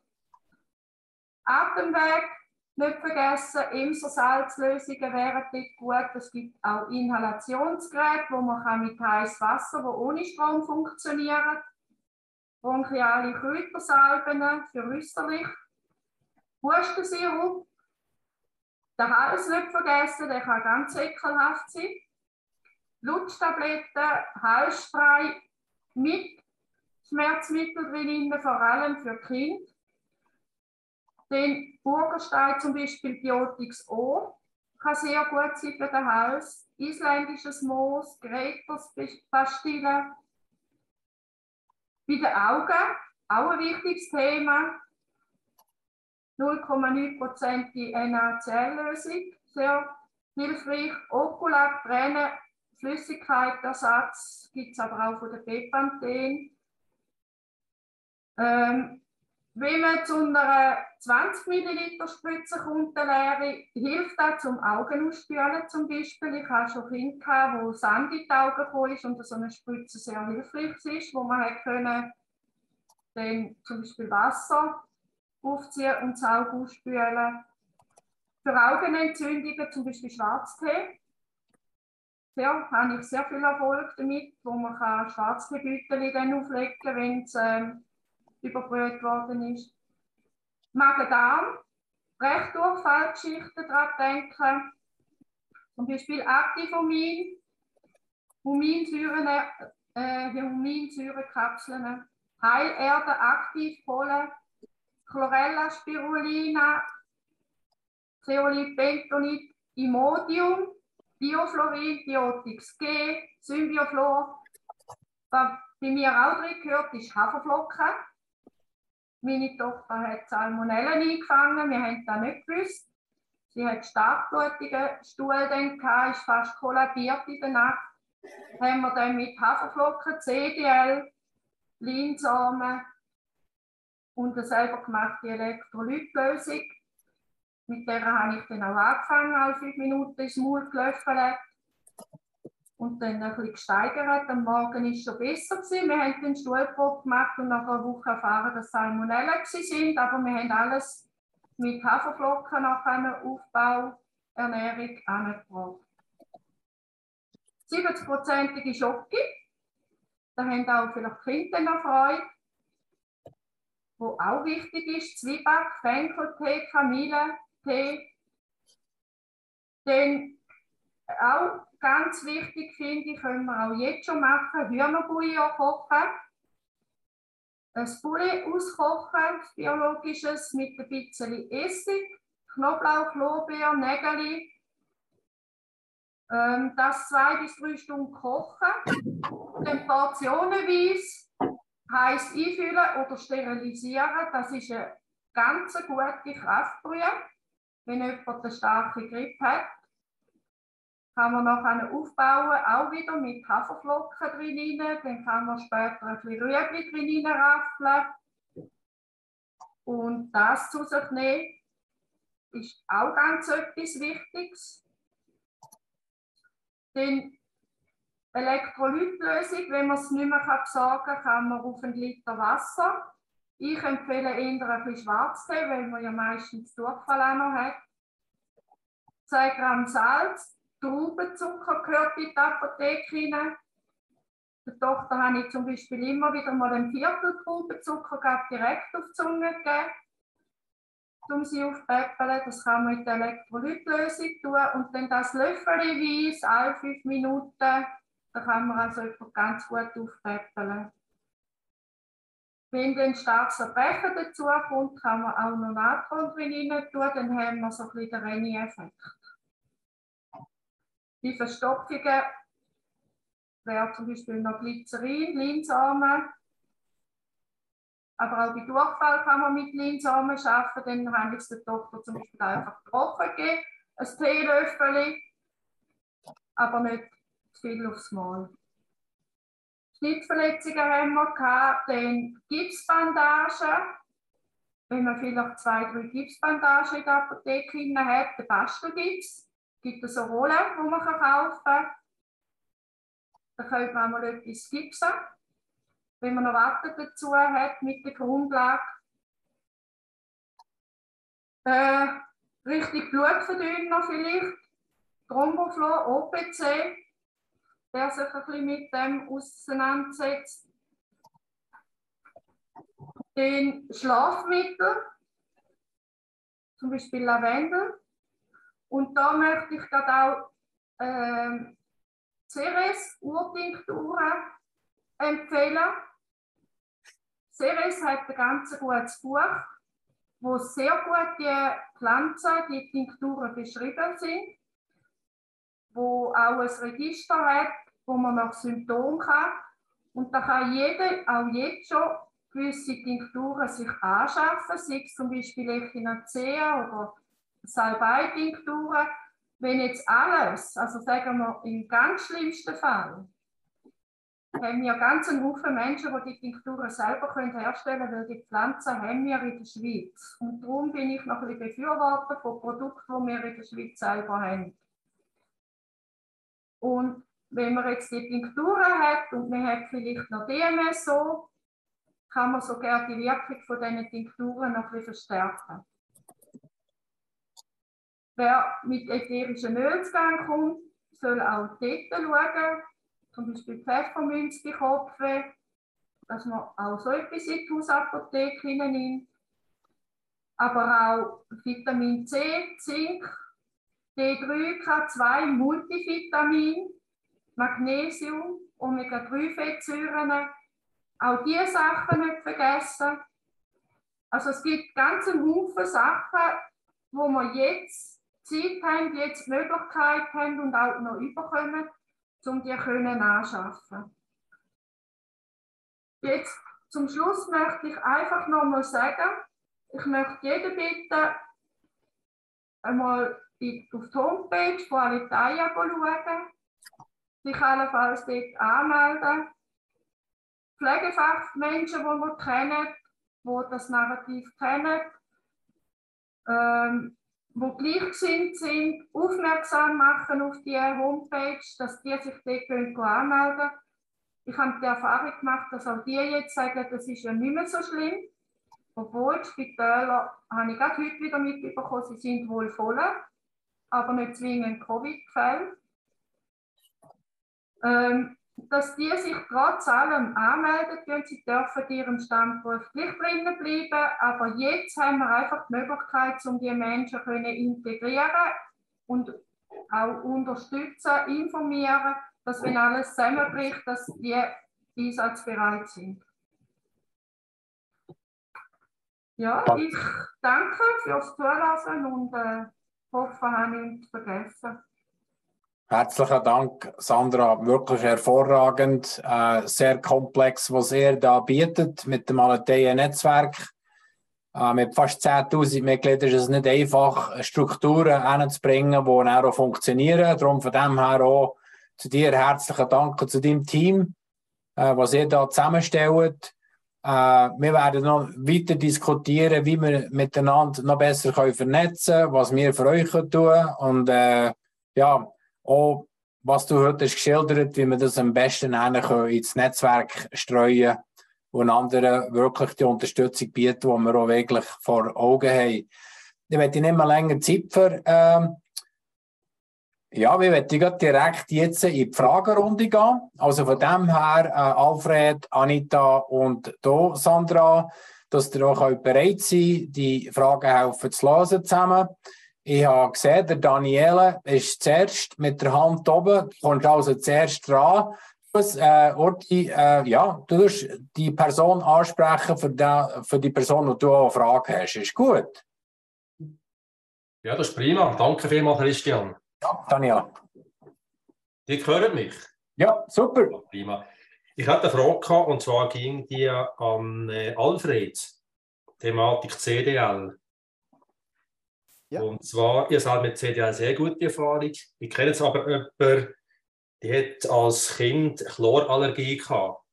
Atemweg, nicht vergessen, Imser-Salzlösungen wären dort gut. Es gibt auch Inhalationsgeräte, wo man mit heißem Wasser, wo ohne Strom funktionieren. Bronchiale Kräutersalben für äußerlich. Hustensirup. Den Hals nicht vergessen, der kann ganz ekelhaft sein. Lutschtabletten, Halsspray mit Schmerzmittel drin, vor allem für Kinder. Den Burgerstein zum Beispiel Biotix O kann sehr gut sein für den Hals. Isländisches Moos, Gräterspastillen. Bei den Augen, auch ein wichtiges Thema. 0,9% die NaCl-Lösung, sehr hilfreich. Okulat, Tränen, Flüssigkeitersatz gibt es aber auch von der Bepanthen. Ähm, wenn man zu einer 20 Milliliter Spritze kommt, leere, hilft das zum Augen ausspülen zum Beispiel. Ich habe schon Kinder gehabt, wo Sand in die Augen gekommen ist und so eine Spritze sehr hilfreich ist, wo man können, dann zum Beispiel Wasser aufziehen und das Auge ausspülen. Für Augenentzündungen zum Beispiel Schwarztee. Sehr, habe ich sehr viel Erfolg damit, wo man Schwarzteebüttel dann auflegen kann, wenn es ähm, überbrüht worden ist. Magen-Darm, Brechdurchfallgeschichten daran denken. Zum Beispiel Aktivumin, Huminsäuren, äh, Huminsäurekapseln, Heilerde aktiv holen, Chlorella spirulina, Zeolit, Bentonit, Imodium, Biofluorid, Biotix G, Symbioflor. Was bei mir auch drin gehört, ist Haferflocken. Meine Tochter hat Salmonellen eingefangen, wir haben das nicht gewusst. Sie hat starkblutigen Stuhl dann ist fast kollabiert in der Nacht. Haben wir dann mit Haferflocken, CDL, Linsamen und eine selber gemachte Elektrolytlösung. Mit der habe ich dann auch angefangen, alle fünf Minuten ins Maul gelöffelt und dann ein bisschen gesteigert. Am Morgen war es schon besser. Gewesen. Wir haben den Stuhlprobe gemacht und nach einer Woche erfahren, dass Salmonellen sind. Aber wir haben alles mit Haferflocken nach einer Aufbauernährung angebracht. 70-prozentige Schocke. Da haben auch vielleicht Kinder noch Freude. Wo auch wichtig ist, Zwieback, Fencheltee, Kamillentee. Dann auch ganz wichtig finde ich, können wir auch jetzt schon machen, Hühnerbouillon kochen. Ein Poulet auskochen, biologisches, mit ein bisschen Essig, Knoblauch, Lorbeer, Nägeli. Ähm, das zwei bis drei Stunden kochen. Dann portionenweise heiß einfüllen oder sterilisieren. Das ist eine ganz gute Kraftbrühe. wenn jemand eine starke Grippe hat. Kann man nachher aufbauen, auch wieder mit Haferflocken drin. Dann kann man später ein bisschen Rüebli drin raffeln. Und das zu sich nehmen, ist auch ganz etwas Wichtiges. Denn Elektrolytlösung, wenn man es nicht mehr besorgen kann, kann man auf einen Liter Wasser. Ich empfehle eher ein bisschen Schwarztee, weil man ja meistens Durchfall noch hat. 2 Gramm Salz, Traubenzucker gehört in die Apotheke rein. Der Tochter habe ich zum Beispiel immer wieder mal ein Viertel Traubenzucker direkt auf die Zunge gegeben, um sie aufzupäppeln. Das kann man in der Elektrolytlösung tun und dann das löffelweise alle fünf Minuten, da kann man also ganz gut aufpäppeln. Wenn dann starkes Erbrechen dazu kommt, kann man auch noch Natron drin tun, dann haben wir so ein bisschen den Renny-Effekt. Die Verstopfungen wäre zum Beispiel noch Glycerin, Linsamen. Aber auch bei Durchfall kann man mit Linsamen arbeiten. Dann habe ich der Tochter zum Beispiel einfach trocken gegeben, ein Teelöffel, aber nicht zu viel aufs Mal. Schnittverletzungen haben wir gehabt, dann Gipsbandagen. Wenn man vielleicht zwei, drei Gipsbandagen in der Apotheke hat, der Bastelgips, gibt es so Rollen, die man kaufen kann. Da könnte man mal etwas gipsen, wenn man noch Watte dazu hat mit der Grundlage. Äh, richtig Blutverdünner vielleicht, Thromboflor, OPC, der sich ein bisschen mit dem auseinandersetzt. Den Schlafmittel, zum Beispiel Lavendel. Und da möchte ich gerade auch äh, Ceres Urtinkturen empfehlen. Ceres hat ein ganz gutes Buch, wo sehr gut die Pflanzen, die Tinkturen beschrieben sind wo auch ein Register hat, wo man nach Symptomen kann. Und da kann jeder, auch jetzt schon, gewisse Tinkturen sich anschaffen, sei es zum Beispiel Echinacea oder Salbei-Tinkturen. Wenn jetzt alles, also sagen wir im ganz schlimmsten Fall, haben wir ganz einen Haufen Menschen, die die Tinkturen selber herstellen können, weil die Pflanzen haben wir in der Schweiz. Und darum bin ich noch ein bisschen Befürworter von Produkten, die wir in der Schweiz selber haben. Und wenn man jetzt die Tinkturen hat und man hat vielleicht noch DMSO, kann man sogar die Wirkung von diesen Tinkturen noch ein bisschen verstärken. Wer mit ätherischen Öl zu kommt, soll auch dort schauen, zum Beispiel Pfefferminz bei Kopfweh, dass man auch so etwas in die Hausapotheke nimmt. Aber auch Vitamin C, Zink, D3, K2, Multivitamin, Magnesium, Omega-3-Fettsäuren. Auch diese Sachen nicht vergessen. Also es gibt ganz Haufen Sachen, wo wir jetzt Zeit haben, jetzt die Möglichkeit haben und auch noch überkommen, um die können anschaffen. Jetzt zum Schluss möchte ich einfach noch mal sagen, ich möchte jeden bitten, einmal auf die Homepage von Alitalia schauen, sich allenfalls dort anmelden. Pflegefachmenschen, die wir kennen, die das Narrativ kennen, ähm, die gleichgesinnt sind, aufmerksam machen auf die Homepage, dass die sich dort anmelden können. Ich habe die Erfahrung gemacht, dass auch die jetzt sagen, das ist ja nicht mehr so schlimm. Obwohl die Spitäler, habe ich gerade heute wieder mitbekommen, sie sind wohl voll aber nicht zwingend Covid-Fälle. Ähm, dass die sich trotz allem anmelden können, sie dürfen ihrem Standort gleich drinnen bleiben, aber jetzt haben wir einfach die Möglichkeit, um die Menschen können integrieren und auch unterstützen, informieren, dass wenn alles zusammenbricht, dass die einsatzbereit sind. Ja, ich danke fürs Zuhören und äh, hoffe, habe ich nichts vergessen. Herzlichen Dank, Sandra. Wirklich hervorragend. Äh, sehr komplex, was ihr da bietet mit dem Aletheia-Netzwerk. Äh, mit fast 10.000 Mitgliedern ist es nicht einfach, Strukturen hinzubringen, die dann auch funktionieren. Darum von dem her auch zu dir herzlichen Dank und zu deinem Team, äh, was ihr da zusammenstellt. Äh, wir werden noch weiter diskutieren, wie wir miteinander noch besser können vernetzen können, was wir für euch tun können. Und äh, ja, auch was du heute hast geschildert, wie wir das am besten ins Netzwerk streuen und anderen wirklich die Unterstützung bieten, die wir auch wirklich vor Augen haben. Ich möchte nicht mehr länger Zeit für. Ähm, ja, wir möchten direkt jetzt in die Fragerunde gehen. Also von dem her, äh, Alfred, Anita und do Sandra, dass ihr auch bereit seid, die Fragen helfen zu lösen zusammen. Ich habe gesehen, der Daniele ist zuerst mit der Hand oben, kommt also zuerst dran äh, Orti, äh, ja, du musst die Person ansprechen für die, für die Person, die du auch eine Frage hast. Ist gut? Ja, das ist prima. Danke vielmals, Christian. Ja, Daniel. Die hören mich? Ja, super. Ja, prima. Ich hatte eine Frage gehabt, und zwar ging die an äh, Alfred, Thematik CDL. Ja. Und zwar, ihr seid mit CDL sehr gute Erfahrung. Ich kenne jetzt aber jemanden, die hat als Kind Chlorallergie gehabt.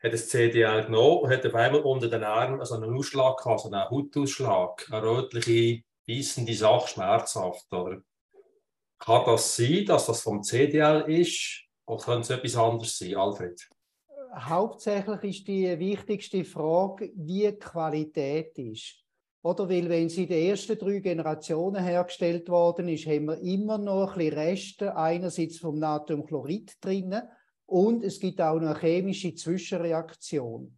Hat das CDL genommen und hat auf einmal unter den Armen also einen Ausschlag gehabt, so einen Hautausschlag, eine rötliche, beißende Sache, schmerzhaft. Oder? Kann das sein, dass das vom CDL ist? Oder könnte es etwas anderes sein, Alfred? Hauptsächlich ist die wichtigste Frage, wie die Qualität ist. Oder weil, wenn sie in den ersten drei Generationen hergestellt worden ist, haben wir immer noch ein Reste einerseits vom Natriumchlorid drinnen und es gibt auch eine chemische Zwischenreaktion.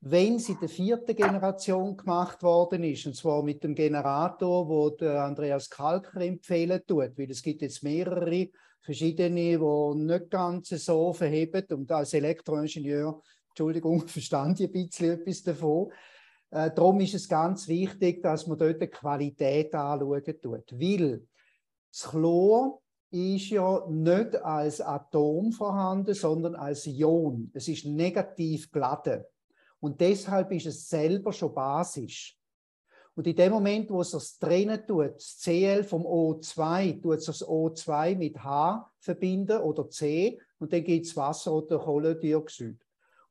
Wenn sie in der vierten Generation gemacht worden ist, und zwar mit dem Generator, wo der Andreas Kalker empfehlen tut, weil es gibt jetzt mehrere verschiedene, die nicht ganz so verheben und als Elektroingenieur, Entschuldigung, verstand ich ein bisschen etwas davon. Äh, darum ist es ganz wichtig, dass man dort die Qualität anschauen tut. Weil das Chlor ist ja nicht als Atom vorhanden, sondern als Ion. Es ist negativ geladen. Und deshalb ist es selber schon basisch. Und in dem Moment, wo es das trennen tut, das Cl vom O2, tut es das O2 mit H verbinden oder C und dann gibt es Wasser oder Kohlendioxid.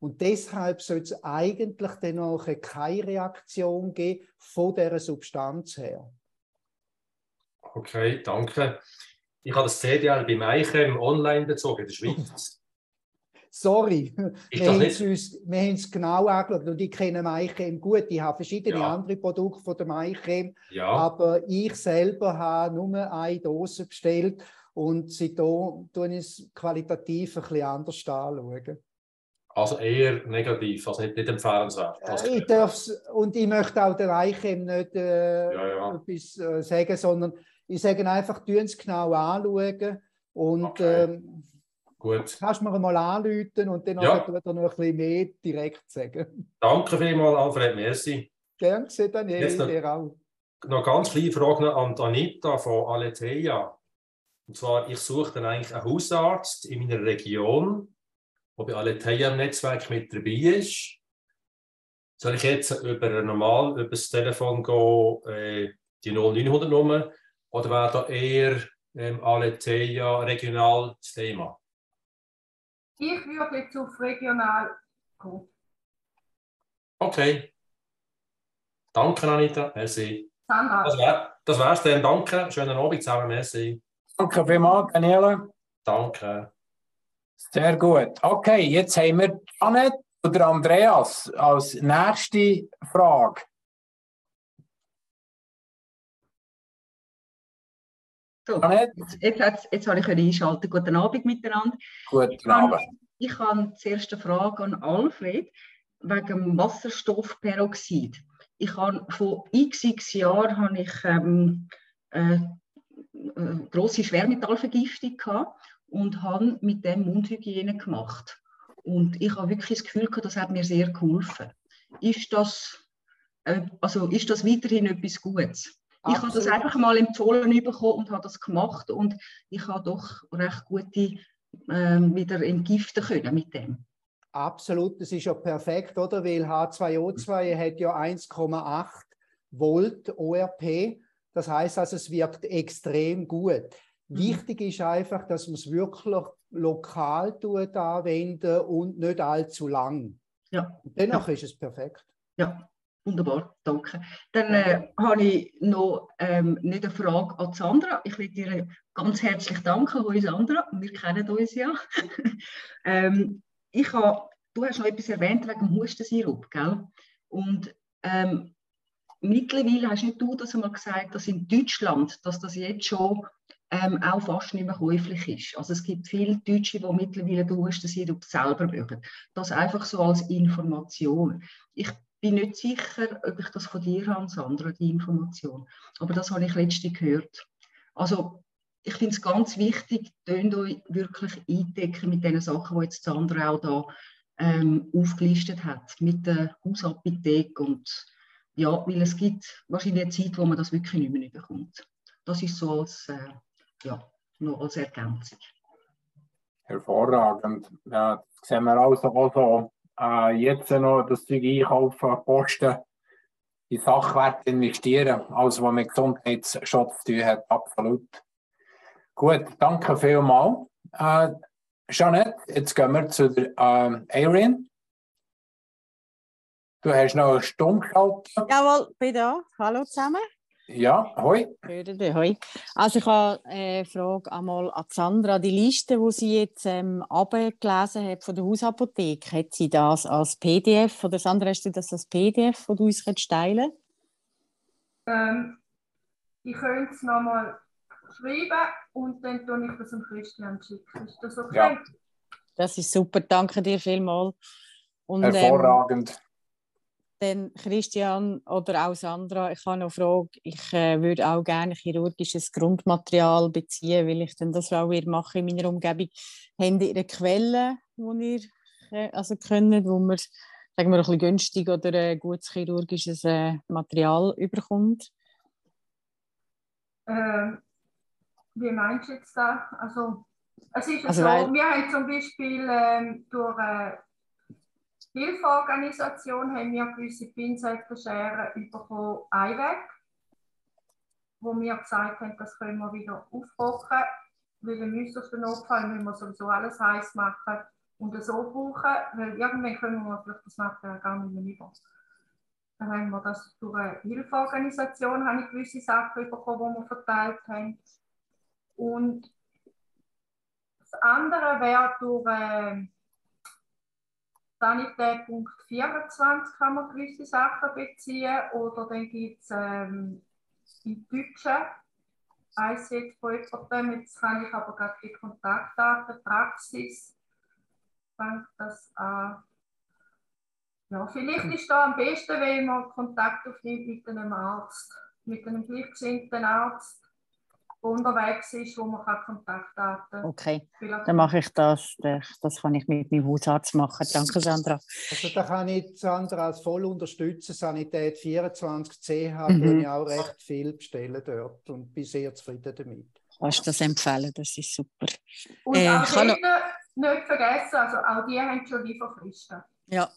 Und deshalb soll es eigentlich dann auch keine Reaktion geben von dieser Substanz her. Okay, danke. Ich habe das CDL bei Meichem online bezogen in der Schweiz. Sorry, wir haben, uns, wir haben es genau angeschaut und ich kenne Meichem gut. Ich habe verschiedene ja. andere Produkte von der Meichem, ja. aber ich selber habe nur eine Dose bestellt und seitdem tue ich es qualitativ ein bisschen anders anschauen. Also eher negativ, also nicht, nicht empfehlenswert. Äh, ich darf's, und ich möchte auch der Eichem nicht äh, ja, ja. etwas äh, sagen, sondern ich sage einfach, tun es genau anschauen und okay. ähm, Gut. kannst mir mal anrufen und dann ja. noch ein bisschen mehr direkt sagen. Danke vielmals, Alfred, merci. Gerne gesehen, Daniel, Jetzt noch, dir auch. Noch ganz kleine Frage an Anita von Aletheia. Und zwar, ich suche dann eigentlich einen Hausarzt in meiner Region, der bei Aletheia im Netzwerk mit dabei ist. Soll ich jetzt über normal über das Telefon gehen, äh, die 0900 Nummer, oder wäre da eher ähm, Aletheia regional das Thema? Ich würde jetzt auf regional gehen. Okay. Danke, Anita. Merci. Sandra. Das wäre es dann. Danke. Schönen Abend zusammen. Merci. Danke vielmals, Daniela. Danke. Sehr gut. Okay, jetzt haben wir Janet oder Andreas als nächste Frage. So, jetzt, jetzt, jetzt habe ich einschalten. Guten Abend miteinander. Guten ich Abend. Habe, ich habe zuerst eine Frage an Alfred wegen Wasserstoffperoxid. Ich habe vor x, Jahren habe ich ähm, äh, äh, grosse Schwermetallvergiftung gehabt und habe mit dem Mundhygiene gemacht. Und ich habe wirklich das Gefühl gehabt, das hat mir sehr geholfen. Ist das, äh, also ist das weiterhin etwas Gutes? Absolut. Ich habe das einfach mal empfohlen bekommen und habe das gemacht und ich habe doch recht gute äh, wieder entgiften können mit dem. Absolut, das ist ja perfekt, oder? Weil H2O2 hat ja 1,8 Volt ORP. Das heißt also, es wirkt extrem gut. Mhm. Wichtig ist einfach, dass man es wirklich lokal tut, anwenden und nicht allzu lang. Ja. dennoch ja. ist es perfekt. Ja, wunderbar, danke. Dann äh, habe ich noch ähm, nicht eine Frage an Sandra. Ich will dir ganz herzlich danken, Hoi Sandra. Wir kennen uns ja. ähm, ich habe, du hast noch etwas erwähnt wegen dem Hustensirup, gell? Und ähm, mittlerweile hast nicht du das einmal gesagt, dass in Deutschland, dass das jetzt schon ähm, auch fast nicht mehr käuflich ist. Also es gibt viele Deutsche, die mittlerweile den Hustensirup selber mögen. Das einfach so als Information. Ich bin nicht sicher, ob ich das von dir habe, Sandra, die Information. Aber das habe ich letztens gehört. Also ich finde es ganz wichtig, tönt euch wirklich eindecken mit den Sachen, die jetzt Sandra auch da ähm, aufgelistet hat, mit der Hausapotheke und ja, weil es gibt wahrscheinlich eine Zeit, wo man das wirklich nicht mehr bekommt. Das ist so als, äh, ja, noch als Ergänzung. Hervorragend. Ja, das sehen wir also auch so. Äh, jetzt noch das Zeug einkaufen, posten, in Sachwerte investieren, alles was mit Gesundheitsschutz zu tun hat, absolut. Gut, danke vielmals. Äh, Jeanette, jetzt gehen wir zu der äh, Erin. Du hast noch eine Stimme geschaltet. Jawohl, bin da. Hallo zusammen. Ja, hoi. hoi. Also ich habe eine Frage einmal an Sandra. Die Liste, die sie jetzt ähm, abgelesen hat von der Hausapotheke, hat sie das als PDF oder Sandra, hast du das als PDF, das du uns teilen ähm, Ich könnte es nochmal schreiben und dann tue ich das an Christian schicken. Ist das okay? Ja. Das ist super, danke dir vielmals. Und, Hervorragend. Ähm, dann Christian oder auch Sandra, ich habe noch eine Frage. Ich äh, würde auch gerne chirurgisches Grundmaterial beziehen, weil ich dann das auch ihr mache in meiner Umgebung. Habt ihr eine Quelle, wo ihr äh, also könnt, wo man sagen wir, ein bisschen günstig oder äh, gutes chirurgisches äh, Material überkommt? Ähm, wie meinst du jetzt da? Also, es ist also so, weil, wir haben zum Beispiel ähm, durch äh, Hilfeorganisation haben wir gewisse Pinzettenscheren bekommen, einweg, wo wir gesagt haben, das können wir wieder aufkochen, weil im äußersten Notfall müssen wir sowieso alles heiß machen und so brauchen, weil irgendwann können wir vielleicht das Material gar nicht mehr über. Dann haben wir das durch eine Hilfeorganisation, habe ich gewisse Sachen bekommen, die wir verteilt haben. Und das andere wäre durch äh, Sanität.24 kann man gewisse Sachen beziehen. Oder dann gibt es ähm, im Deutschen weiss jetzt von jemandem, jetzt kann ich aber gerade die Kontaktdaten, Praxis, fängt das an. Ja, vielleicht ist da am besten, wenn man Kontakt aufnimmt mit einem Arzt, mit einem gleichgesinnten Arzt, unterwegs ist, wo man Kontaktdaten kann. Okay, dann mache ich das. Das kann ich mit meinem Hausarzt machen. Danke, Sandra. Also da kann ich Sandra als voll unterstützen. Sanität 24 CH mhm. ich auch recht viel bestellen dort und bin sehr zufrieden damit. Kannst du das empfehlen? Das ist super. Und äh, auch kann noch... nicht vergessen, also auch die haben schon Lieferfristen. Ja.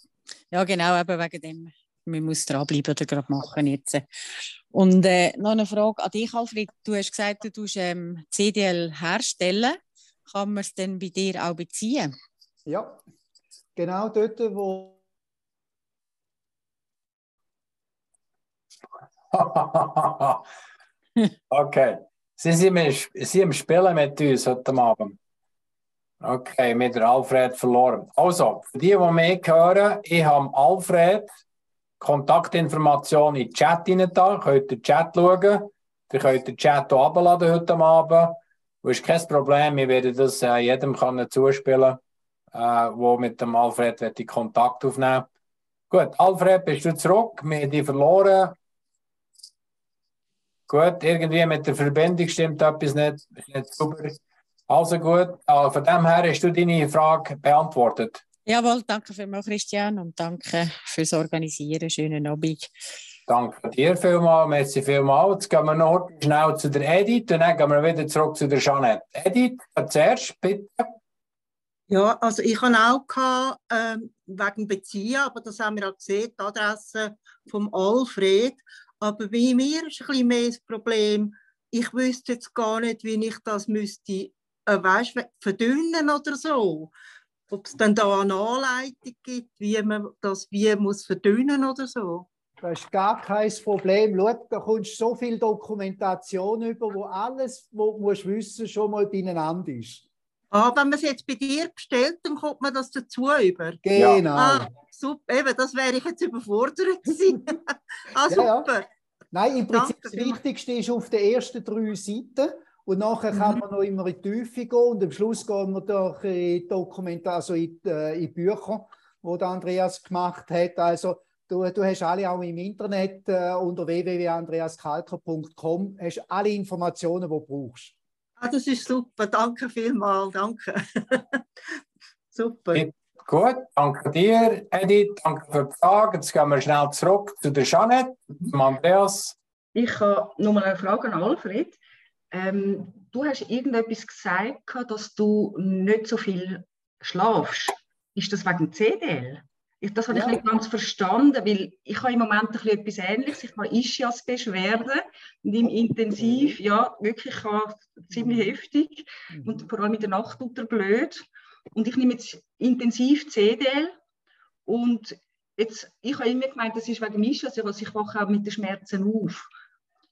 ja, genau, eben wegen dem man muss dranbleiben oder gerade machen jetzt. Und äh, noch eine Frage an dich, Alfred. Du hast gesagt, du tust ähm, CDL herstellen. Kann man es denn bei dir auch beziehen? Ja, genau dort, wo. okay. Sie sind, Sie sind im Spielen mit uns heute Abend. Okay, mit der Alfred verloren. Also, für die, die mich hören, ich habe Alfred Kontaktinformationen in den Chat rein da. Könnt ihr den Chat schauen. Ihr könnt den Chat hier abladen heute Abend. Das ist kein Problem. Wir werden das äh, jedem können zuspielen, äh, wo mit dem Alfred in Kontakt aufnehmen Gut, Alfred, bist du zurück? Wir haben dich verloren. Gut, irgendwie mit der Verbindung stimmt etwas nicht, nicht super. Also gut, äh, von dem her hast du deine Frage beantwortet. Jawohl, danke vielmals, Christian, und danke fürs Organisieren. Schönen Abend. Danke dir vielmals, merci vielmals. Jetzt gehen wir noch schnell zu der Edith und dann gehen wir wieder zurück zu der Jeanette. Edith, zuerst bitte. Ja, also ich habe auch gehabt, ähm, wegen Beziehen, aber das haben wir auch gesehen, die Adresse vom Alfred. Aber bei mir ist ein bisschen mehr das Problem, ich wüsste jetzt gar nicht, wie ich das müsste, äh, weißt, verdünnen oder so. Ob es dann da eine Anleitung gibt, wie man das wie muss verdünnen oder so. Das ist gar kein Problem. Schau, da kommst so viel Dokumentation über, wo alles, was du musst wissen, schon mal beieinander ist. Ah, wenn man es jetzt bei dir bestellt, dann kommt man das dazu über. Genau. Ah, super, eben, das wäre ich jetzt überfordert gewesen. ah, super. Ja, ja. Nein, im Prinzip Danke, das Wichtigste ist auf den ersten drei Seiten. Und nachher mhm. kann man noch immer in die Tiefe gehen und am Schluss gehen wir durch in Dokumente, also in, äh, in Bücher, die Andreas gemacht hat. Also du, du hast alle auch im Internet äh, unter www.andreaskalker.com hast alle Informationen, die du brauchst. Ah, das ist super, danke vielmals, danke. super. Gut, danke dir, Edith, danke für die Frage. Jetzt gehen wir schnell zurück zu der Jeanette, zum Andreas. Ich habe nochmal eine Frage an Alfred. Ähm, du hast irgendetwas gesagt, dass du nicht so viel schlafst. Ist das wegen CDL? Das habe ich ja. nicht ganz verstanden, weil ich habe im Moment ein bisschen etwas Ähnliches. Ich habe Ischias-Beschwerden und im Intensiv, ja, wirklich ziemlich heftig mhm. und vor allem in der Nacht tut er blöd. Und ich nehme jetzt intensiv CDL und jetzt, ich habe immer gemeint, das ist wegen Ischias, also ich wache auch mit den Schmerzen auf.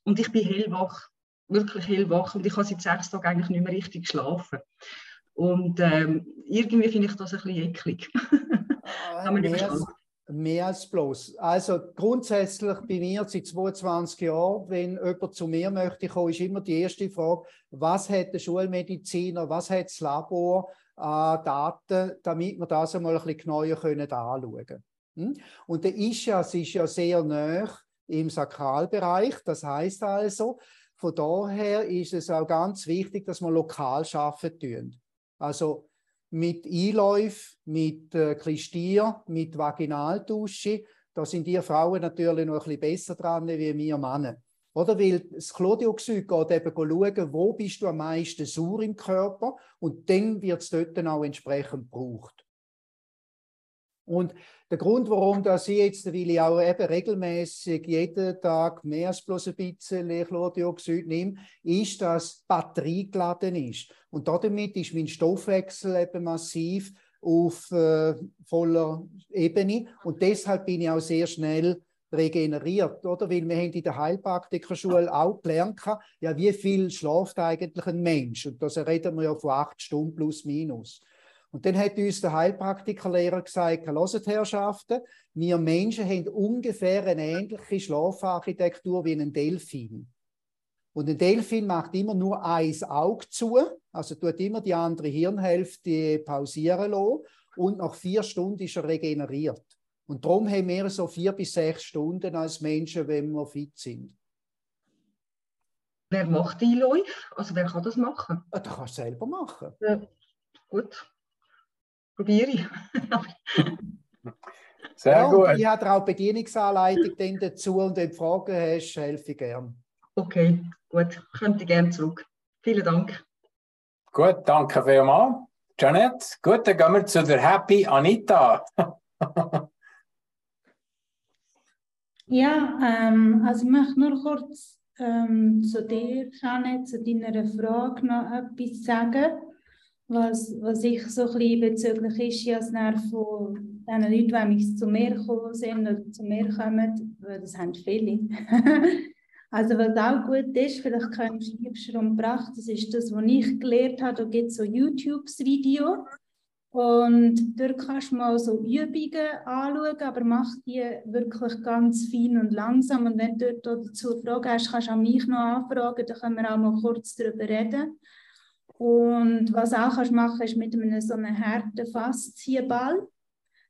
Und ich bin hellwach, wirklich hellwach und ich habe seit sechs Tagen eigentlich nicht mehr richtig geschlafen. Und ähm, irgendwie finde ich das ein bisschen eklig. mehr, als, mehr als bloß. Also grundsätzlich bei mir seit 22 Jahren, wenn jemand zu mir möchte kommen, ist immer die erste Frage, was hat der Schulmediziner, was hat das Labor an Daten, damit wir das einmal ein bisschen genauer können anschauen können. Hm? Und der Ischias ist ja sehr nah im Sakralbereich, das heißt also, von daher ist es auch ganz wichtig, dass wir lokal arbeiten. Also mit Einläufen, mit äh, Klistier, mit Vaginaldusche. Da sind die Frauen natürlich noch ein bisschen besser dran wie wir Männer. Oder? Weil das Chlordioxid geht eben schauen, wo bist du am meisten sauer im Körper und dann wird es dort auch entsprechend gebraucht. Und der Grund, warum das ich jetzt, weil ich auch eben regelmäßig jeden Tag mehr als bloß ein bisschen Chlordioxid nehme, ist, dass die Batterie geladen ist. Und damit ist mein Stoffwechsel eben massiv auf äh, voller Ebene. Und deshalb bin ich auch sehr schnell regeneriert, oder? Weil wir haben in der Heilpraktikerschule auch gelernt, ja, wie viel schlaft eigentlich ein Mensch? Und da reden wir ja von acht Stunden plus minus. Und dann hat uns der Heilpraktikerlehrer gesagt, hört Herrschaften, wir Menschen haben ungefähr eine ähnliche Schlafarchitektur wie ein Delfin. Und ein Delfin macht immer nur ein Auge zu, also tut immer die andere Hirnhälfte pausieren lassen und nach vier Stunden ist er regeneriert. Und darum haben wir so vier bis sechs Stunden als Menschen, wenn wir fit sind. Wer macht die Läufe? Also wer kann das machen? Ah, das kannst du selber machen. Ja, gut probiere ich. Sehr ja, gut. Ich habe auch Bedienungsanleitung dazu und wenn du Fragen hast, helfe ich gerne. Okay, gut. Könnte gerne zurück. Vielen Dank. Gut, danke vielmals. Janet, gut, dann gehen wir zu der Happy Anita. ja, ähm, also ich möchte nur kurz ähm, zu dir, Janet, zu deiner Frage noch etwas sagen was, was ich so ein bisschen bezüglich ist, ja, von den Leuten, die zu mir gekommen sind oder zu mir kommen, das haben viele. also was auch gut ist, vielleicht könntest du Liebstrom gebracht, das ist das, was ich gelernt habe, da gibt es so YouTube-Video und dort kannst du mal so Übungen anschauen, aber mach die wirklich ganz fein und langsam und wenn du dort dazu Fragen hast, kannst du auch mich noch anfragen, dann können wir auch mal kurz darüber reden. Und was auch kannst machen ist mit einem so einem harten Faszienball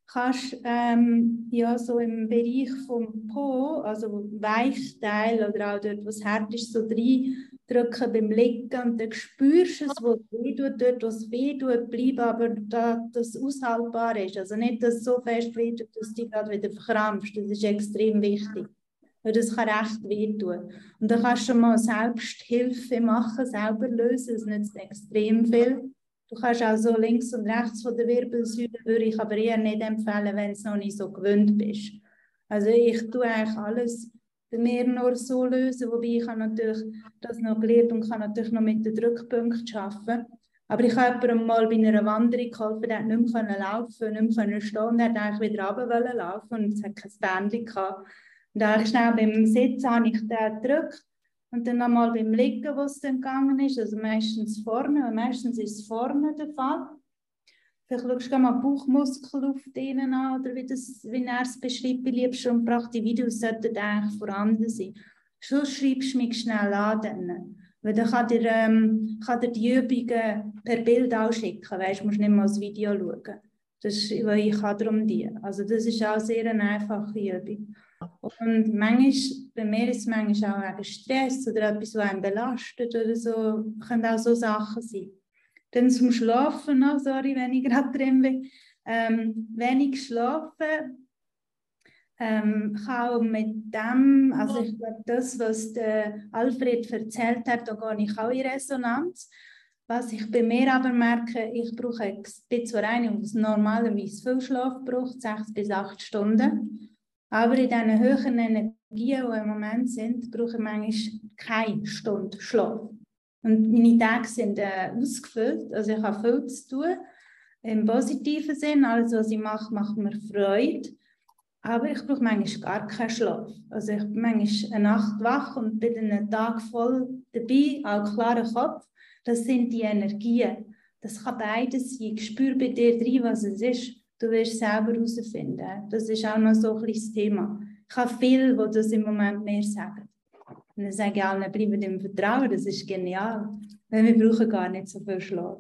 kannst ähm, ja so im Bereich vom Po, also Weichteil oder auch dort, was hart ist, so drücken beim Liegen und dann spürst du es, wo es weh tut, dort, wo es weh tut, bleib aber da, dass es aushaltbar ist. Also nicht, dass es so fest weh tut, dass du dich gerade wieder verkrampfst, das ist extrem wichtig weil das kann recht wehtun. Und dann kannst du mal Selbsthilfe machen, selber lösen, das nützt extrem viel. Du kannst auch so links und rechts von der Wirbelsäule, würde ich aber eher nicht empfehlen, wenn du noch nicht so gewöhnt bist. Also ich tue eigentlich alles bei mir nur so lösen, wobei ich habe natürlich das noch gelernt und kann natürlich noch mit den Drückpunkten arbeiten. Aber ich habe jemandem mal bei einer Wanderung geholfen, der nicht mehr laufen nicht mehr stehen der hat eigentlich wieder runter laufen und es hat kein Bändchen gehabt. Und dann schnell beim Sitzen habe ich den gedrückt und dann nochmal beim Liegen, wo es dann gegangen ist, also meistens vorne, meistens ist es vorne der Fall. Vielleicht schaust du mal Bauchmuskelluft innen an oder wie, das, wie er es beschreibt bei Liebsten und Pracht. Die Videos sollten eigentlich vorhanden sein. So schreibst du mich schnell an. Dann. Weil dann kann dir, ähm, kann dir die Übungen per Bild auch schicken. Weißt, du musst nicht mal das Video schauen. Das ist, weil ich darum die. Also das ist auch sehr eine einfache Übung. Und manchmal, bei mir ist es manchmal auch wegen Stress oder etwas, was einen belastet oder so, können auch so Sachen sein. Dann zum Schlafen noch, sorry, wenn ich gerade drin bin. Ähm, wenig schlafen ähm, kann auch mit dem, also ich glaube, das, was der Alfred erzählt hat, da gehe ich auch in Resonanz. Was ich bei mir aber merke, ich brauche, bin zwar eine, die normalerweise viel Schlaf braucht, sechs bis acht Stunden, aber in diesen höheren Energien, die im Moment sind, brauche ich manchmal keine Stunde Schlaf. Und meine Tage sind äh, ausgefüllt, also ich habe viel zu tun. Im positiven Sinn, alles was ich mache, macht mir Freude. Aber ich brauche manchmal gar keinen Schlaf. Also ich bin manchmal eine Nacht wach und bin einen Tag voll dabei, auch klarer Kopf. Das sind die Energien. Das kann beides sein. Ich spüre bei dir drin, was es ist. Du wirst selber herausfinden. Das ist auch noch so ein kleines Thema. Ich habe viele, die das im Moment mehr sagen. Und dann sage ich allen, bleiben im Vertrauen, das ist genial. Weil wir brauchen gar nicht so viel Schlaf.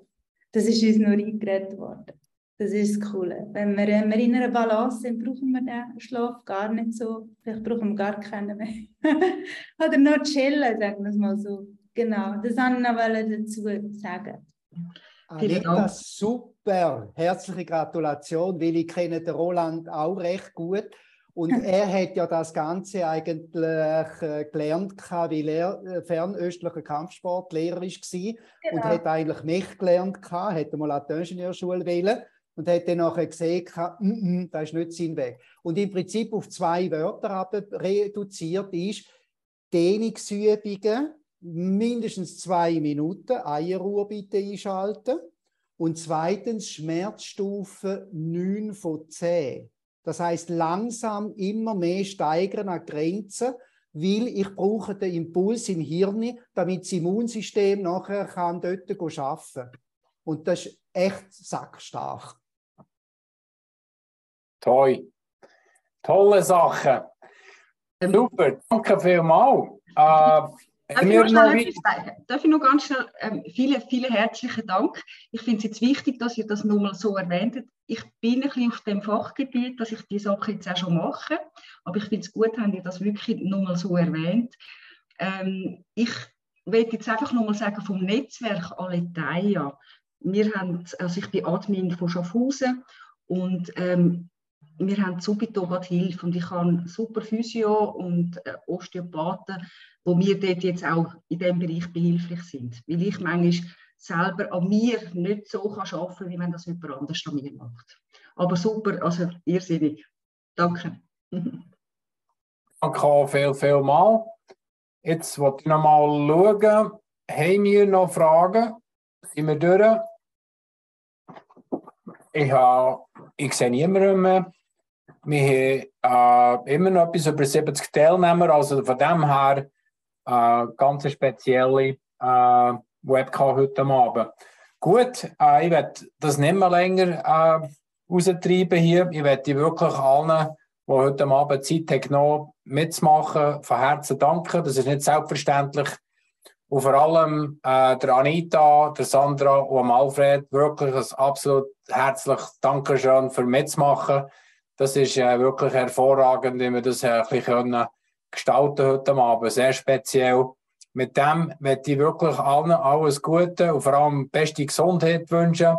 Das ist uns nur eingeredet worden. Das ist das Coole. Wenn wir, wenn wir in einer Balance sind, brauchen wir den Schlaf gar nicht so. Vielleicht brauchen wir gar keinen mehr. Oder nur chillen, sagen wir es mal so. Genau, das wollte ich noch dazu sagen. Anita, super. Herzliche Gratulation, weil ich kenne den Roland auch recht gut. Und er hat ja das Ganze eigentlich äh, gelernt, weil er äh, fernöstlicher Kampfsportlehrer war genau. und hat eigentlich mich gelernt, hat mal an die Ingenieurschule wählen und hat dann nachher gesehen, mm, mm, das ist nicht sein Weg. Und im Prinzip auf zwei Wörter reduziert ist, Dehnungsübungen, mindestens zwei Minuten, Eierruhe bitte einschalten. Und zweitens Schmerzstufe 9 von 10. Das heißt langsam immer mehr steigern an Grenzen, weil ich brauche den Impuls im Hirn, damit das Immunsystem nachher kann dort arbeiten kann. Und das ist echt sackstark. Toll. Tolle Sache. Super, danke vielmals. Äh, Darf ich, noch ich Darf ich noch ganz schnell, ähm, vielen, vielen herzlichen Dank. Ich finde es jetzt wichtig, dass ihr das nochmal so erwähnt. Ich bin ein bisschen auf dem Fachgebiet, dass ich die Sache jetzt auch schon mache, aber ich finde es gut, habt ihr das wirklich nochmal so erwähnt. Ähm, ich will jetzt einfach nochmal sagen, vom Netzwerk Aletheia, wir haben, also ich bin Admin von Schaffhausen und ähm, wir haben Subito Hilfe und ich habe super Physio und äh, Osteopathen, wo mir dort jetzt auch in diesem Bereich behilflich sind. Weil ich manchmal selber an mir nicht so kann arbeiten kann, wie wenn das jemand anders an mir macht. Aber super, also irrsinnig. Danke. Danke viel, viel mal. Jetzt wollte ich noch mal schauen, haben wir noch Fragen? Sind wir durch? Ich, habe, ich sehe niemanden mehr. Wir haben äh, immer noch etwas über 70 Teilnehmer, also von dem her äh, ganz spezielle äh, Webcam heute Abend. Gut, äh, ich werde das nicht mehr länger äh, raustreiben hier. Ich werde wirklich allen, die heute Abend Zeit haben, genommen, mitzumachen, von Herzen danken. Das ist nicht selbstverständlich. Und vor allem äh, der Anita, der Sandra und Alfred wirklich ein absolut herzliches Dankeschön für mitzumachen. Das ist äh, wirklich hervorragend, wie wir das äh, ein bisschen gestalten heute Abend. Sehr speziell. Mit dem möchte ich wirklich allen alles Gute und vor allem beste Gesundheit wünschen.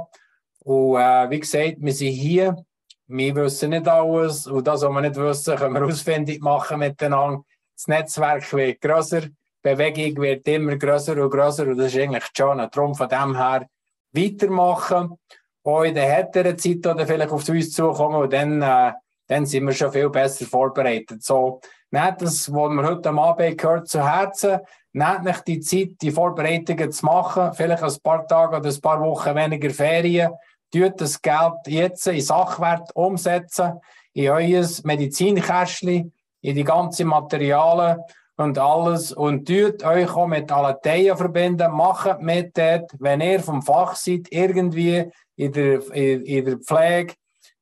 Und äh, wie gesagt, wir sind hier. Wir wissen nicht alles. Und das, was wir nicht wissen, können wir ausfindig machen miteinander. Das Netzwerk wird grösser. Die Bewegung wird immer grösser und grösser. Und das ist eigentlich schon. Darum von dem her weitermachen, auch in der härteren Zeit oder vielleicht auf uns zukommen und dann, äh, dann sind wir schon viel besser vorbereitet. So, nehmt das, was wir heute am Abend gehört, zu Herzen. Nehmt nicht die Zeit, die Vorbereitungen zu machen, vielleicht ein paar Tage oder ein paar Wochen weniger Ferien. Tut das Geld jetzt in Sachwert umsetzen, in euer Medizinkästchen, in die ganzen Materialien und alles und tut euch auch mit Aletheia verbinden, macht mit dort, wenn ihr vom Fach seid, irgendwie in der, in, in der Pflege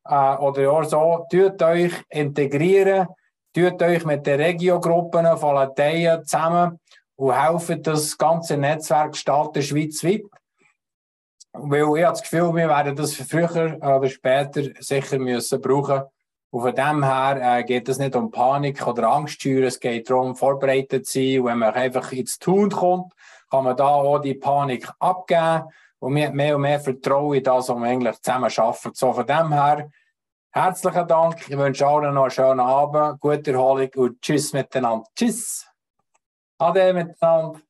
äh, oder auch so, tut euch integrieren, tut euch mit den Regiogruppen von Aletheia zusammen und helfen das ganze Netzwerk gestalten schweizweit. Weil ich habe das Gefühl, wir werden das früher oder später sicher müssen brauchen und von dem her äh, geht es nicht um Panik oder Angststeuer, es geht darum, vorbereitet zu sein. Und wenn man einfach ins Tun kommt, kann man da auch die Panik abgeben und man hat mehr und mehr Vertrauen in das, was man eigentlich zusammen arbeitet. So von dem her, herzlichen Dank. Ich wünsche allen noch einen schönen Abend, gute Erholung und tschüss miteinander. Tschüss. Ade miteinander.